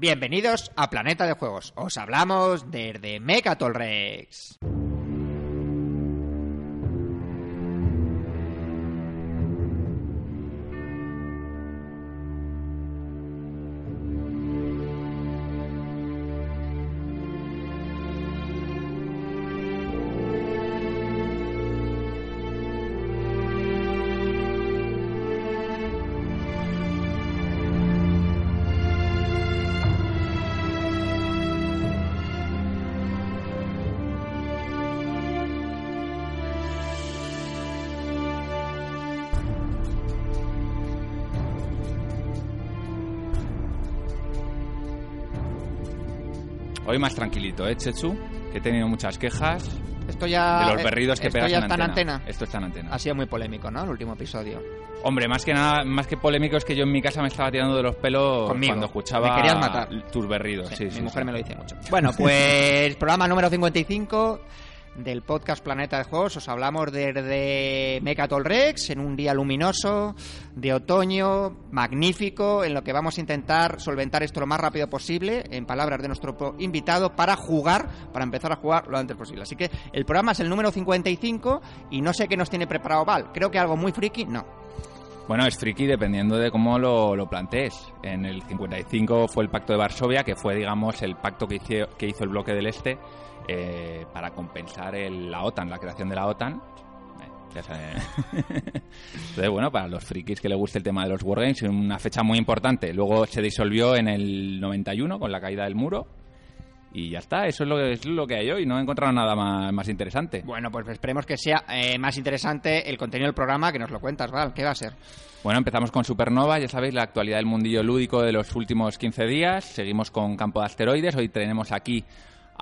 Bienvenidos a Planeta de Juegos. Os hablamos desde Mecatol Rex. Más tranquilito, ¿eh, Chechu? Que he tenido muchas quejas Esto ya, de los berridos que esto pegas ya en está en antena. antena. Esto está en antena. Ha sido muy polémico, ¿no? El último episodio. Hombre, más que nada, más que polémico es que yo en mi casa me estaba tirando de los pelos Conmigo. cuando escuchaba Me querías matar. tus berridos. Sí, Sí, mi sí, mujer me lo dice mucho. Bueno, pues programa número 55 del podcast Planeta de Juegos. Os hablamos desde Mecatol Rex en un día luminoso de otoño, magnífico, en lo que vamos a intentar solventar esto lo más rápido posible, en palabras de nuestro invitado, para jugar, para empezar a jugar lo antes posible. Así que el programa es el número 55 y no sé qué nos tiene preparado Val. Creo que algo muy friki, no. Bueno, es friki dependiendo de cómo lo, lo plantees. En el 55 fue el Pacto de Varsovia, que fue, digamos, el pacto que hizo, que hizo el bloque del Este eh, para compensar el- la OTAN, la creación de la OTAN. Eh, ya. Entonces, bueno, para los frikis que les guste el tema de los Wargames, una fecha muy importante. Luego se disolvió en el 91 con la caída del muro. Y ya está, eso es lo que, es lo que hay hoy. No he encontrado nada más, más interesante. Bueno, pues esperemos que sea eh, más interesante el contenido del programa, que nos lo cuentas, Val. ¿Qué va a ser? Bueno, empezamos con Supernova, ya sabéis, la actualidad del mundillo lúdico de los últimos 15 días. Seguimos con Campo de Asteroides. Hoy tenemos aquí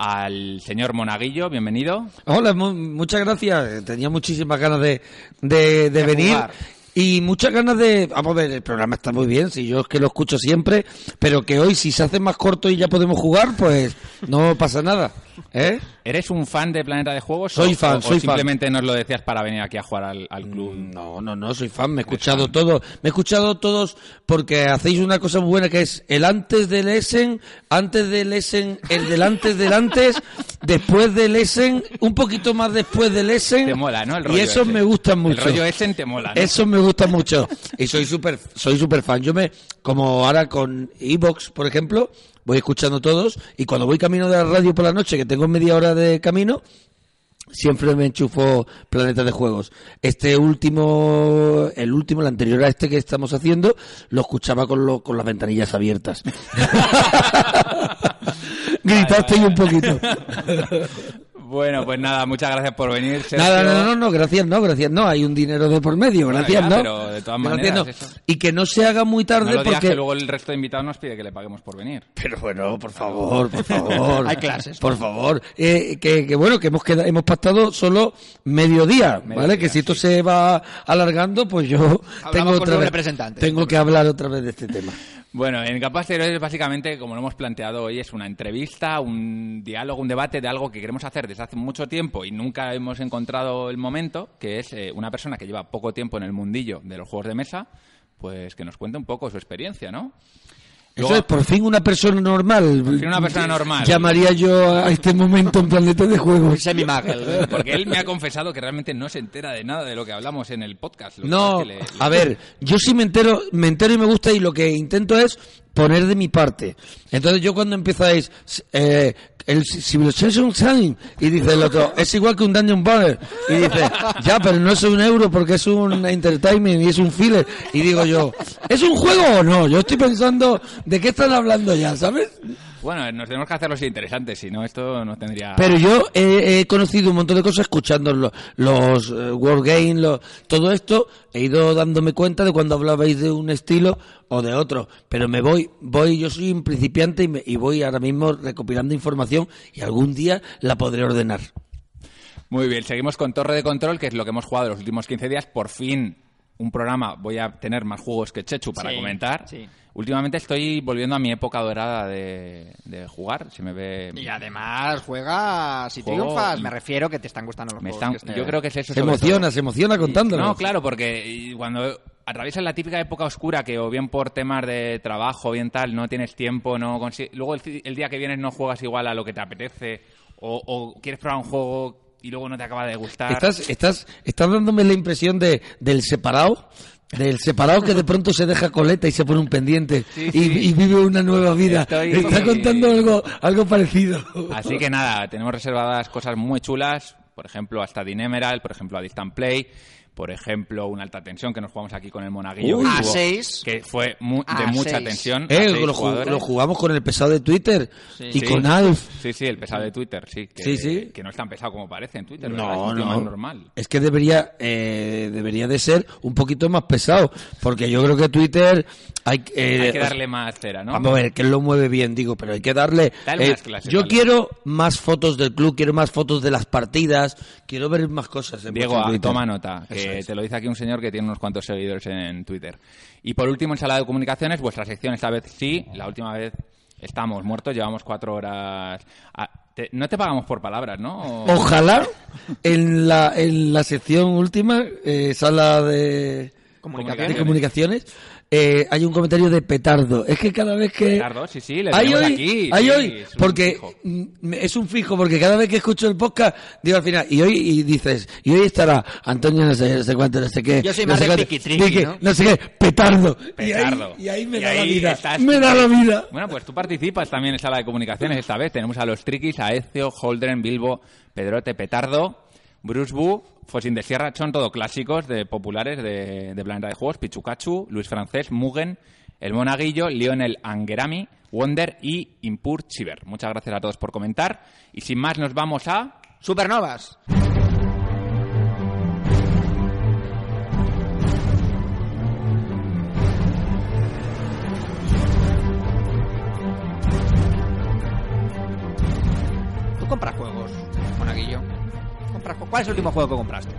al señor Monaguillo, bienvenido. Hola, mu- muchas gracias. Tenía muchísimas ganas de, de, de De venir. jugar. Y muchas ganas de... Vamos a ver, el programa está muy bien, si yo es que lo escucho siempre, pero que hoy si se hace más corto y ya podemos jugar, pues no pasa nada. ¿Eh? ¿Eres un fan de Planeta de Juegos? Soy o- fan, o, o soy fan. simplemente nos lo decías para venir aquí a jugar al, al club? No, no, no, soy fan, me he escuchado todo. Me he escuchado todos porque hacéis una cosa muy buena que es el antes del Essen, antes del Essen, el del antes del antes, después del Essen, un poquito más después del Essen. Te mola, ¿no? El rollo y esos ese. me gustan mucho. El rollo Essen te mola, ¿no? Eso me gusta mucho. Y soy súper soy super fan. Yo me, como ahora con Evox, por ejemplo, voy escuchando todos y cuando voy camino de la radio por la noche, que tengo media hora de camino, siempre me enchufo Planeta de Juegos. Este último, el último, el anterior a este que estamos haciendo, lo escuchaba con, lo- con las ventanillas abiertas. Gritaste un poquito. Bueno, pues nada, muchas gracias por venir, Sergio. Nada, no, no, no, gracias, no, gracias, no, hay un dinero de por medio, Bueno, gracias, ya, no. pero de todas maneras, no. eso. Y que no se haga muy tarde No lo digas porque... que luego el resto de invitados nos pide que le paguemos por venir. Pero bueno, por favor, por favor. Hay clases. Por favor. Eh, que, que bueno, que hemos quedado, hemos pactado solo mediodía, ¿vale? Mediodía, que si esto sí. se va alargando, pues yo tengo otra vez, tengo que hablar otra vez de este tema. Bueno, en Campo de básicamente, como lo hemos planteado hoy, es una entrevista, un diálogo, un debate de algo que queremos hacer desde hace mucho tiempo y nunca hemos encontrado el momento, que es eh, una persona que lleva poco tiempo en el mundillo de los juegos de mesa, pues que nos cuente un poco su experiencia, ¿no? Eso Luego- es por fin una persona normal. Por fin una persona normal. Llamaría yo a este momento en planeta de juegos. Semi-magel. Porque él me ha confesado que realmente no se entera de nada de lo que hablamos en el podcast. No, le- le- a ver, yo sí me entero, me entero y me gusta y lo que intento es poner de mi parte. Entonces yo cuando empezáis eh, el Civilization Sign y dice el otro, es igual que un Dungeon Banner y dice, ya, pero no es un euro porque es un entertainment y es un filler y digo yo, ¿es un juego o no? Yo estoy pensando de qué están hablando ya, ¿sabes? Bueno, nos tenemos que hacer los interesantes, si no esto no tendría... Pero yo he, he conocido un montón de cosas escuchando lo- los, eh, Wargames, lo- todo esto. He ido dándome cuenta de cuando hablabais de un estilo o de otro. Pero me voy, voy, yo soy un principiante y, me- y voy ahora mismo recopilando información y algún día la podré ordenar. Muy bien, seguimos con Torre de Control, que es lo que hemos jugado los últimos 15 días. Por fin, un programa, voy a tener más juegos que Chechu para Sí, comentar. sí. Últimamente estoy volviendo a mi época dorada de, de jugar. Si me ve... Y además juega si Juego triunfas. y- Me refiero que te están gustando los me juegos. están- que yo creo que es eso. Se emociona, todo. se emociona contándolo. No, claro, porque y cuando atraviesas la típica época oscura que o bien por temas de trabajo, bien tal, no tienes tiempo, no consi- luego el, día que vienes no juegas igual a lo que te apetece, o, o quieres probar un juego y luego no te acaba de gustar. Estás, estás, estás dándome la impresión de, del separado. Del separado que de pronto se deja coleta y se pone un pendiente Sí, y, sí. y vive una nueva vida. Estoy- Está contando algo, algo parecido. Así que nada, tenemos reservadas cosas muy chulas, por ejemplo, hasta Emerald, por ejemplo, a Distant Play, por ejemplo, una alta tensión que nos jugamos aquí con el Monaguillo, Uy. que, A tuvo- seis. que fue mu- de mucha seis. tensión. Eh, lo, ju- jugadores. lo jugamos con el pesado de Twitter Sí. y Sí. con Alf. Sí, sí, el pesado de Twitter, sí. Que, Sí, sí. Que no es tan pesado como parece en Twitter. No, Es no. más normal. Es que debería, eh, debería de ser un poquito más pesado, porque yo creo que Twitter hay, eh, Hay que darle más cera, ¿no? Vamos a ver, que él lo mueve bien, digo, pero hay que darle... eh, más clases, yo dale. quiero más fotos del club, quiero más fotos de las partidas, quiero ver más cosas. en Diego, ah, toma nota, que es. te lo dice aquí un señor que tiene unos cuantos seguidores en Twitter. Y por último, en sala de comunicaciones, vuestra sección esta vez sí, la última vez estamos muertos, llevamos cuatro horas... Ah, te- no te pagamos por palabras, ¿no? O- Ojalá en la, en la sección última, eh, sala de Comunicaciones. de comunicaciones, eh, hay un comentario de petardo. Es que cada vez que... Ricardo, sí, sí, le Hay hoy, aquí. hay sí, hoy, es un porque fijo. mm, es un fijo, porque cada vez que escucho el podcast, digo al final, y hoy y dices, y hoy estará Antonio no sé, no sé cuánto, no sé qué. Yo soy no más sé de cuánto, Vicky, ¿no? no sé qué, petardo. Petardo. Y ahí, y ahí me Y da la vida. estás- Me da la vida. Bueno, pues tú participas también en sala de comunicaciones esta vez. Tenemos a los Triquis, a Ezio, Holdren, Bilbo, Pedrote, Petardo, Bruce Bu, Fosín de Sierra, son todo clásicos de populares de, de Planeta de Juegos, Pichucachu, Luis Francés, Mugen, El Monaguillo, Lionel Angerami, Wonder y Impur Chiver. Muchas gracias a todos por comentar. Y sin más nos vamos a... Supernovas. Tú compras juegos, Monaguillo. ¿Cuál es el último juego que compraste?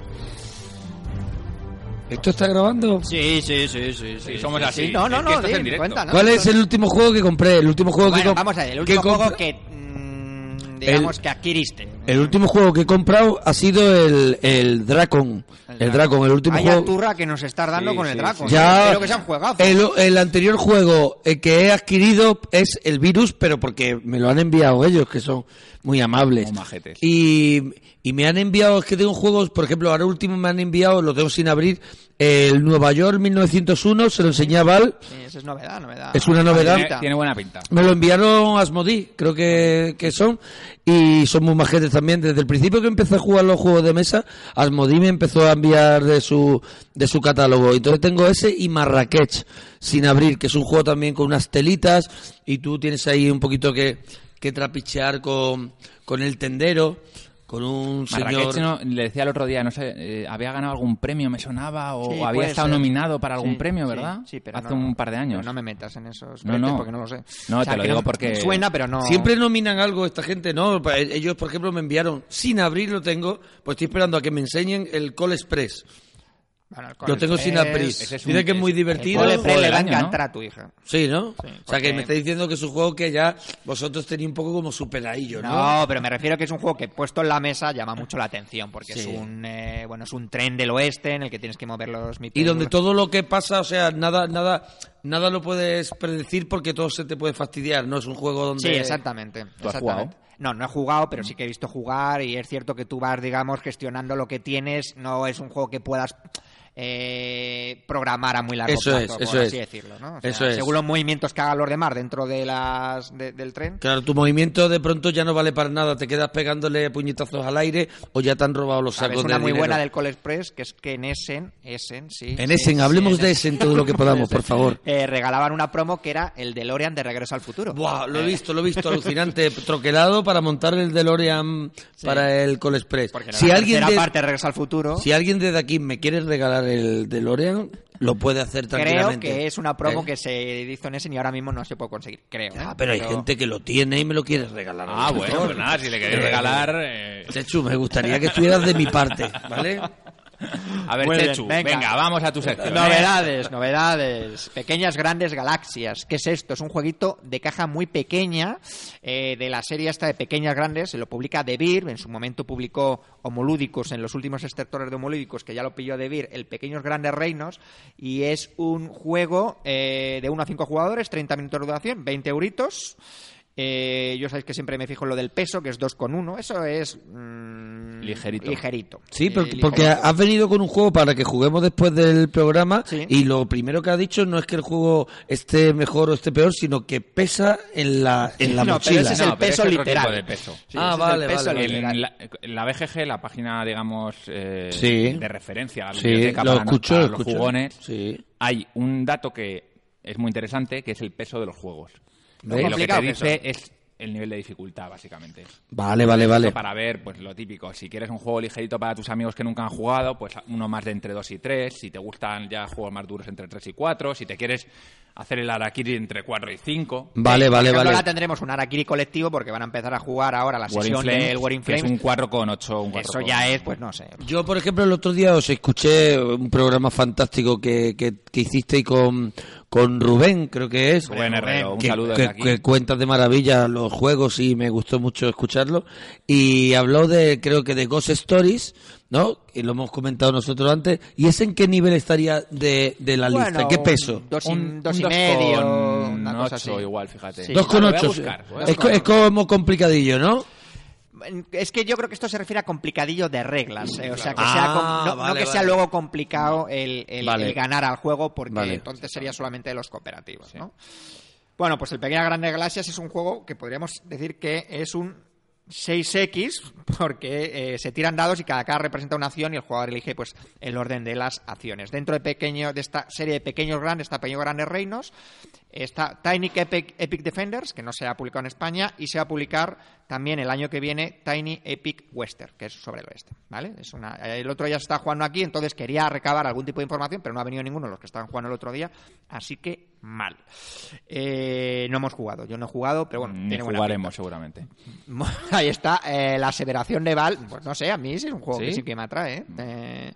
¿Esto está grabando? Sí, sí, sí, sí. sí somos así. No, no, que no. ¿Cuál es el último juego que compré? El último juego que Bueno, com- vamos a ver, el que último juego que, mm, digamos, que adquiriste. El último juego que he comprado ha sido el, el Dracon. El Dracon, el último Vaya juego. turra que nos estás dando Sí, con el sí, Draco. sí. Ya, Espero que sean juegazos. el, el anterior juego eh, que he adquirido es el virus, pero porque me lo han enviado ellos, que son muy amables. Muy majetes. Y, y me han enviado, es que tengo juegos, por ejemplo, ahora último me han enviado, lo tengo sin abrir, el Nueva York 1901, se lo enseñé a Val, Sí, eso es novedad, novedad. Es una novedad. Tiene, tiene buena pinta. me lo enviaron Asmodee, creo que, que son, y son muy majetes también. Desde el principio que empecé a jugar los juegos de mesa, Asmodee me empezó a enviar de su, de su catálogo. Entonces tengo ese y Marrakech, sin abrir, que es un juego también con unas telitas, y tú tienes ahí un poquito que, que trapichear con, con el tendero, con un Marrakech señor... no- le decía el otro día, no sé, eh, había ganado algún premio, me sonaba, o Sí, había estado ser. nominado para algún Sí, premio, ¿verdad? Sí, pero Hace no- un par de años. No me metas en esos No, porque no lo sé. No, te lo digo porque- Suena, pero no... Siempre nominan algo esta gente, ¿no? Ellos, por ejemplo, me enviaron, sin abrir lo tengo, pues estoy esperando a que me enseñen el Call Express. Bueno, el Lo tengo sin abrir. ese es Dice que es muy divertido. Cole Pre le va a encantar a tu hija. Sí, ¿no? Sí, o sea, que me está diciendo que es un juego que ya vosotros tenéis un poco como superadillo, ¿no? No, pero me refiero que es un juego que puesto en la mesa llama mucho la atención porque Sí. es un eh, bueno es un tren del oeste en el que tienes que mover los Y donde todo lo que pasa, o sea, nada, nada, nada lo puedes predecir porque todo se te puede fastidiar, ¿no? Es un juego donde... Sí, exactamente. ¿Tú has exactamente. jugado? No, no he jugado, pero sí que he visto jugar y es cierto que tú vas, digamos, gestionando lo que tienes. No es un juego que puedas eh, programar a muy largo Eso plazo, es, por eso así es. decirlo, ¿no? O sea, Eso es. Según los movimientos que hagan los demás dentro de las de- del tren. Claro, tu movimiento de pronto ya no vale para nada, te quedas pegándole puñetazos al aire o ya te han robado los sacos una de muy dinero. buena del Call Express, que es que en Essen, Essen, sí. En sí, Essen, sí, hablemos en de Essen todo lo que podamos, por favor. Eh, regalaban una promo que era el DeLorean de Regreso al Futuro. Buah, lo he visto, lo he visto, alucinante, troquelado para montar el DeLorean para el Call Express. Porque Si la alguien, tercera de, parte de Regreso al Futuro, si alguien desde aquí me quiere regalar el DeLorean, lo puede hacer creo tranquilamente. que es una promo ¿Eh? que se hizo en Essen y ahora mismo no se puede conseguir, creo. ¿eh? Ah, pero hay gente que lo tiene y me lo quiere regalar. Ah, bueno, pues nada, si le queréis regalar... eh, Chechu, me gustaría que estuvieras de mi parte, ¿vale? A ver, Chechu, venga. vamos a tu sección. ¿eh? Novedades, novedades. Pequeñas grandes galaxias. ¿Qué es esto? Es un jueguito de caja muy pequeña eh, de la serie esta de Pequeñas Grandes. Se lo publica De Beer. En su momento publicó Homolúdicos en los últimos extractores de Homolúdicos, que ya lo pilló De Beer, el Pequeños Grandes Reinos. Y es un juego eh, de 1 a 5 jugadores, 30 minutos de duración, 20 euritos. Eh, yo sabéis que siempre me fijo en lo del peso, que es 2,1. Eso es... mm, Ligerito. Ligerito. Sí, Eh, porque, porque has venido con un juego para que juguemos después del programa Sí. y lo primero que ha dicho no es que el juego esté mejor o esté peor, sino que pesa en la, en la No, pero mochila. ese es el No, pero peso es literal. tipo de peso. Sí, Ah, vale, peso vale, literal. En la, la BGG, la página, digamos, eh, Sí. de referencia, la Sí, biblioteca lo para, escucho, para lo los escucho. jugones, Sí. hay un dato que es muy interesante, que es el peso de los juegos. ¿Lo Y lo que complicado te dice es el nivel de dificultad, básicamente. Vale, vale, vale. Para ver, pues lo típico. Si quieres un juego ligerito para tus amigos que nunca han jugado, pues uno más de entre 2 y 3. Si te gustan ya juegos más duros, entre 3 y 4. Si te quieres hacer el Arakiri entre 4 y 5. Vale, Por vale, vale. Ahora tendremos un Arakiri colectivo porque van a empezar a jugar ahora la War sesión Flames, del War in que es Flames. un 4,8, un 4,9. Eso ya es, pues no sé. Yo, por ejemplo, el otro día os escuché un programa fantástico que, que, que hicisteis con, con Rubén, creo que es. Rubén Herrero, un que, saludo que, desde aquí. que cuentas de maravilla los juegos y me gustó mucho escucharlo. Y habló de, creo que de Ghost Stories, ¿no? Y lo hemos comentado nosotros antes. ¿Y ese en qué nivel estaría de, de la Bueno, lista? ¿Qué un peso? Dos y, Un- dos un y dos medio, con una cosa así. ocho igual, fíjate. Sí. Dos con ocho. buscar, Es, es como complicadillo, ¿no? Es que yo creo que esto se refiere a complicadillo de reglas, eh, o sea, que Ah, sea com- no, vale, que sea luego complicado el, el- Vale. el ganar al juego, porque entonces sería solamente de los cooperativos, ¿no? Bueno, pues el Pequeña Grande Galaxias es un juego que podríamos decir que es un 6X, porque eh, se tiran dados y cada cara representa una acción y el jugador elige pues el orden de las acciones. Dentro de pequeño de esta serie de pequeños grandes, está Pequeños Grandes Reinos, está Tiny Epic, Epic Defenders, que no se ha publicado en España, y se va a publicar también el año que viene Tiny Epic Western, que es sobre el oeste, ¿vale? Es una, el otro ya se está jugando aquí, entonces quería recabar algún tipo de información, pero no ha venido ninguno de los que estaban jugando el otro día, así que mal. Eh, no hemos jugado, yo no he jugado, pero bueno, Ni tiene jugaremos, seguramente. Ahí está, eh, la aseveración de Val. Pues no sé, a mí sí es un juego ¿Sí? que sí que me atrae. ¿eh?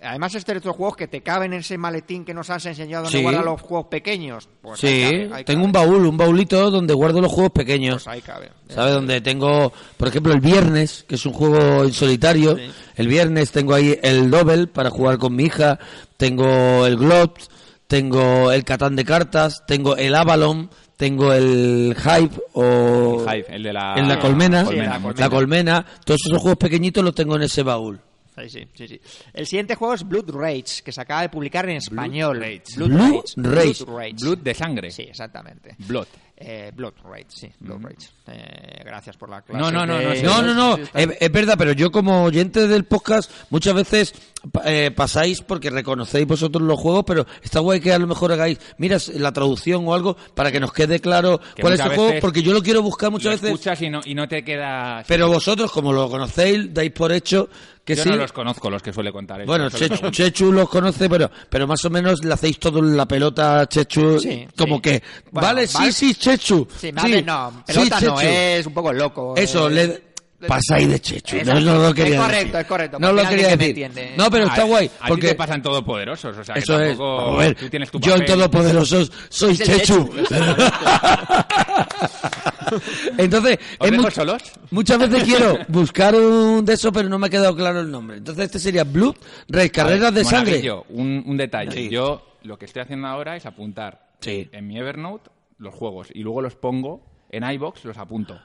Además, este de estos juegos que te caben en ese maletín que nos has enseñado donde Sí. guardan los juegos pequeños. Pues Sí, ahí cabe, ahí tengo cabe. un baúl, un baulito donde guardo los juegos pequeños. Pues ahí cabe. ¿Sabes? Donde tengo, por ejemplo, el viernes, que es un juego en solitario. Sí. El viernes tengo ahí el Double para jugar con mi hija. Tengo el Glot, tengo el Catán de cartas, tengo el Avalon, tengo el Hype o... El Hive, el de la, en la colmena, Sí, la colmena. Todos esos juegos pequeñitos los tengo en ese baúl. Sí, sí, sí, sí. El siguiente juego es Blood Rage, que se acaba de publicar en español. Rage. Blood Rage. Rage. Blood Rage. Blood de sangre. Sí, exactamente. Blood. Eh, Blood Rage, sí, Blood Rage. Eh, gracias por la clase. No, no, no, de- no, sí, No, no, no, está- es, es verdad, pero yo como oyente del podcast muchas veces eh, pasáis porque reconocéis vosotros los juegos, pero está guay que a lo mejor hagáis, mira la traducción o algo para que nos quede claro Que cuál es el juego, porque yo lo quiero buscar Lo muchas veces, escuchas y no, y no te queda... pero vosotros como lo conocéis, dais por hecho que Yo sí. no los conozco, los que suele contar. él, Bueno, Chechu. Chechu los conoce, pero, pero más o menos le hacéis todo la pelota a Chechu, Sí, como sí. que, Bueno, vale, vale. sí, sí, Chechu. Sí, más bien no, pelota sí, no, Chechu. es un poco loco. Eso, eh. le pasáis de Chechu. No, Exacto. no lo Es quería correcto, decir. es correcto, No lo quería que me decir. No, pero está A- guay. A ti Porque te pasan todopoderosos, o sea, que eso es. tampoco- A ver, tú tienes tu yo en papel. Todopoderoso soy Es Chechu. Chechu, Entonces, ¿Os es mu- solos? muchas veces quiero buscar un de eso, pero no me ha quedado claro el nombre. Entonces, este sería Blood Race, carreras ver, de sangre. Un, un detalle. Sí. Yo lo que estoy haciendo ahora es apuntar Sí. en mi Evernote los juegos y luego los pongo en iBox, los apunto.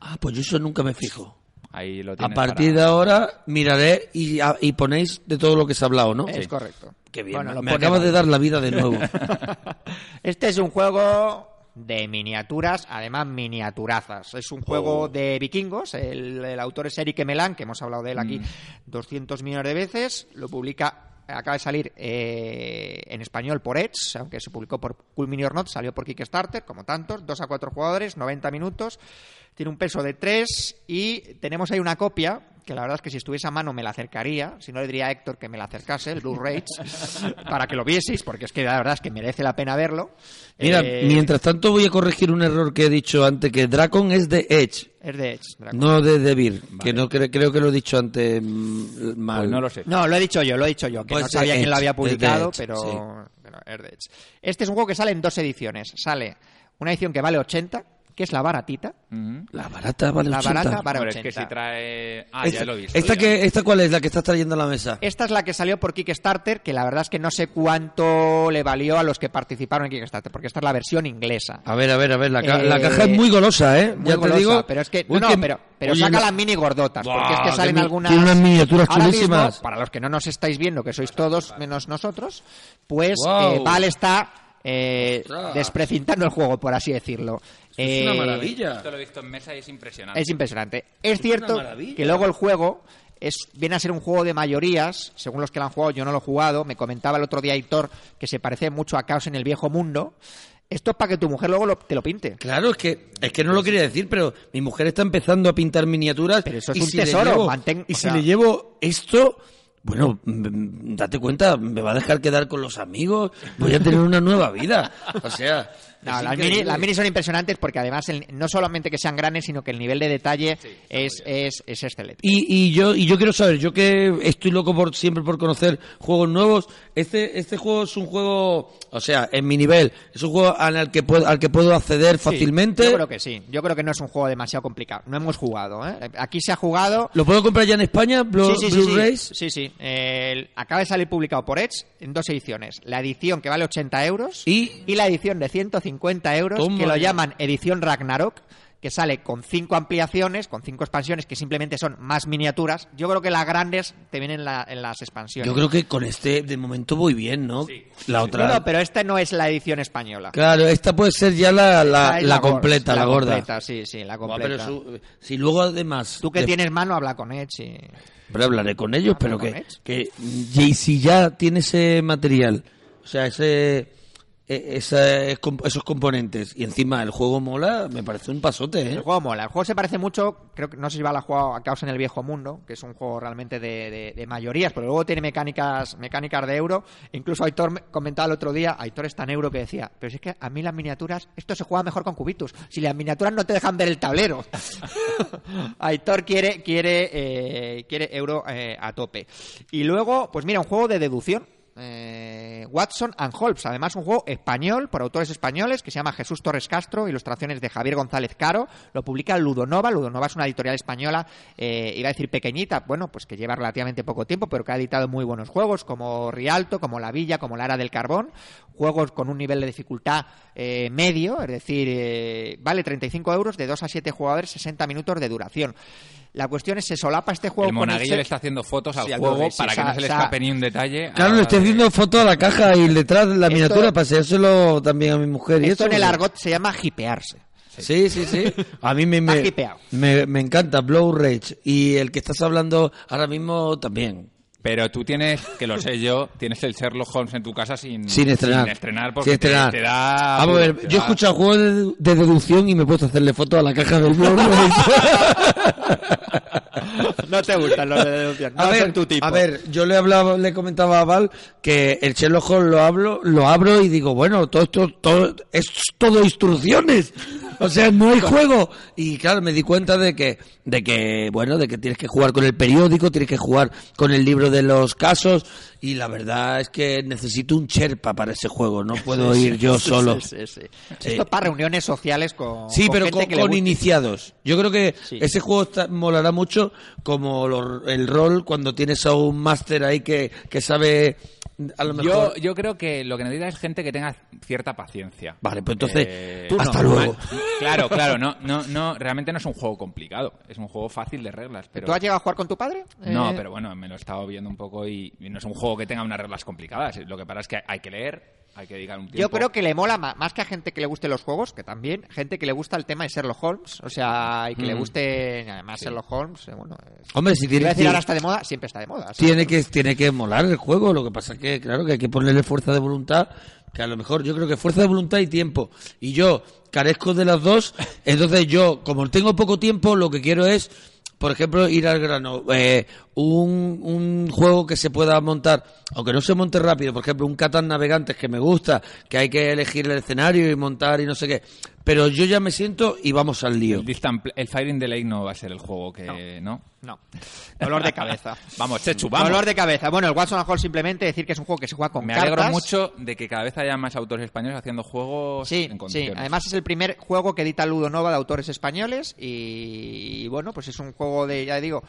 Ah, pues yo eso nunca me fijo. Ahí lo A partir para- de ahora miraré y, a- y ponéis de todo lo que se ha hablado, ¿no? Es correcto. Qué bien. Bueno, me acabas de dar la vida de nuevo. Este es un juego de miniaturas, además miniaturazas. Es un juego de vikingos. El, el autor es Eric Melan, que hemos hablado de él aquí 200 millones de veces. Lo publica, acaba de salir eh, en español por Edge, aunque se publicó por Cool Mini or Not, salió por Kickstarter, como tantos. 2 a 4 jugadores, 90 minutos. Tiene un peso de 3 y tenemos ahí una copia que la verdad es que si estuviese a mano me la acercaría, si no le diría a Héctor que me la acercase, el Blue Rage, para que lo vieseis, porque es que la verdad es que merece la pena verlo. Mira, Eh, mientras tanto voy a corregir un error que he dicho antes, que Dracon es de Edge, Es de Edge. No de Devir, que no cre- creo que lo he dicho antes mm, mal. Pues no lo sé. No, lo he dicho yo, lo he dicho yo, que Pues no sabía quién lo había publicado, Edge, pero, sí. pero es de Edge. Este es un juego que sale en dos ediciones. Sale una edición que vale 80, que es la baratita. La barata vale La 80. barata vale Hombre, es 80. que si trae... Ah, esta, ya lo he visto. esta ya. que, ¿Esta cuál es la que estás trayendo a la mesa? Esta es la que salió por Kickstarter, que la verdad es que no sé cuánto le valió a los que participaron en Kickstarter, porque esta es la versión inglesa. A ver, a ver, a ver, la, ca- Eh, la caja es muy golosa, ¿eh? Muy ya golosa, te digo. pero es que Uy, no, que- pero, pero oye, saca la- las mini gordotas, porque es que salen mi- algunas tiene unas miniaturas Ahora mismo, chulísimas. para los que no nos estáis viendo, que sois todos menos nosotros, pues Guau. eh, Val está eh, desprecintando el juego, por así decirlo. Es una Eh, maravilla. Esto lo he visto en mesa y es impresionante. es impresionante. Es cierto que luego el juego es, viene a ser un juego de mayorías, según los que lo han jugado, yo no lo he jugado. Me comentaba el otro día Hitor que se parece mucho a Caos en el viejo mundo. Esto es para que tu mujer luego lo- te lo pinte. Claro, es que es que no lo quería decir, pero mi mujer está empezando a pintar miniaturas. Pero eso es y un si tesoro, llevo- mantén- y si sea- le llevo esto, bueno, mm, date cuenta, me va a dejar quedar con los amigos, voy a tener una nueva vida. O sea, No, las, mini, las minis son impresionantes porque además el- no solamente que sean grandes, sino que el nivel de detalle es, es, es excelente. Y, y yo y yo quiero saber, yo que estoy loco por siempre por conocer juegos nuevos, este este juego es un juego, o sea, en mi nivel, es un juego al que puedo al que puedo acceder Sí, fácilmente. yo creo que sí. Yo creo que no es un juego demasiado complicado. No hemos jugado. ¿eh? Aquí se ha jugado. ¿Lo puedo comprar ya en España? Blue, sí, sí, sí, sí. Blu-rays? Sí, sí. El- acaba de salir publicado por Edge en dos ediciones. La edición que vale 80 euros Y- la edición de 150 euros Toma que lo ya. llaman edición Ragnarok que sale con cinco ampliaciones, con cinco expansiones que simplemente son más miniaturas. Yo creo que las grandes te vienen en, la- en las expansiones. Yo creo que con este de momento voy bien, ¿no? La otra. No, no, pero esta no es la edición española. Claro, esta puede ser ya la, la, la completa, la, gorda. completa, sí, sí, la completa. pero su- si luego además... Tú que de- tienes mano, habla con Edge. y- Pero hablaré con ellos, Habla pero con que, Edge. que y si ya tiene ese material, o sea, ese, esa- esos componentes, y encima el juego mola, me parece un pasote, ¿eh? El juego mola. El juego se parece mucho, creo que no sé si va a jugado a Caos en el Viejo Mundo, que es un juego realmente de, de- mayorías, pero luego tiene mecánicas mecánicas de euro. Incluso Aitor me comentaba el otro día, Aitor es tan euro que decía, pero si es que a mí las miniaturas, esto se juega mejor con cubitos. Si las miniaturas no te dejan ver el tablero. Aitor quiere, quiere, eh, quiere euro eh, a tope. Y luego, pues mira, un juego de deducción. Eh, Watson and Holmes, además un juego español por autores españoles que se llama Jesús Torres Castro, ilustraciones de Javier González Caro, lo publica Ludonova, Ludonova es una editorial española, eh, iba a decir pequeñita, bueno, pues que lleva relativamente poco tiempo, pero que ha editado muy buenos juegos como Rialto, como La Villa, como La Era del Carbón, juegos con un nivel de dificultad eh, medio, es decir, eh, vale 35 euros de 2 a 7 jugadores, 60 minutos de duración. La cuestión es, ¿se solapa este juego El con monaguillo se- le está haciendo fotos al Sí, juego sí, para que no se le escape ni un detalle. Claro, a- le estoy haciendo foto a la caja y detrás de la Esto- miniatura para enseñárselo también a mi mujer. y Esto eso, en el argot se llama hipearse. Sí, sí, sí. A mí me, me, hipeado. me, me encanta Blow Rage. Y el que estás hablando ahora mismo también. Pero tú tienes, que lo sé yo, tienes el Sherlock Holmes en tu casa sin, Sin estrenar. Sin estrenar porque Sin estrenar. Te, te da... Vamos a ver, yo he da- escuchado juegos de, de deducción y me he puesto a hacerle fotos a la caja del Blow Rage. No te gustan los de deducción. No a ver, son tu tipo. a ver, yo le hablaba, le comentaba a Val que el Sherlock Holmes lo hablo, lo abro y digo, bueno, todo esto, todo, es todo instrucciones. O sea, no hay juego. Y claro, me di cuenta de que, de que, bueno, de que tienes que jugar con el periódico, tienes que jugar con el libro de los casos. Y la verdad es que necesito un Sherpa para ese juego. No puedo ir yo Sí, solo. sí, sí, sí. Sí. Esto para reuniones sociales con. Sí, pero gente con, que con iniciados. Yo creo que ese juego está- molará mucho como lo- el rol cuando tienes a un máster ahí que, que sabe a lo Yo, mejor... yo creo que lo que necesita es gente que tenga cierta paciencia. Vale, pues entonces, Eh, tú hasta no, luego. Claro, claro, no, no, no, realmente no es un juego complicado, es un juego fácil de reglas, pero ¿Tú has llegado a jugar con tu padre? no, Eh, pero bueno, me lo he estado viendo un poco y, y no es un juego que tenga unas reglas complicadas. Lo que pasa es que hay que leer, hay que dedicar un tiempo. Yo creo que le mola más que a gente que le guste los juegos, que también, gente que le gusta el tema de Sherlock Holmes, o sea, y que le guste, además Sherlock Holmes, eh, bueno, es- Hombre, si iba tiene, a decir ahora está de moda, siempre está de moda. ¿sí? tiene que, tiene que molar el juego, lo que pasa es que, claro, que hay que ponerle fuerza de voluntad, que a lo mejor yo creo que fuerza de voluntad y tiempo. Y yo carezco de las dos, entonces yo, como tengo poco tiempo, lo que quiero es por ejemplo, ir al grano, eh, un, un juego que se pueda montar, aunque no se monte rápido, por ejemplo, un Catan Navegantes que me gusta, que hay que elegir el escenario y montar y no sé qué, pero yo ya me siento y vamos al lío. El, Distant el Fire in the Lake no va a ser el juego que... ¿No? No. Dolor de cabeza. Vamos, Chechu, vamos. Dolor de cabeza. Bueno, el Watson Hall simplemente decir que es un juego que se juega con Me cartas. alegro mucho de que cada vez haya más autores españoles haciendo juegos Sí, en sí. condiciones. Además es el primer juego que edita Ludo Nova de autores españoles y, y bueno, pues es un juego de, ya digo,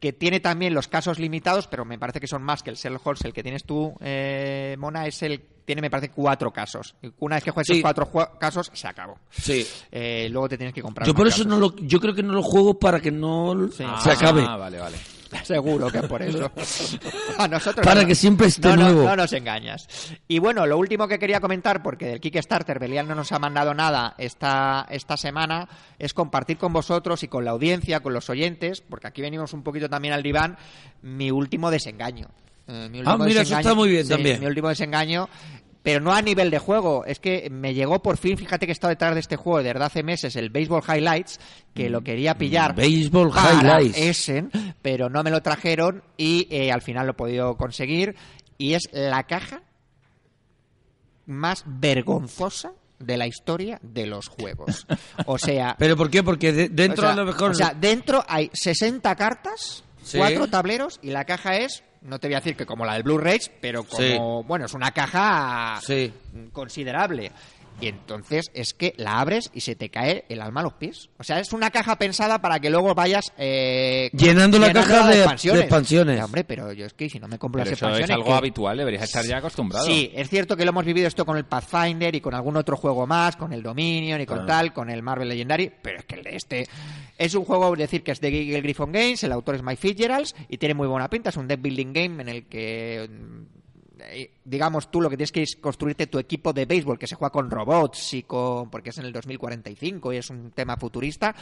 que tiene también los casos limitados, pero me parece que son más que el Sherlock Holmes, el que tienes tú, eh, Mona, es el tiene me parece cuatro casos. Y Una vez que juegues Sí. esos cuatro jue- casos, se acabó. Sí. Eh, luego te tienes que comprar Yo por eso casos. no lo, yo creo que no lo juego para que no Sí. se acabe. Ah, vale, vale. Seguro que por eso. A nosotros Para no- que siempre esté no, nuevo. No, nos engañas. Y bueno, lo último que quería comentar, porque del Kickstarter Belial no nos ha mandado nada esta, esta semana, es compartir con vosotros y con la audiencia, con los oyentes, porque aquí venimos un poquito también al diván, mi último desengaño. Eh, mi último Ah, mira, eso está muy bien sí, también. Mi último desengaño. Pero no a nivel de juego, es que me llegó por fin, fíjate que he estado detrás de este juego desde hace meses, el Baseball Highlights, que lo quería pillar Baseball Highlights. Essen, pero no me lo trajeron y eh, al final lo he podido conseguir. Y es la caja más vergonzosa de la historia de los juegos. O sea, ¿Pero por qué? Porque de- dentro o sea, a lo mejor... o sea, dentro hay 60 cartas, Sí. cuatro tableros y la caja es, no te voy a decir que como la del Blu-ray, pero como, bueno, es una caja Sí. considerable. Y entonces es que la abres y se te cae el alma a los pies. O sea, es una caja pensada para que luego vayas eh, Llenando la caja de- de expansiones. Ya, hombre, pero yo es que si no me compro Pero las eso es expansiones... algo ¿qué? habitual, deberías estar ya acostumbrado. Sí, es cierto que lo hemos vivido esto con el Pathfinder y con algún otro juego más, con el Dominion y con tal, con el Marvel Legendary, pero es que el de este es un juego, es decir, que es de Giggle Griffon Games, el autor es Mike Fitzgerald y tiene muy buena pinta, es un deck building game en el que eh, digamos tú lo que tienes que es construirte tu equipo de béisbol que se juega con robots y con porque es en el 2045 y es un tema futurista,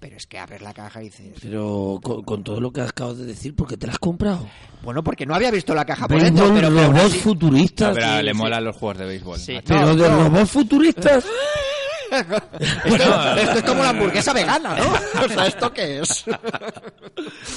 pero es que abres la caja y dices, Pero con, con todo lo que acabas de decir, ¿por qué te la has comprado? bueno, porque no había visto la caja por dentro, pero, robots así- futuristas. No, pero Sí, le sí. molan los juegos de béisbol. Sí. Pero No, de no. robots futuristas. Esto, esto es como la hamburguesa vegana, ¿no? O sea, ¿esto qué es?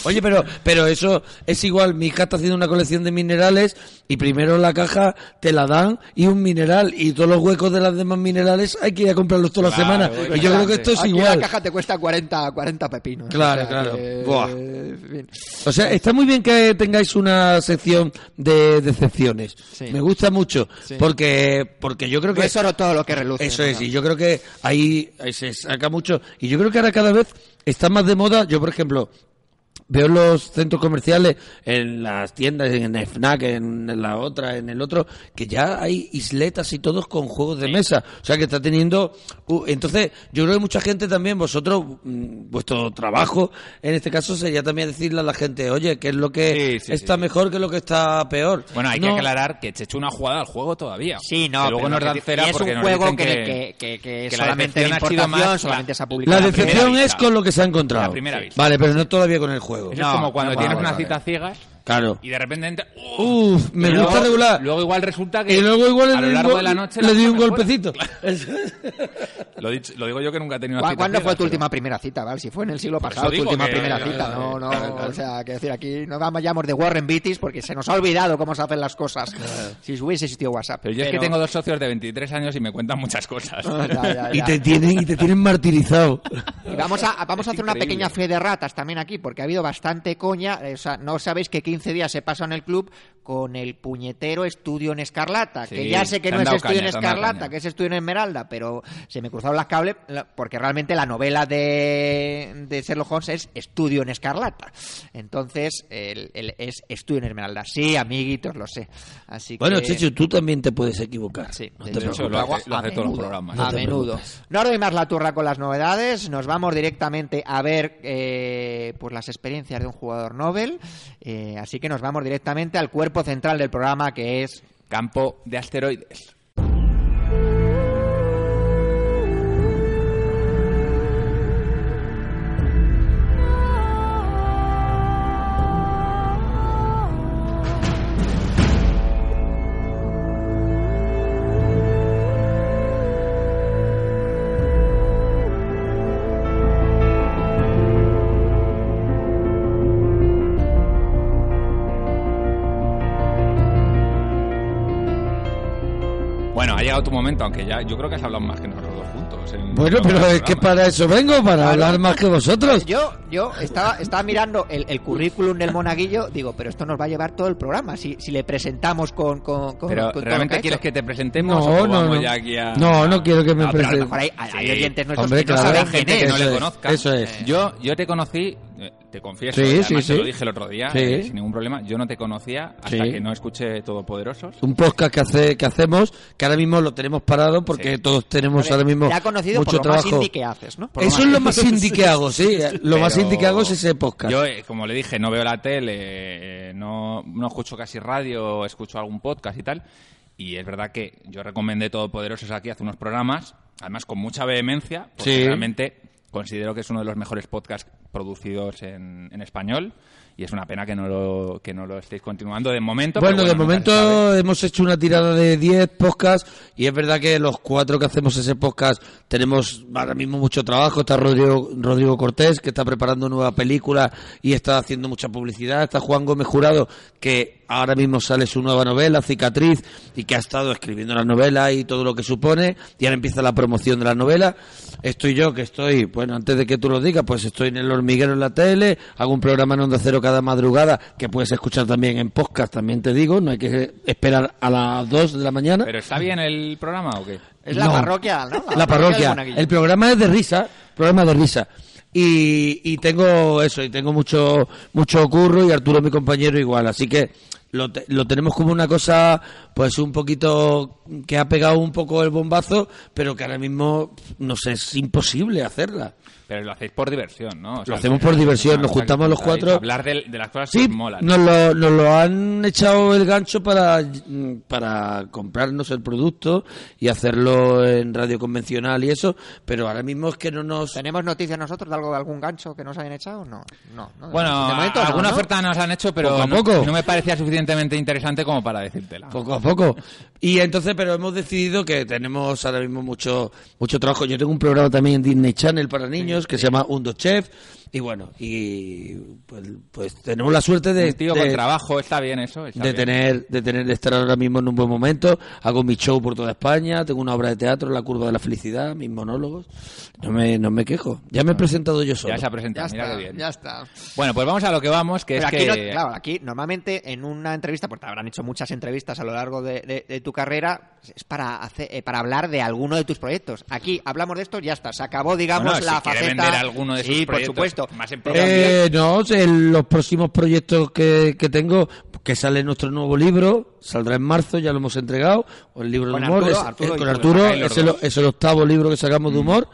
Oye, pero, pero eso es igual. Mi hija está haciendo una colección de minerales y primero la caja te la dan y un mineral y todos los huecos de las demás minerales hay que ir a comprarlos toda la semana. bueno, Y yo creo que esto es Aquí igual. la caja te cuesta 40, 40 pepinos. Claro, O sea, claro. que- Buah. en fin. O sea, está muy bien que tengáis una sección de decepciones. Sí. Me gusta mucho Sí. porque porque yo creo No que es oro todo lo que reluce. Eso es, ¿no? y yo creo que ahí, ahí se saca mucho. Y yo creo que ahora cada vez está más de moda. Yo, por ejemplo, veo en los centros comerciales, en las tiendas, en el FNAC, en la otra, en el otro, que ya hay isletas y todos con juegos de mesa. O sea, que está teniendo... uh, entonces, yo creo que mucha gente también, vosotros, mm, vuestro trabajo, en este caso, sería también decirle a la gente, oye, ¿qué es lo que Sí, sí, está sí. mejor, qué es lo que está peor? Bueno, hay No, que aclarar que Chechu no ha jugado al juego todavía. Sí, no. Que luego pero nos dan que- cera y es porque un nos juego que, que, que, que, que que la solamente sido importación, más solamente la- se ha publicado. La decepción vista. es con lo que se ha encontrado. La primera vista. Vale, pero no todavía con el juego. Eso No, es como cuando no, tienes vale. citas ciegas Claro. y de repente entra... Uf, me gusta luego- regular. Luego igual resulta que y luego igual a lo largo de la noche le di un golpecito. Lo, dicho- lo digo yo que nunca he tenido una ¿Cu- cita ¿Cuándo fue tu pero- última primera cita, Val? Si fue en el siglo pasado tu última que- primera cita, no, no, o sea, que decir, aquí no vayamos de Warren Beatties porque se nos ha olvidado cómo se hacen las cosas. Si hubiese existido WhatsApp. Pero yo es que tengo dos socios de 23 años y me cuentan muchas cosas. Ya, ya, Y te tienen, y te tienen martirizado. Y vamos a, vamos a hacer una pequeña fe de ratas también aquí, porque ha habido bastante coña. eh, O sea, no sabéis que 15 días se pasa en el club con el puñetero estudio en Escarlata, que ya sé que no es estudio en caña, Escarlata, que es estudio en Esmeralda, pero se me cruzaron las cables porque realmente la novela de, de Sherlock Holmes es estudio en Escarlata. Entonces, el, el- es estudio en Esmeralda. Sí, amiguitos, lo sé. Así Bueno, que... Checho, tú también te puedes equivocar. Sí, No de te hecho, preocupes. preocupes. lo hago hace- lo a hace todos los menudo, programas. No a menudo. preocupes. No os doy más la turra con las novedades. Nos vamos directamente a ver eh, pues las experiencias de un jugador Nobel. Eh, así que nos vamos directamente al cuerpo central del programa que es Campo de asteroides. Momento, aunque ya yo creo que has hablado más que nosotros dos juntos. en Bueno, pero es que para eso vengo, para Claro. hablar más que vosotros. Yo, yo estaba, estaba mirando el, el currículum del monaguillo, digo, pero esto nos va a llevar todo el programa si, si le presentamos con. con, con- Pero, con ¿realmente que quieres hecho. que te presentemos No, o no, vamos no. ya aquí a... No, no quiero que me No, pero a lo presente. mejor hay, hay- Sí. oyentes nuestros Hombre, que no claro, saben gente que no le Eso es, conozca. eso es. Yo, yo te conocí, te confieso, Sí, además sí, te lo dije el otro día, Sí. eh, sin ningún problema, yo no te conocía hasta Sí. que no escuché Todopoderosos. Un podcast que hace que hacemos, que ahora mismo lo tenemos parado porque Sí. todos tenemos Vale, ahora mismo Te ha conocido mucho por lo más trabajo. indie que haces, ¿no? Por Eso es lo más indie que hago, sí. Lo más indie que hago es ese podcast. Yo, eh, como le dije, no veo la tele, eh, no, no escucho casi radio, escucho algún podcast y tal. Y es verdad que yo recomendé Todopoderosos aquí hace unos programas, además con mucha vehemencia, porque Sí. realmente considero que es uno de los mejores podcasts producidos en, en español. Y es una pena que no lo, que no lo estéis continuando de momento. Bueno, de momento hemos hecho una tirada de 10 podcasts y es verdad que los cuatro que hacemos ese podcast tenemos ahora mismo mucho trabajo. Está Rodrigo, Rodrigo Cortés, que está preparando nueva película y está haciendo mucha publicidad. Está Juan Gómez Jurado, que ahora mismo sale su nueva novela, Cicatriz, y que ha estado escribiendo la novela y todo lo que supone. Y ahora empieza la promoción de la novela. Estoy yo, que estoy, bueno, antes de que tú lo digas, pues estoy en el hormiguero en la tele, hago un programa en Onda Cero cada madrugada, que puedes escuchar también en podcast, también te digo, no hay que esperar a las 2 de la mañana. ¿Pero está bien el programa o qué? Es la No. parroquia, ¿no? La parroquia. El programa es de risa, programa de risa. Y, y tengo eso, y tengo mucho mucho curro y Arturo mi compañero igual, así que lo, te- lo tenemos como una cosa pues un poquito que ha pegado un poco el bombazo, pero que ahora mismo no sé, es imposible hacerla. Pero lo hacéis por diversión, ¿no? O sea, Lo hacemos por diversión, nos juntamos los cuatro. Hablar de, de las cosas Sí, que os molan. nos lo, nos lo han echado el gancho para, para comprarnos el producto y hacerlo en radio convencional y eso, pero ahora mismo es que no nos... ¿Tenemos noticias nosotros de algo de algún gancho que nos hayan echado? No, no. no. Bueno, De momento no, alguna ¿no? oferta nos han hecho, pero Poco a no, poco. no me parecía suficientemente interesante como para decírtela. Poco a poco. Y entonces, pero hemos decidido que tenemos ahora mismo mucho mucho trabajo. Yo tengo un programa también en Disney Channel para niños que se llama Undo Chef. Y bueno, y pues, pues tenemos la suerte de, Un tío de- con trabajo, está bien eso. está de bien. tener de tener de estar ahora mismo en un buen momento hago mi show por toda España tengo una obra de teatro La curva de la felicidad mis monólogos no me no me quejo ya me he presentado yo solo Ya se ha Ya presentado, mira está, qué bien. ya está. Bueno, pues vamos a lo que vamos, que Pero es aquí, que... no- claro, aquí normalmente en una entrevista, porque te habrán hecho muchas entrevistas a lo largo de, de- de tu carrera, es para hacer, eh, para hablar de alguno de tus proyectos. Aquí hablamos de esto, ya está, se acabó, digamos, Bueno, la si faceta. vender alguno de sus sí, por proyectos, supuesto. Más en. Eh, no, en los próximos proyectos que, que tengo, que sale nuestro nuevo libro, saldrá en marzo, ya lo hemos entregado, o el libro Con de humor, Arturo, es- Arturo eh, con Arturo, es el, dos. es el octavo libro que sacamos de humor,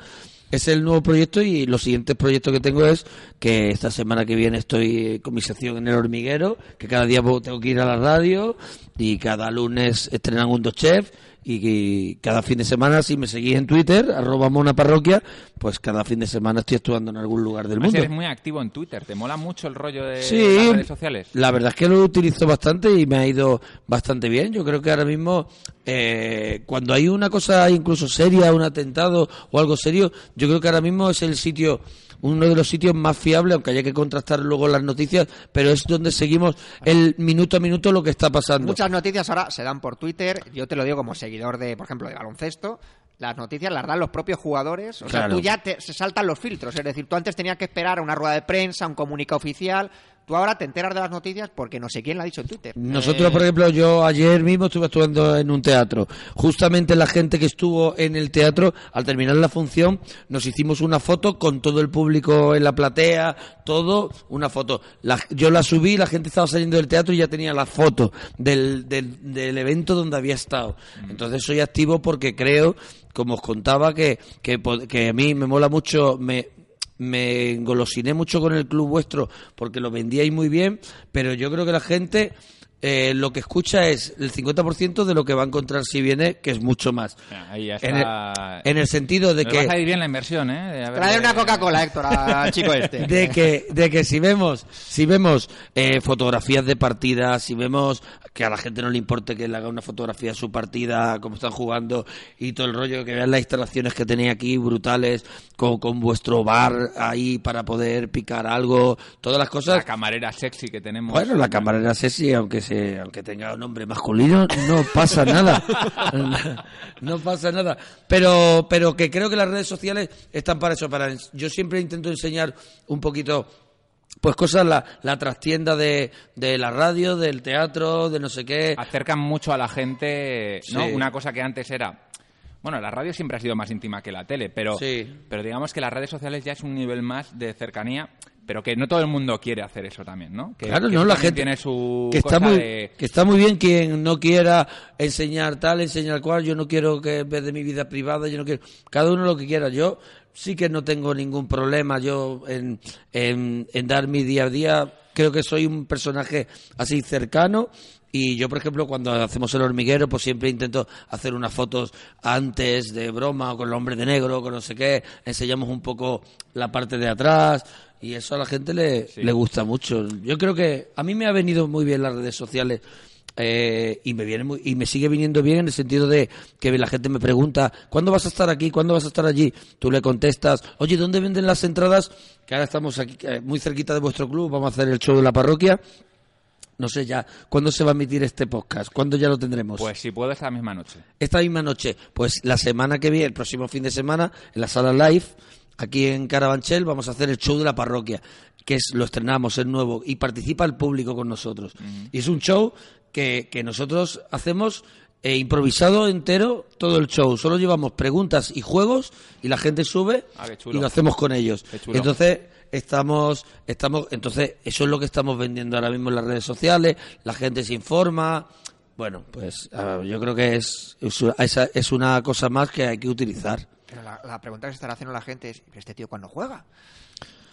es el nuevo proyecto y los siguientes proyectos que tengo es que esta semana que viene estoy con mi sección en el hormiguero, que cada día tengo que ir a la radio y cada lunes estrenan un dos chef y que cada fin de semana, si me seguís en Twitter, arroba mona parroquia, pues cada fin de semana estoy actuando en algún lugar del Además, mundo. eres muy activo en Twitter, ¿te mola mucho el rollo de Sí, las redes sociales? la verdad es que lo utilizo bastante y me ha ido bastante bien. Yo creo que ahora mismo, eh, cuando hay una cosa incluso seria, un atentado o algo serio, yo creo que ahora mismo es el sitio, uno de los sitios más fiables, aunque haya que contrastar luego las noticias, pero es donde seguimos el minuto a minuto lo que está pasando. Muchas noticias ahora se dan por Twitter. Yo te lo digo como seguidor de, por ejemplo, de baloncesto. Las noticias las dan los propios jugadores. O sea, tú ya te, se saltan los filtros. Es decir, tú antes tenías que esperar a una rueda de prensa, un comunicado oficial. Tú ahora te enteras de las noticias porque no sé quién la ha dicho en Twitter. Nosotros, Eh, por ejemplo, yo ayer mismo estuve actuando en un teatro. Justamente la gente que estuvo en el teatro, al terminar la función, nos hicimos una foto con todo el público en la platea, todo, una foto. La- yo la subí, la gente estaba saliendo del teatro y ya tenía la foto del, del, del evento donde había estado. Entonces soy activo porque creo, como os contaba, que, que, que a mí me mola mucho, me, me engolosiné mucho con el club vuestro porque lo vendíais muy bien, pero yo creo que la gente eh, lo que escucha es el 50% de lo que va a encontrar si viene, que es mucho más. Ah, Ahí ya En el, está. en el sentido de Nos va a que salir bien la inversión, ¿eh? De haberle- Trae una Coca-Cola, Héctor, al chico este. de que de que si vemos si vemos eh, fotografías de partidas si vemos que a la gente no le importe que le haga una fotografía de su partida cómo están jugando y todo el rollo que vean las instalaciones que tenéis aquí brutales con, con vuestro bar ahí para poder picar algo todas las cosas La camarera sexy que tenemos. bueno la camarera sexy aunque se, aunque tenga un nombre masculino, no pasa nada. no pasa nada. Pero, pero que creo que las redes sociales están para eso. Para, yo siempre intento enseñar un poquito pues cosas, la, la trastienda de, de la radio, del teatro, de no sé qué. Acercan mucho a la gente, ¿no? Sí. Una cosa que antes era... Bueno, la radio siempre ha sido más íntima que la tele, pero, Sí. pero digamos que las redes sociales ya es un nivel más de cercanía, pero que no todo el mundo quiere hacer eso también, ¿no? Que, claro, que no, la gente tiene su que está muy de- que está muy bien quien no quiera enseñar tal, enseñar cual, yo no quiero que en vez de mi vida privada, yo no quiero cada uno lo que quiera. Yo sí que no tengo ningún problema yo en, en, en dar mi día a día. Creo que soy un personaje así cercano y yo, por ejemplo, cuando hacemos el hormiguero, pues siempre intento hacer unas fotos antes de broma o con el hombre de negro, con no sé qué, enseñamos un poco la parte de atrás y eso a la gente le, le gusta mucho. Yo creo que a mí me ha venido muy bien las redes sociales eh, y me viene muy- y me sigue viniendo bien en el sentido de que la gente me pregunta ¿cuándo vas a estar aquí? ¿cuándo vas a estar allí? Tú le contestas oye ¿dónde venden las entradas? que ahora estamos aquí eh, muy cerquita de vuestro club vamos a hacer el show de la parroquia no sé ya ¿cuándo se va a emitir este podcast? ¿cuándo ya lo tendremos? Pues si puedo esta misma noche. esta misma noche, pues la semana que viene, el próximo fin de semana, en la sala live, aquí en Carabanchel, vamos a hacer el show de la parroquia, que es lo estrenamos, es nuevo, y participa el público con nosotros. Y es un show que, que nosotros hacemos eh, improvisado entero todo el show. Solo llevamos preguntas y juegos y la gente sube Ah, y lo hacemos con ellos. Entonces estamos estamos entonces eso es lo que estamos vendiendo ahora mismo en las redes sociales. La gente se informa. Bueno, pues yo creo que es, es una cosa más que hay que utilizar. Pero la, la pregunta que se estará haciendo la gente es, ¿pero este tío cuándo juega?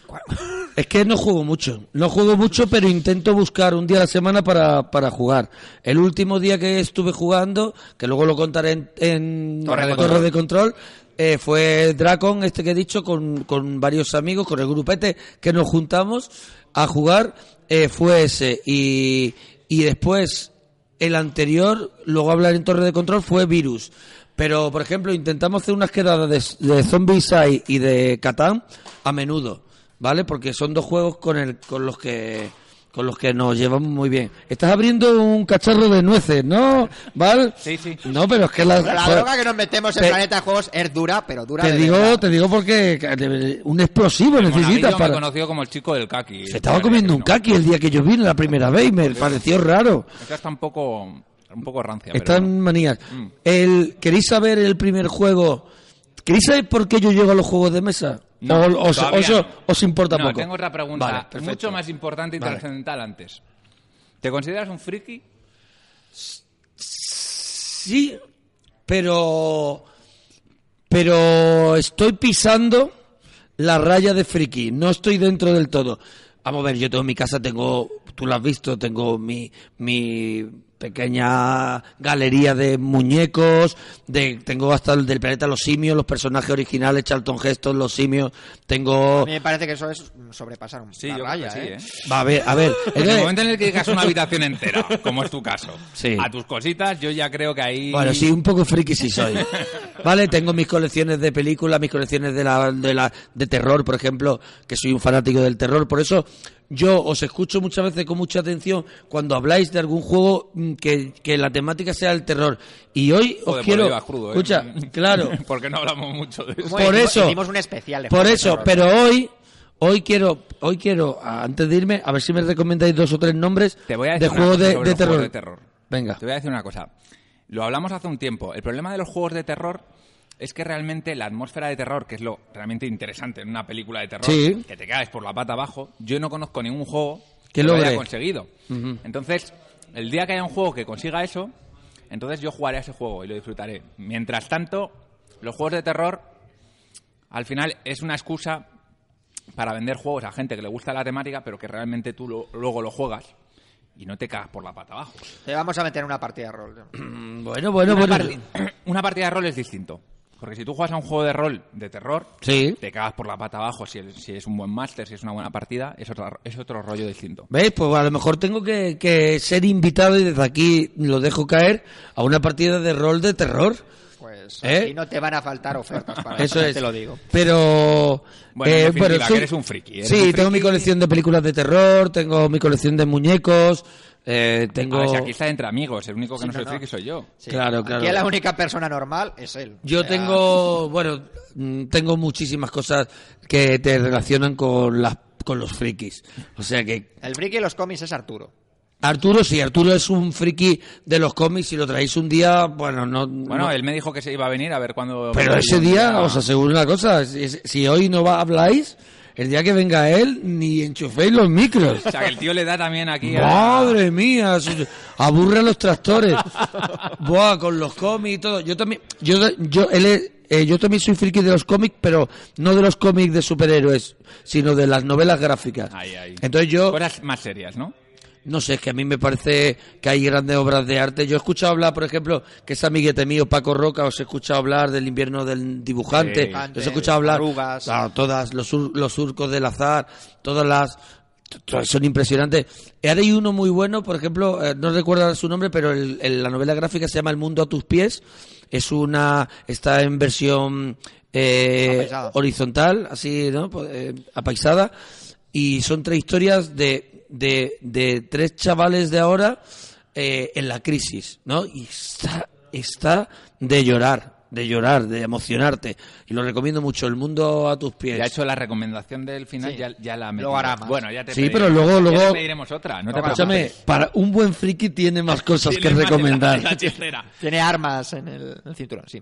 ¿Cuál- Es que no juego mucho, no juego mucho, pero intento buscar un día a la semana para, para jugar. El último día que estuve jugando, que luego lo contaré en, en Torre de Torre Control. de Control, eh, fue Dracon, este que he dicho, con, con varios amigos, con el grupete que nos juntamos a jugar, eh, fue ese. Y, y después, el anterior, luego hablar en Torre de Control, fue Virus. Pero, por ejemplo, intentamos hacer unas quedadas de, de Zombicide y de Catán a menudo, ¿vale? Porque son dos juegos con, el, con los que con los que nos llevamos muy bien. Estás abriendo un cacharro de nueces, ¿no? ¿Vale? Sí, sí. No, pero es que la, La joder, droga que nos metemos en Te- Planeta de Juegos es dura, pero dura te de digo, verdad. te digo porque que- un explosivo necesitas Monaguillo me para conoció como el chico del kaki. se estaba comiendo un kaki el día que yo vine la primera vez y me pareció raro. Esta está un poco, rancia. Están pero manías. Mm. El, ¿Queréis saber el primer juego? ¿Queréis saber por qué yo llego a los juegos de mesa? No, o, os, os importa No, poco? tengo otra pregunta Vale, mucho más importante y Vale. trascendental antes. ¿Te consideras un friki? Sí, pero pero estoy pisando la raya de friki, no estoy dentro del todo. Vamos a ver, yo tengo en mi casa, tengo, tú lo has visto, tengo mi, mi pequeña galería de muñecos, de, tengo hasta el del planeta Los Simios, los personajes originales, Charlton Heston, Los Simios, tengo... A mí me parece que eso es sobrepasar un Sí, la yo raya, creo que sí, ¿eh? Va, a ver, a ver, En el momento en el que digas una habitación entera, como es tu caso, Sí. a tus cositas, yo ya creo que ahí... Bueno, sí, un poco friki sí soy. Vale, tengo mis colecciones de películas, mis colecciones de la, de la de terror, por ejemplo, que soy un fanático del terror, por eso yo os escucho muchas veces con mucha atención cuando habláis de algún juego mm, que, que la temática sea el terror. Y hoy os Joder, quiero crudo, ¿eh? escucha, claro, Porque no hablamos mucho de eso. Por eso. Hicimos un especial. de por eso, pero hoy hoy quiero hoy quiero antes de irme a ver si me recomendáis dos o tres nombres Te voy a de decir juegos de, terror. juegos de terror. Venga. Te voy a decir una cosa. Lo hablamos hace un tiempo. El problema de los juegos de terror es que realmente la atmósfera de terror, que es lo realmente interesante en una película de terror, Sí. que te caes por la pata abajo, yo no conozco ningún juego Que lo haya conseguido. Entonces, el día que haya un juego que consiga eso, entonces yo jugaré a ese juego y lo disfrutaré. Mientras tanto, los juegos de terror, al final, es una excusa para vender juegos a gente que le gusta la temática, pero que realmente tú lo- luego lo juegas y no te cagas por la pata abajo. Te vamos a meter en una partida de rol. Bueno, bueno, una, bueno. una partida de rol es distinto. Porque si tú juegas a un juego de rol de terror, Sí. te cagas por la pata abajo si, el- si es un buen máster, si es una buena partida, es otro, es otro rollo distinto. ¿Veis? Pues a lo mejor tengo que, que ser invitado y desde aquí lo dejo caer a una partida de rol de terror. Pues ¿Eh? no te van a faltar ofertas para Eso eso, es. te lo digo. Pero. Bueno, en eh, soy- que eres un friki, eres sí, un tengo mi friki. colección de películas de terror, tengo mi colección de muñecos, eh, tengo. A ver, si aquí está entre amigos, el único que Sí, no soy no, no. friki soy yo. Sí. Claro, claro. Aquí la única persona normal es él. Yo O sea, tengo, bueno, mm, tengo muchísimas cosas que te relacionan con las con los frikis. O sea que El friki de los cómics es Arturo. Arturo sí, Arturo es un friki de los cómics. Si lo traéis un día, bueno, no. Bueno, no- él me dijo que se iba a venir a ver cuándo... Pero ese día, os aseguro una cosa: si, si hoy no va, habláis, el día que venga él, ni enchuféis los micros. O sea, que el tío le da también aquí a... Madre mía, aburre a los tractores. Buah, con los cómics y todo. Yo también, yo, yo, él es- eh, yo también soy friki de los cómics, pero no de los cómics de superhéroes, sino de las novelas gráficas. Ahí, ahí. Entonces yo, Cosas más serias, ¿no? No sé, es que a mí me parece que hay grandes obras de arte. Yo he escuchado hablar, por ejemplo, que es amiguete mío, Paco Roca, os he escuchado hablar del invierno del dibujante, Sí. os he escuchado hablar, Arrugas. claro, todas, los, sur- los surcos del azar, todas las, son impresionantes. Ahora hay uno muy bueno, por ejemplo, eh, no recuerdo su nombre, pero el- el- la novela gráfica se llama El mundo a tus pies. Es una, está en versión eh, horizontal, así, ¿no? Po- eh, apaisada. Y son tres historias de, de, de tres chavales de ahora eh, en la crisis, ¿no? Y está, está de llorar, de llorar, de emocionarte. Y lo recomiendo mucho, El mundo a tus pies. Ya ha hecho la recomendación del final, Sí. ya, ya la metido. hará más. Bueno, ya te Sí, pero luego- ya luego- te pediremos otra, no te Luego hará Escúchame, para un buen friki tiene más cosas que Tiene la- recomendar. la. Tiene armas en el, en el cinturón, sí.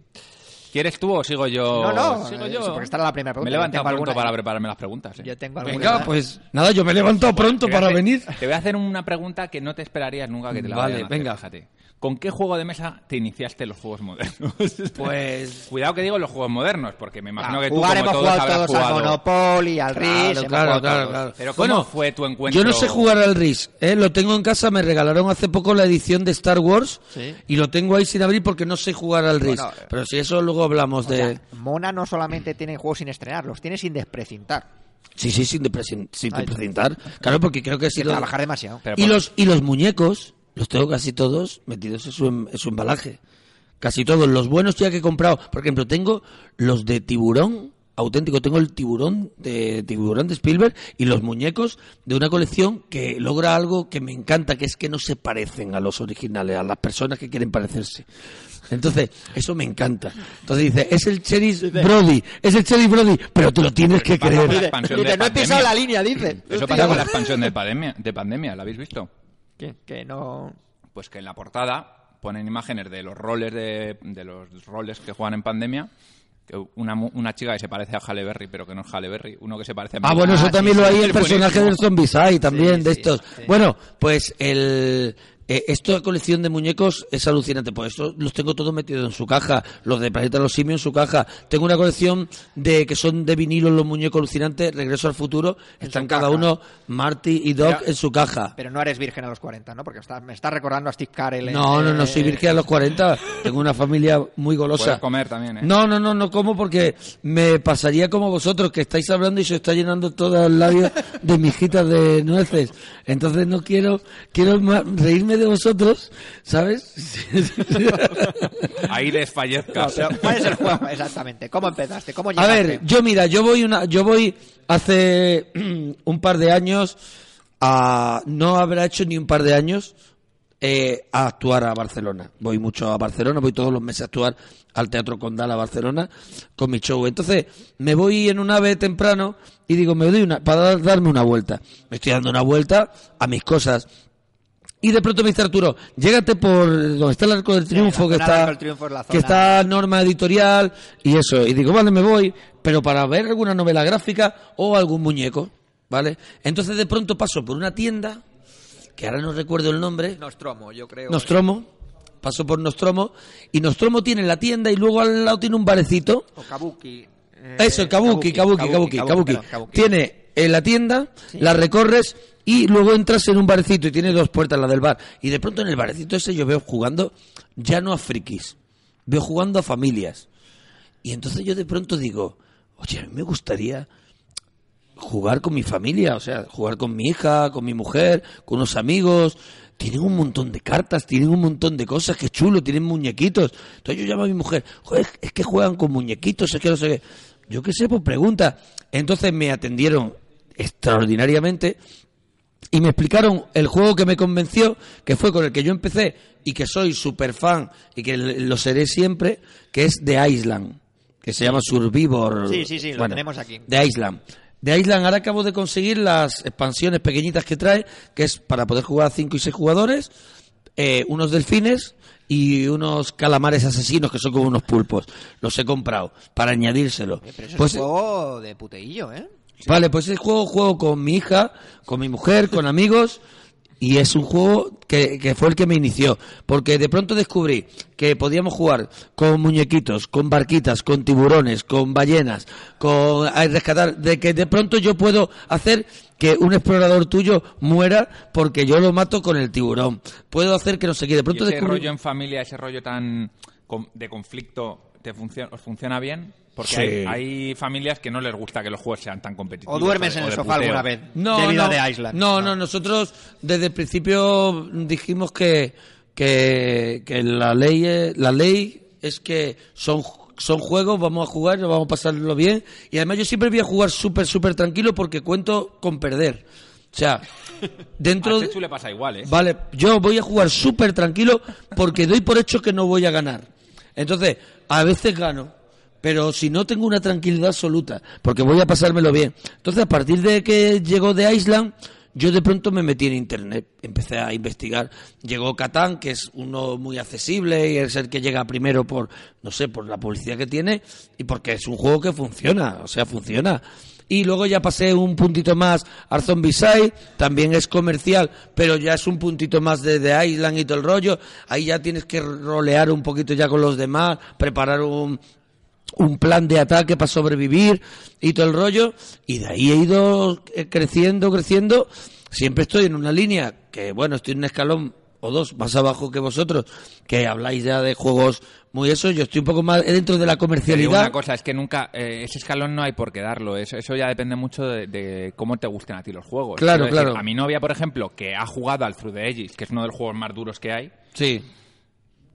¿Quieres tú o sigo yo? No, no, sigo eh, yo. porque esta era la primera pregunta. Me he levantado pronto alguna- para prepararme las preguntas. ¿eh? Yo tengo alguna. Venga, pues nada, yo me he levantado pronto para hacer- venir. Te voy a hacer una pregunta que no te esperarías nunca que te la Vale, vayan a hacer, venga. fíjate. ¿Con qué juego de mesa te iniciaste en los juegos modernos? Pues Cuidado que digo los juegos modernos, porque me imagino Ah, que tú, jugar como hemos todos, jugado habrás todos al. Monopoly, al Claro, RIS, claro, claro, claro. Pero ¿cómo fue tu encuentro? Yo no sé jugar al RIS, ¿eh? lo tengo en casa, me regalaron hace poco la edición de Star Wars Sí. y lo tengo ahí sin abrir porque no sé jugar al RIS. Bueno, eh, Pero si eso luego hablamos de... sea, Mona no solamente tiene juegos sin estrenar, los tiene sin desprecintar. Sí, sí, sin, depresen- sin Ay. presentar. Claro, porque creo que si Sin lo- trabajar demasiado. Pero Y por- los, y los muñecos, los tengo casi todos metidos en su, em- en su embalaje. Casi todos. Los buenos ya que he comprado. Por ejemplo, tengo los de tiburón auténtico. Tengo el tiburón de tiburón de Spielberg y los muñecos de una colección que logra algo que me encanta, que es que no se parecen a los originales, a las personas que quieren parecerse. Entonces, eso me encanta. Entonces dice, es el Cheris Brody, es el Cheris Brody, pero te lo tienes que creer. Dice, no he pisado la línea, dice. Eso pasa con la expansión de pandemia, de pandemia, ¿la habéis visto? Que, que no... Pues que en la portada ponen imágenes de los roles de, de los roles que juegan en pandemia. Que una, una chica que se parece a Halle Berry, pero que no es Halle Berry. Uno que se parece a Ah, bueno, eso Ah, también sí, lo sí, hay el personaje buenísimo. del Zombicide también, Sí, de sí, estos. sí. Bueno, pues el... Eh, esta colección de muñecos es alucinante, pues estos los tengo todos metidos en su caja, los de Planeta de los Simios en su caja. Tengo una colección de que son de vinilo los muñecos alucinantes, Regreso al Futuro, están cada caja. uno, Marty y Doc Pero- en su caja. Pero no eres virgen a los 40, ¿no? Porque está- me está recordando a Steve Carell. No, no, no, eh, soy virgen a los 40, tengo una familia muy golosa. Puedes comer también, ¿eh? No, no, no, no como porque me pasaría como vosotros, que estáis hablando y se está llenando todo el labio de mijitas de nueces. Entonces no quiero, quiero reírme de vosotros, ¿sabes? Ahí No, desfallezcas. pero ¿cuál es el juego exactamente? ¿Cómo empezaste? ¿Cómo A llegaste? ver, yo mira, yo voy una, yo voy hace un par de años a, no habrá hecho ni un par de años eh, a actuar a Barcelona. Voy mucho a Barcelona, voy todos los meses a actuar al Teatro Condal a Barcelona con mi show. Entonces me voy en un ave temprano y digo, me doy una, para dar- darme una vuelta. Me estoy dando una vuelta a mis cosas. Y de pronto me dice Arturo, llégate por donde está el Arco del Triunfo, que está, Arco del Triunfo es la que está norma editorial y eso. Y digo, vale, me voy, pero para ver alguna novela gráfica o algún muñeco, ¿vale? Entonces de pronto paso por una tienda, que ahora no recuerdo el nombre, Nostromo, yo creo. Nostromo, paso por Nostromo, y Nostromo tiene la tienda y luego al lado tiene un barecito. O Kabuki. eh, Eso, el Kabuki, Kabuki, Kabuki, Kabuki. Kabuki. Tiene en la tienda, la recorres y luego entras en un barecito y tiene dos puertas, la del bar. Y de pronto en el barecito ese yo veo jugando ya no a frikis, veo jugando a familias. Y entonces yo de pronto digo, oye, a mí me gustaría jugar con mi familia, o sea, jugar con mi hija, con mi mujer, con unos amigos. Tienen un montón de cartas, tienen un montón de cosas, que chulo, tienen muñequitos. Entonces yo llamo a mi mujer, joder, es que juegan con muñequitos, es que no sé qué. Yo qué sé, pues pregunta. Entonces me atendieron extraordinariamente y me explicaron el juego que me convenció, que fue con el que yo empecé y que soy súper fan y que lo seré siempre, que es The Island, que se llama Survivor. Sí, sí, sí, lo tenemos aquí. The Island. The Island ahora acabo de conseguir las expansiones pequeñitas que trae, que es para poder jugar a 5 y 6 jugadores, eh, unos delfines y unos calamares asesinos que son como unos pulpos. Los he comprado para añadírselo. Pero eso pues, es un juego de puteillo, ¿eh? Vale, pues ese juego juego con mi hija, con mi mujer, con amigos. Y es un juego que, que, fue el que me inició. Porque de pronto descubrí que podíamos jugar con muñequitos, con barquitas, con tiburones, con ballenas, con a rescatar. De que de pronto yo puedo hacer que un explorador tuyo muera porque yo lo mato con el tiburón. Puedo hacer que no sé qué. De pronto ese rollo en familia, ese rollo tan de conflicto, ¿te funciona, ¿os funciona bien? Porque hay, familias que no les gusta que los juegos sean tan competitivos. ¿O duermes en el sofá alguna vez? No, no, de Island. No, no, nosotros desde el principio dijimos que, que, la, ley es, la ley es que son son juegos, vamos a jugar, vamos a pasarlo bien. Y además yo siempre voy a jugar súper, súper tranquilo porque cuento con perder. O sea, dentro... A le pasa igual, ¿eh? Vale, yo voy a jugar súper tranquilo porque doy por hecho que no voy a ganar. Entonces, a veces gano pero si no tengo una tranquilidad absoluta, porque voy a pasármelo bien. Entonces, a partir de que llegó de Island, yo de pronto me metí en internet, empecé a investigar. Llegó Catán, que es uno muy accesible y es el que llega primero por, no sé, por la publicidad que tiene y porque es un juego que funciona, o sea, funciona. Y luego ya pasé un puntito más a Zombie también es comercial, pero ya es un puntito más de The Island y todo el rollo. Ahí ya tienes que rolear un poquito ya con los demás, preparar un, un plan de ataque para sobrevivir y todo el rollo. Y de ahí he ido eh, creciendo, creciendo. Siempre estoy en una línea que, bueno, estoy en un escalón o dos más abajo que vosotros, que habláis ya de juegos muy eso, yo estoy un poco más dentro de la comercialidad. una cosa, es que nunca, eh, ese escalón no hay por qué darlo, eso, eso ya depende mucho de, cómo te gusten a ti los juegos. Claro, claro. a mi novia, por ejemplo, que ha jugado al Through the Edges, que es uno de los juegos más duros que hay, sí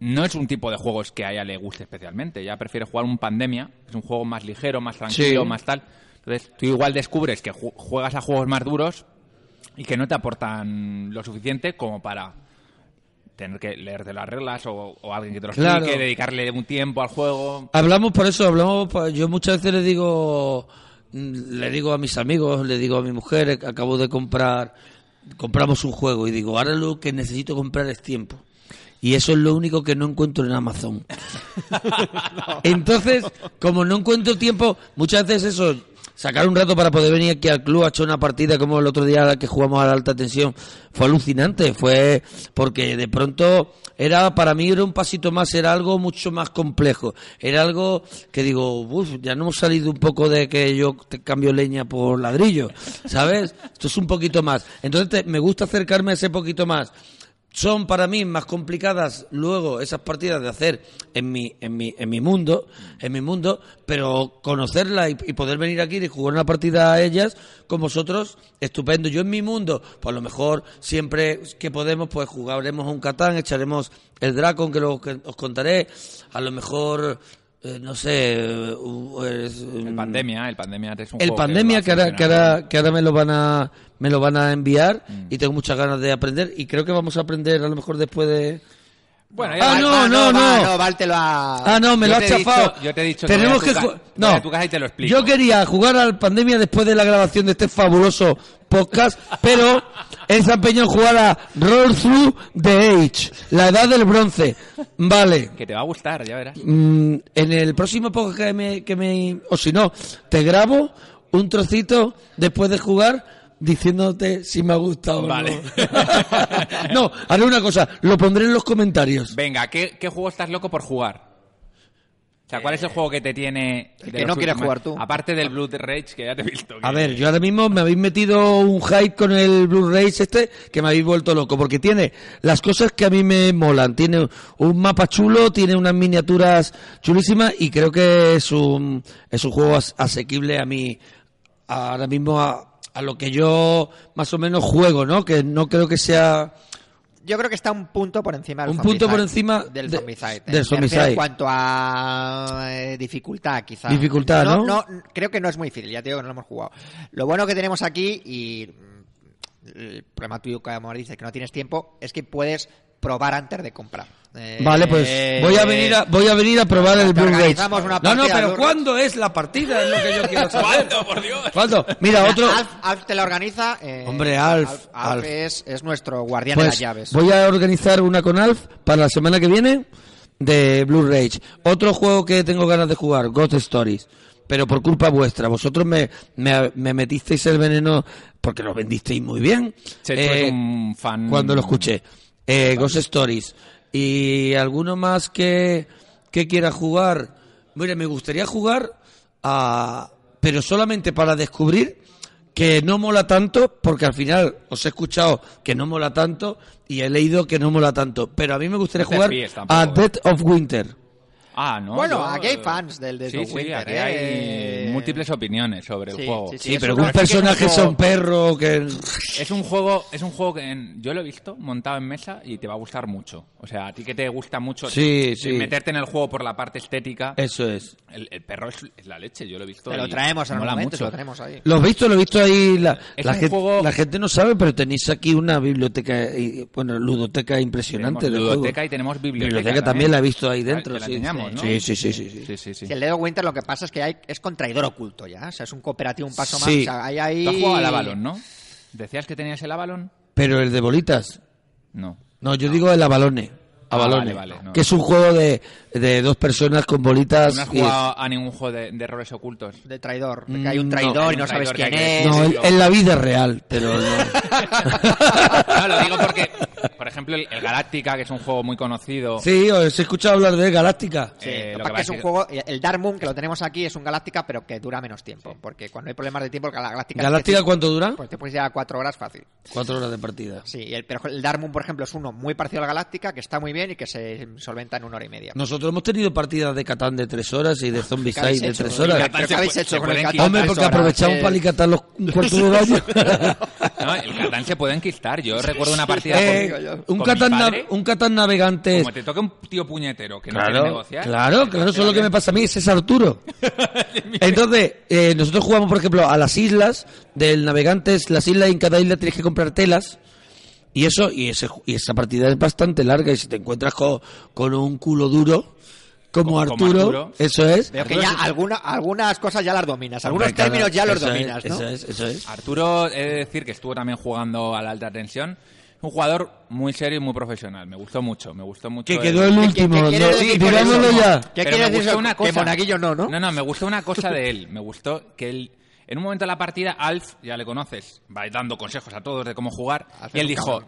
no es un tipo de juegos que a ella le guste especialmente. Ella prefiere jugar un Pandemia, es un juego más ligero, más tranquilo, más tal. Entonces, tú igual descubres que juegas a juegos más duros y que no te aportan lo suficiente como para tener que leerte las reglas o, alguien que te lo explique, dedicarle un tiempo al juego. Hablamos por eso, hablamos, yo muchas veces le digo le digo a mis amigos, le digo a mi mujer, acabo de comprar compramos un juego y digo, ahora lo que necesito comprar es tiempo y eso es lo único que no encuentro en Amazon. Entonces, como no encuentro tiempo, muchas veces eso, sacar un rato para poder venir aquí al club a echar una partida como el otro día que jugamos a la alta tensión, fue alucinante, fue porque de pronto era para mí era un pasito más, era algo mucho más complejo, era algo que digo, uff, ya no hemos salido un poco de que yo te cambio leña por ladrillo, ¿sabes? Esto es un poquito más. Entonces me gusta acercarme a ese poquito más son para mí más complicadas luego esas partidas de hacer en mi, en mi, en mi mundo, en mi mundo, pero conocerla y, poder venir aquí y jugar una partida a ellas con vosotros, estupendo. Yo en mi mundo, pues a lo mejor siempre que podemos, pues jugaremos un Catán, echaremos el Dracon que, lo, que os contaré, a lo mejor eh, no sé el pandemia el pandemia es un el pandemia que, ahora, que, ahora, que ahora me lo van a me lo van a enviar mm. y tengo muchas ganas de aprender y creo que vamos a aprender a lo mejor después de bueno, ah, no, no, no, no, Ah, no, me lo has chafado. yo te he dicho Tenemos que, no. Yo quería jugar al Pandemia después de la grabación de este fabuloso podcast, pero él se empeñó en jugar a Roll Through the Age, la edad del bronce. Vale. Que te va a gustar, ya verás. Mm, en el próximo podcast que me, que me, o si no, te grabo un trocito después de jugar diciéndote si me ha gustado vale. no. no, haré una cosa, lo pondré en los comentarios. Venga, ¿qué, qué juego estás loco por jugar? O sea, ¿cuál es el juego que te tiene... que no quieres jugar tú. Aparte del Blood Rage, que ya te he visto. A ver, yo ahora mismo me habéis metido un hype con el Blood Rage este que me habéis vuelto loco, porque tiene las cosas que a mí me molan. Tiene un mapa chulo, tiene unas miniaturas chulísimas y creo que es un, es un juego asequible a mí ahora mismo a, a lo que yo más o menos juego, ¿no? Que no creo que sea... Yo creo que está un punto por encima del Un punto por encima del de- Zombicide. del Me Zombicide. En cuanto a eh, dificultad, quizá. Dificultad, ¿no? no Creo que no es muy difícil, ya te digo que no lo hemos jugado. Lo bueno que tenemos aquí, y mm, el problema tuyo, como dices, que no tienes tiempo, es que puedes probar antes de comprar. Eh, Vale, pues voy a venir a, voy a venir a probar el Blu-ray. organizamos una No, no, pero ¿cuándo es la partida? Es lo que yo quiero saber. ¿Cuándo, por Dios? ¿Cuándo? Mira, otro... Alf, Alf te la organiza. eh, Hombre, Alf, Alf, Alf. es, es nuestro guardián de las Pues llaves. voy a organizar una con Alf para la semana que viene de Blu-ray. Otro juego que tengo ganas de jugar, Ghost Stories. Pero por culpa vuestra, vosotros me, me, me metisteis el veneno porque lo vendisteis muy bien. Checho Eh, un fan. cuando lo escuché. Eh, Ghost Stories. Y alguno más que, que quiera jugar. Mire, me gustaría jugar a. Pero solamente para descubrir que no mola tanto, porque al final os he escuchado que no mola tanto y he leído que no mola tanto. Pero a mí me gustaría No jugar fíes tampoco, a eh. Death of Winter. Ah, no. Bueno, yo- aquí hay fans del Death Sí, of sí, Winter, aquí eh. hay múltiples opiniones sobre Sí, el juego. sí, pero un que es un personaje sea juego- un perro, que... Es un juego, es un juego que en- yo lo he visto montado en mesa y te va a gustar mucho. O sea, a ti que te gusta mucho Sí, sí. meterte en el juego por la parte estética, Eso es. el, el perro es, es la leche, yo lo he visto. Te lo traemos en momento, mucho. lo tenemos ahí. Lo he visto, lo he visto ahí. La, Es la un gente, juego- la gente no sabe, pero tenéis aquí una biblioteca, y, bueno, ludoteca impresionante. Tenemos de ludoteca y tenemos biblioteca. Biblioteca también la he visto ahí dentro. Te la sí, sí, ¿no? sí, sí, sí, sí, sí. Sí, sí, sí. Si el Dead of Winter lo que pasa es que hay, es con traidor oculto ya. O sea, es un cooperativo un paso más. O sea, hay ahí... Tú has jugado al Avalon, ¿no? ¿Decías que tenías el Avalon? Pero el de bolitas. No. No, yo digo el Avalone. Ah, Avalone. vale, vale, no. Que es un juego de, de dos personas con bolitas. ¿No has y jugado a ningún juego de, de errores ocultos? De traidor. De Mm, que hay un no. traidor y no Un sabes traidor quién es. No, en, la vida real, pero no. No, lo digo porque, por ejemplo, el, el Galáctica, que es un juego muy conocido. Sí, os he escuchado hablar de Galáctica. Sí, Eh, lo lo que que pasa es que es pasa un juego, el Dark Moon, que lo tenemos aquí, es un Galáctica, pero que dura menos tiempo. Porque cuando hay problemas de tiempo, la Galáctica... ¿Galáctica cuánto dura? Pues te puedes llevar cuatro horas fácil. Cuatro horas de partida. Sí, el, pero el Dark Moon, por ejemplo, es uno muy parecido al Galáctica, que está muy bien y que se solventa en una hora y media. Nosotros hemos tenido partidas de Catán de tres horas y de Zombie ¿Qué habéis de hecho? tres horas. ¿Pero qué habéis hecho con el Catán? Hombre, porque aprovechamos Eh, para alicatar los un cuarto de baño. No, el Catán se puede enquistar. Yo recuerdo una partida Eh, con, un, con Catán mi padre. un Catán navegante. Como te toque un tío puñetero que no quiere Claro, negociar. claro, claro, eso es lo que me pasa a mí, ese es Arturo. Entonces, eh, nosotros jugamos, por ejemplo, a las islas del Navegantes, las islas y en cada isla tienes que comprar telas. Y eso, y, ese, y esa partida es bastante larga y si te encuentras co- con, un culo duro, como Como Arturo, Arturo. eso es. Veo que ya alguna, algunas cosas ya las dominas, algunos Hombre, términos ya los eso es, dominas, ¿no? Eso es, eso es. Arturo, he de decir que estuvo también jugando a la alta tensión. Un jugador muy serio y muy profesional. Me gustó mucho, me gustó mucho. Que el- quedó el ¿Qué- último, qué decir con digámoslo eso? ya. ¿Qué Pero quiere me decir gustó eso? una cosa. Que Monaguillo no, ¿no? No, no, me gustó una cosa de él. Me gustó que él, en un momento de la partida, Alf, ya le conoces, va dando consejos a todos de cómo jugar. Alf y él dijo, cabrón.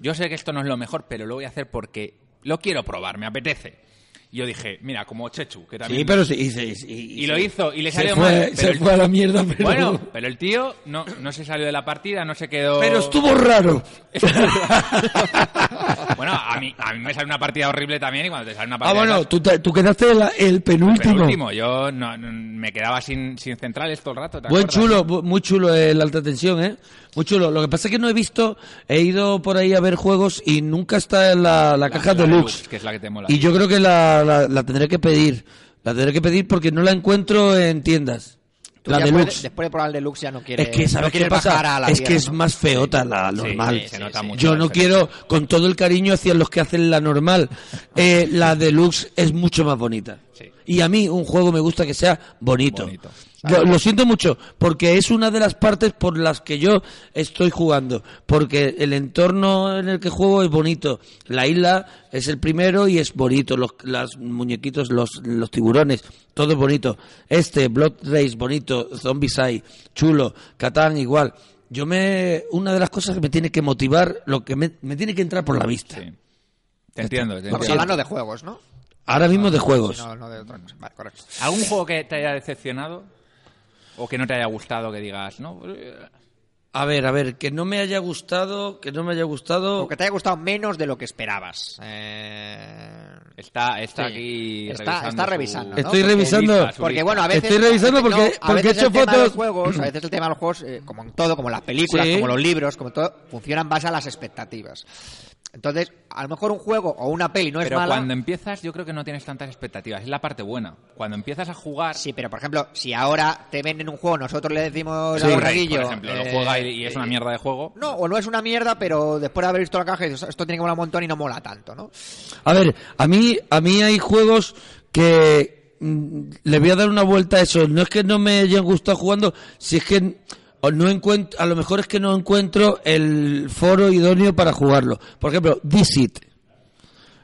yo sé que esto no es lo mejor, pero lo voy a hacer porque lo quiero probar, me apetece. Y yo dije, mira, como Chechu, que también... Sí, pero sí. Y, sí, sí, Y lo hizo, y le se salió fue, mal. Se el- fue a la mierda, pero... Bueno, pero el tío no, no se salió de la partida, no se quedó... Pero estuvo raro. Bueno, a mí, a mí me sale una partida horrible también y cuando te sale una Ah, partida... de bueno, tú, te- tú quedaste el, el penúltimo. Pero último, yo no, no- me quedaba sin, sin centrales todo el rato. ¿te Buen acuerdas? chulo, muy chulo el alta tensión, ¿eh? Muy chulo. Lo que pasa es que no he visto, he ido por ahí a ver juegos y nunca está en la, la caja la deluxe. que es la que te mola. Y yo creo que la, la, la tendré que pedir. La tendré que pedir porque no la encuentro en tiendas. Tú La puedes- deluxe. después de probar el deluxe ya no quieres. Es que, ¿sabes no qué a pasa? la Es que es ¿no? más feota la normal. sí, se nota mucho Yo no quiero, con todo el cariño hacia los que hacen la normal, eh, la deluxe es mucho más bonita. Sí. Y a mí un juego me gusta que sea bonito. Bonito. Lo, lo siento mucho, porque es una de las partes por las que yo estoy jugando. Porque el entorno en el que juego es bonito. La isla es el primero y es bonito. Los las muñequitos, los, los tiburones, todo es bonito. Este, Blood Race, bonito. Zombicide, chulo. Catán, igual. Yo me. Una de las cosas que me tiene que motivar, lo que me, me tiene que entrar por la vista. Sí. Te entiendo. te Estamos entiendo. hablando de juegos, ¿no? Ahora mismo de juegos. Sí, no, no de otra cosa. Vale, correcto. ¿Algún juego que te haya decepcionado? ¿O que no te haya gustado que digas, no? A ver, a ver, que no me haya gustado, que no me haya gustado. O que te haya gustado menos de lo que esperabas. Eh, Está, está Sí. aquí Está- revisando. está su- revisando, ¿no? Estoy Porque- revisando. lista, su Porque bueno, a veces... Estoy revisando no, porque- a porque he hecho el tema de los fotos- juegos, a veces el tema de los juegos, eh, como en todo, como en las películas, Sí. como los libros, como todo, funciona en base a las expectativas. Entonces, a lo mejor un juego o una peli no es Pero mala... cuando empiezas, yo creo que no tienes tantas expectativas. Es la parte buena. Cuando empiezas a jugar. Sí, pero por ejemplo, si ahora te venden un juego, nosotros le decimos Sí, a por Borreguillo... ejemplo, lo eh, juega y, y es una mierda de juego. No, o no es una mierda, pero después de haber visto la caja, esto tiene que molar un montón y no mola tanto, ¿no? A ver, a mí, a mí hay juegos que mm, le voy a dar una vuelta a eso. No es que no me hayan gustado jugando, si es que no encuentro, a lo mejor es que no encuentro el foro idóneo para jugarlo. Por ejemplo, This It.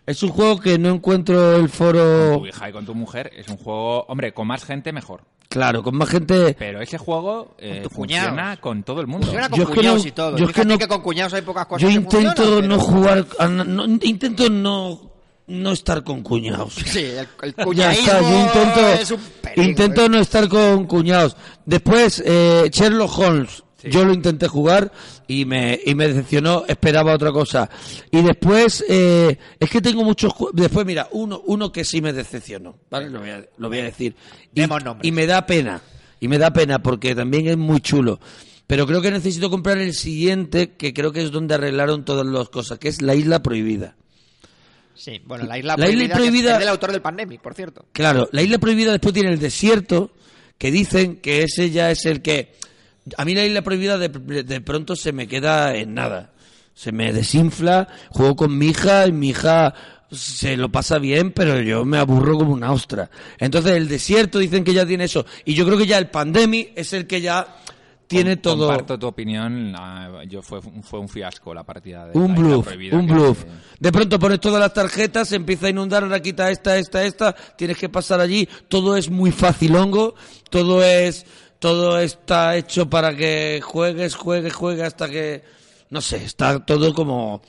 Es un juego que no encuentro el Con foro, tu hija y con tu mujer es un juego, hombre, con más gente mejor. claro, con más gente. Pero ese juego eh, tus funciona cuñados. con todo el mundo. Funciona con Yo es que cuñados no- y todo. yo es que con cuñados hay pocas cosas Yo que intento funcionan, no pero- jugar, a- no- intento no, no estar con cuñados. Sí, el, el Ya cuñadismo está, yo intento, es un peligro, intento ¿eh? no estar con cuñados. Después, eh, Sherlock Holmes. Yo lo intenté jugar y me, y me decepcionó, esperaba otra cosa. Y después, eh, es que tengo muchos... Después, mira, uno, uno que sí me decepcionó, ¿vale? Lo voy a, lo voy a decir. Y me da pena, y me da pena porque también es muy chulo. Pero creo que necesito comprar el siguiente, que creo que es donde arreglaron todas las cosas, que es La Isla Prohibida. Sí, bueno, la isla La Isla prohibida, es- Prohibida- es del autor del Pandemic, por cierto. Claro, la isla prohibida después tiene el desierto, que dicen que ese ya es el que... A mí la isla prohibida de, de pronto se me queda en nada. Se me desinfla, juego con mi hija y mi hija se lo pasa bien, pero yo me aburro como una ostra. Entonces el desierto dicen que ya tiene eso. Y yo creo que ya el pandemic es el que ya tiene Com- todo... Comparto tu opinión. yo fue, fue un fiasco la partida de Un bluff, un que- bluff. De pronto pones todas las tarjetas, se empieza a inundar, ahora quita esta, esta, esta, tienes que pasar allí, todo es muy facilongo, todo es, todo está hecho para que juegues, juegues, juegues hasta que, no sé, está todo como,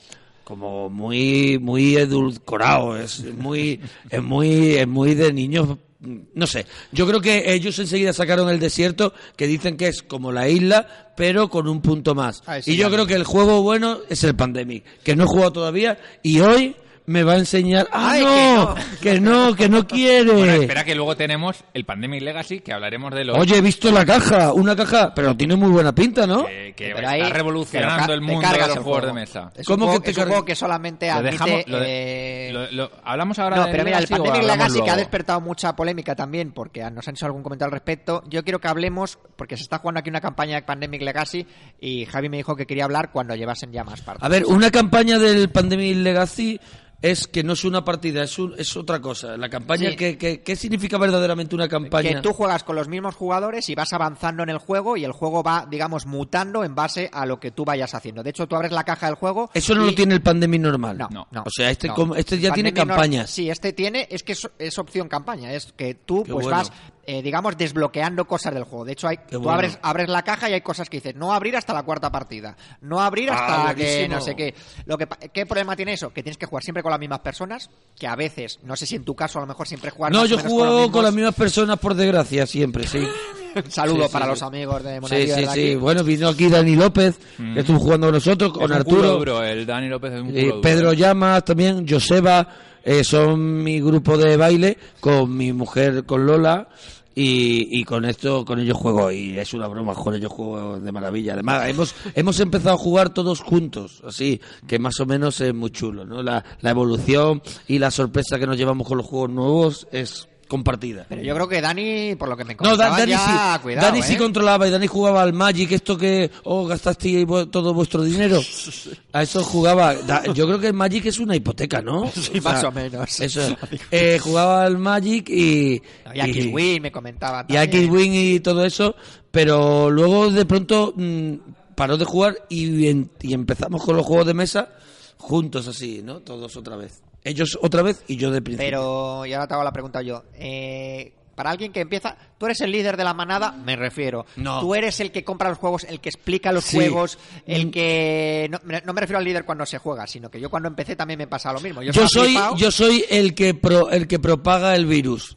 como muy, muy edulcorado, es muy, es muy, es muy de niños, no sé. Yo creo que ellos enseguida sacaron el desierto, que dicen que es como la isla, pero con un punto más. Sí, y yo creo que el juego bueno es el Pandemic, que no he jugado todavía y hoy me va a enseñar. ¡Ah, Ay, no! Que no, que no quiere. Bueno, espera que luego tenemos el Pandemic Legacy, que hablaremos de los Oye, he visto la caja, una caja, pero tiene muy buena pinta, ¿no? que, que está ahí revolucionando el mundo de los el juegos de juego. mesa. Es ¿Cómo que te es un cargas? juego que solamente Lo admite... dejamos- lo de- eh, lo- lo- hablamos ahora No, pero mira, el Pandemic Legacy que ha despertado mucha polémica también, porque nos han hecho algún comentario al respecto. Yo quiero que hablemos, porque se está jugando aquí una campaña de Pandemic Legacy y Javi me dijo que quería hablar cuando llevasen ya más partidas. A ver, una campaña del Pandemic Legacy es que no es una partida, es, un- es otra cosa. La campaña, Sí. ¿qué, qué, qué significa verdaderamente una campaña? Que tú juegas con los mismos jugadores y vas avanzando en el juego y el juego va, digamos, mutando en base a lo que tú vayas haciendo. De hecho, tú abres la caja del juego. Eso no y- lo tiene el Pandemic normal. No, No. no. O sea, este, no. como- este ya tiene no- campañas. Sí, este tiene, es que es, es opción campaña. Es que tú, Qué pues bueno. vas, eh, digamos, desbloqueando cosas del juego. De hecho, hay, tú bueno. abres, abres la caja y hay cosas que dices, no abrir hasta la cuarta partida. No abrir Ah, hasta que buenísimo. no sé qué. Lo que, pa- ¿Qué problema tiene eso? Que tienes que jugar siempre con las mismas personas, que a veces, no sé si en tu caso a lo mejor siempre juegas No, yo juego con, las mismas personas por desgracia, siempre, sí. Un saludo Sí, sí, para sí. los amigos de Sí, Monaguillo sí, de sí. aquí. Bueno, vino aquí Dani López, que estuvo jugando con nosotros, con Es un culo Arturo. duro, el Dani López es un Eh, culo duro. Pedro Llamas también, Joseba, eh, son mi grupo de baile con mi mujer, con Lola. Y, y con esto, con ellos juego, y es una broma, con ellos juego de maravilla. Además, hemos, hemos empezado a jugar todos juntos, así, que más o menos es muy chulo, ¿no? La, la evolución y la sorpresa que nos llevamos con los juegos nuevos es compartida. Pero yo creo que Dani, por lo que me No, Dani, ya, sí, cuidado, Dani sí ¿eh? controlaba y Dani jugaba al Magic, esto que, oh, gastaste todo vuestro dinero. A eso jugaba. Da- yo creo que el Magic es una hipoteca, ¿no? Sí, más o menos. Eso. Eh, jugaba al Magic y. Y a X-Wing me comentaba y a. X-Wing y todo eso, pero luego de pronto mm, paró de jugar y, en- y empezamos con los juegos de mesa juntos así, ¿no? Todos otra vez. Ellos otra vez y yo de principio. Pero, y ahora te hago la pregunta yo. Eh, para alguien que empieza, tú eres el líder de la manada, me refiero. No. Tú eres el que compra los juegos, el que explica los Sí. juegos, el Mm. que no, me- no me refiero al líder cuando se juega, sino que yo cuando empecé también me pasa lo mismo. Yo, soy, flipado. yo soy el que pro- el que propaga el virus.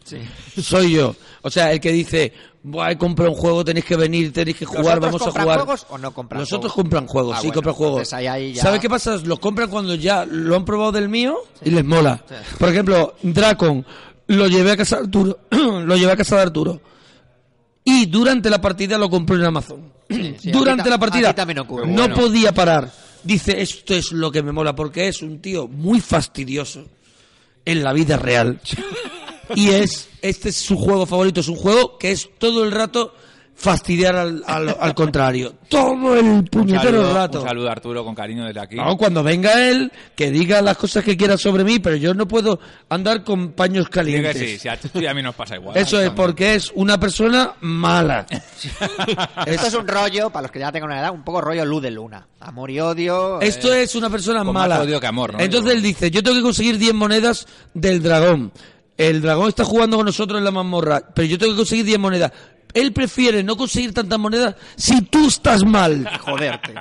Soy yo. O sea, el que dice, Buah, he comprado un juego, tenéis que venir, tenéis que ¿Los jugar, vamos a jugar. juegos o no compran Los juegos? otros compran juegos, Ah, sí, bueno, compran juegos. entonces ahí- ahí ya- ¿Sabes qué pasa? Los compran cuando ya lo han probado del mío y les mola. Por ejemplo, Dracon lo llevé a casa de Arturo, lo llevé a casa de Arturo. Y durante la partida lo compró en Amazon. sí, durante la partida no Bueno. podía parar. Dice, esto es lo que me mola, porque es un tío muy fastidioso en la vida real. Y es, este es su juego favorito, es un juego que es todo el rato fastidiar al, al- al contrario. Todo el Un puñetero saludo, rato. un saludo a Arturo con cariño desde aquí. No, cuando venga él, que diga las cosas que quiera sobre mí, pero yo no puedo andar con paños calientes. sí, tú y a mí nos pasa igual. Eso es porque es una persona mala. Esto es un rollo, para los que ya tengan una edad, un poco rollo luz de luna. Amor y odio. Esto eh, es una persona con más mala. odio que amor, ¿no? Entonces él dice, yo tengo que conseguir 10 monedas del dragón. El dragón está jugando con nosotros en la mazmorra, pero yo tengo que conseguir 10 monedas. Él prefiere no conseguir tantas monedas si tú estás mal. Joderte.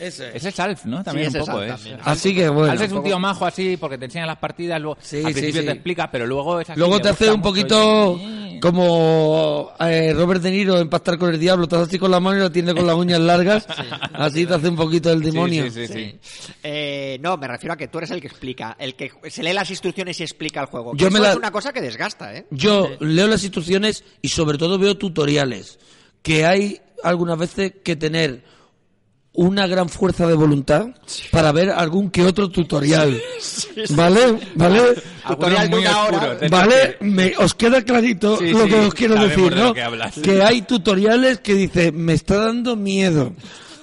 Ese Ese es Alf, ¿no? También Sí, un es poco, Alf ¿eh? también. Así que bueno. Alf es un tío majo así porque te enseña las partidas, luego Sí, al sí, principio sí. te explica, pero luego es así, Luego te hace un poquito y- como eh, Robert De Niro en Pactar con el Diablo. Te hace así con la mano y lo tiene con las uñas largas. Así te hace un poquito el Sí, demonio. Sí, sí, sí. Eh, no, me refiero a que tú eres el que explica, el que se lee las instrucciones y explica el juego. Yo Eso me la- es una cosa que desgasta, ¿eh? Yo leo las instrucciones y sobre todo veo tutoriales. Que hay algunas veces que tener una gran fuerza de voluntad para ver algún que otro tutorial. ¿Vale? ¿Vale? Tutorial de una hora. ¿Vale? Me- os queda clarito Sí, lo sí, que os quiero decir, de ¿no? que. Que hay tutoriales que dice, me está dando miedo,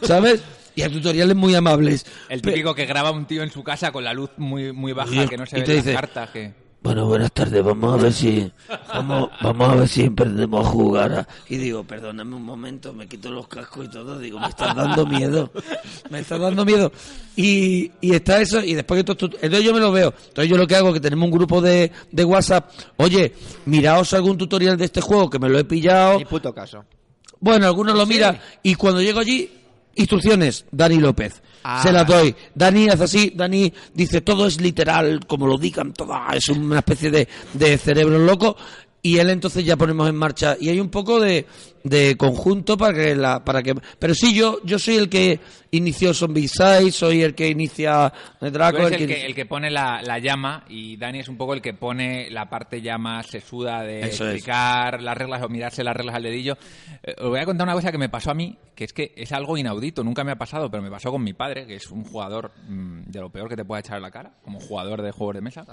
¿sabes? Y hay tutoriales muy amables. El Pe- típico que graba un tío en su casa con la luz muy, muy baja, Y- que no se ve las dice- cartas. Que... Bueno, buenas tardes, vamos a ver si vamos, vamos a ver si aprendemos a jugar. a- Y digo, perdóname un momento, me quito los cascos y todo, digo, me estás dando miedo. Me estás dando miedo. Y, y está eso, y después que todo, entonces yo me lo veo. Entonces yo lo que hago es que tenemos un grupo de, de WhatsApp, oye, miraos algún tutorial de este juego que me lo he pillado. Ni puto caso. Bueno, algunos lo miran y cuando llego allí, instrucciones, Dani López. Ah. Se las doy. Dani hace así, Dani dice todo es literal, como lo digan, todo es una especie de, de cerebro loco. Y él entonces ya ponemos en marcha. Y hay un poco de, de conjunto para que la, para que, pero sí yo, yo soy el que inició Zombie Side, soy el que inicia Draco, el el que- que, el que pone la, la llama y Dani es un poco el que pone la parte ya más sesuda de Eso es. explicar las reglas o mirarse las reglas al dedillo. Eh, os voy a contar una cosa que me pasó a mí, que es que es algo inaudito, nunca me ha pasado, pero me pasó con mi padre, que es un jugador mm, de lo peor que te pueda echar en la cara, como jugador de juegos de mesa.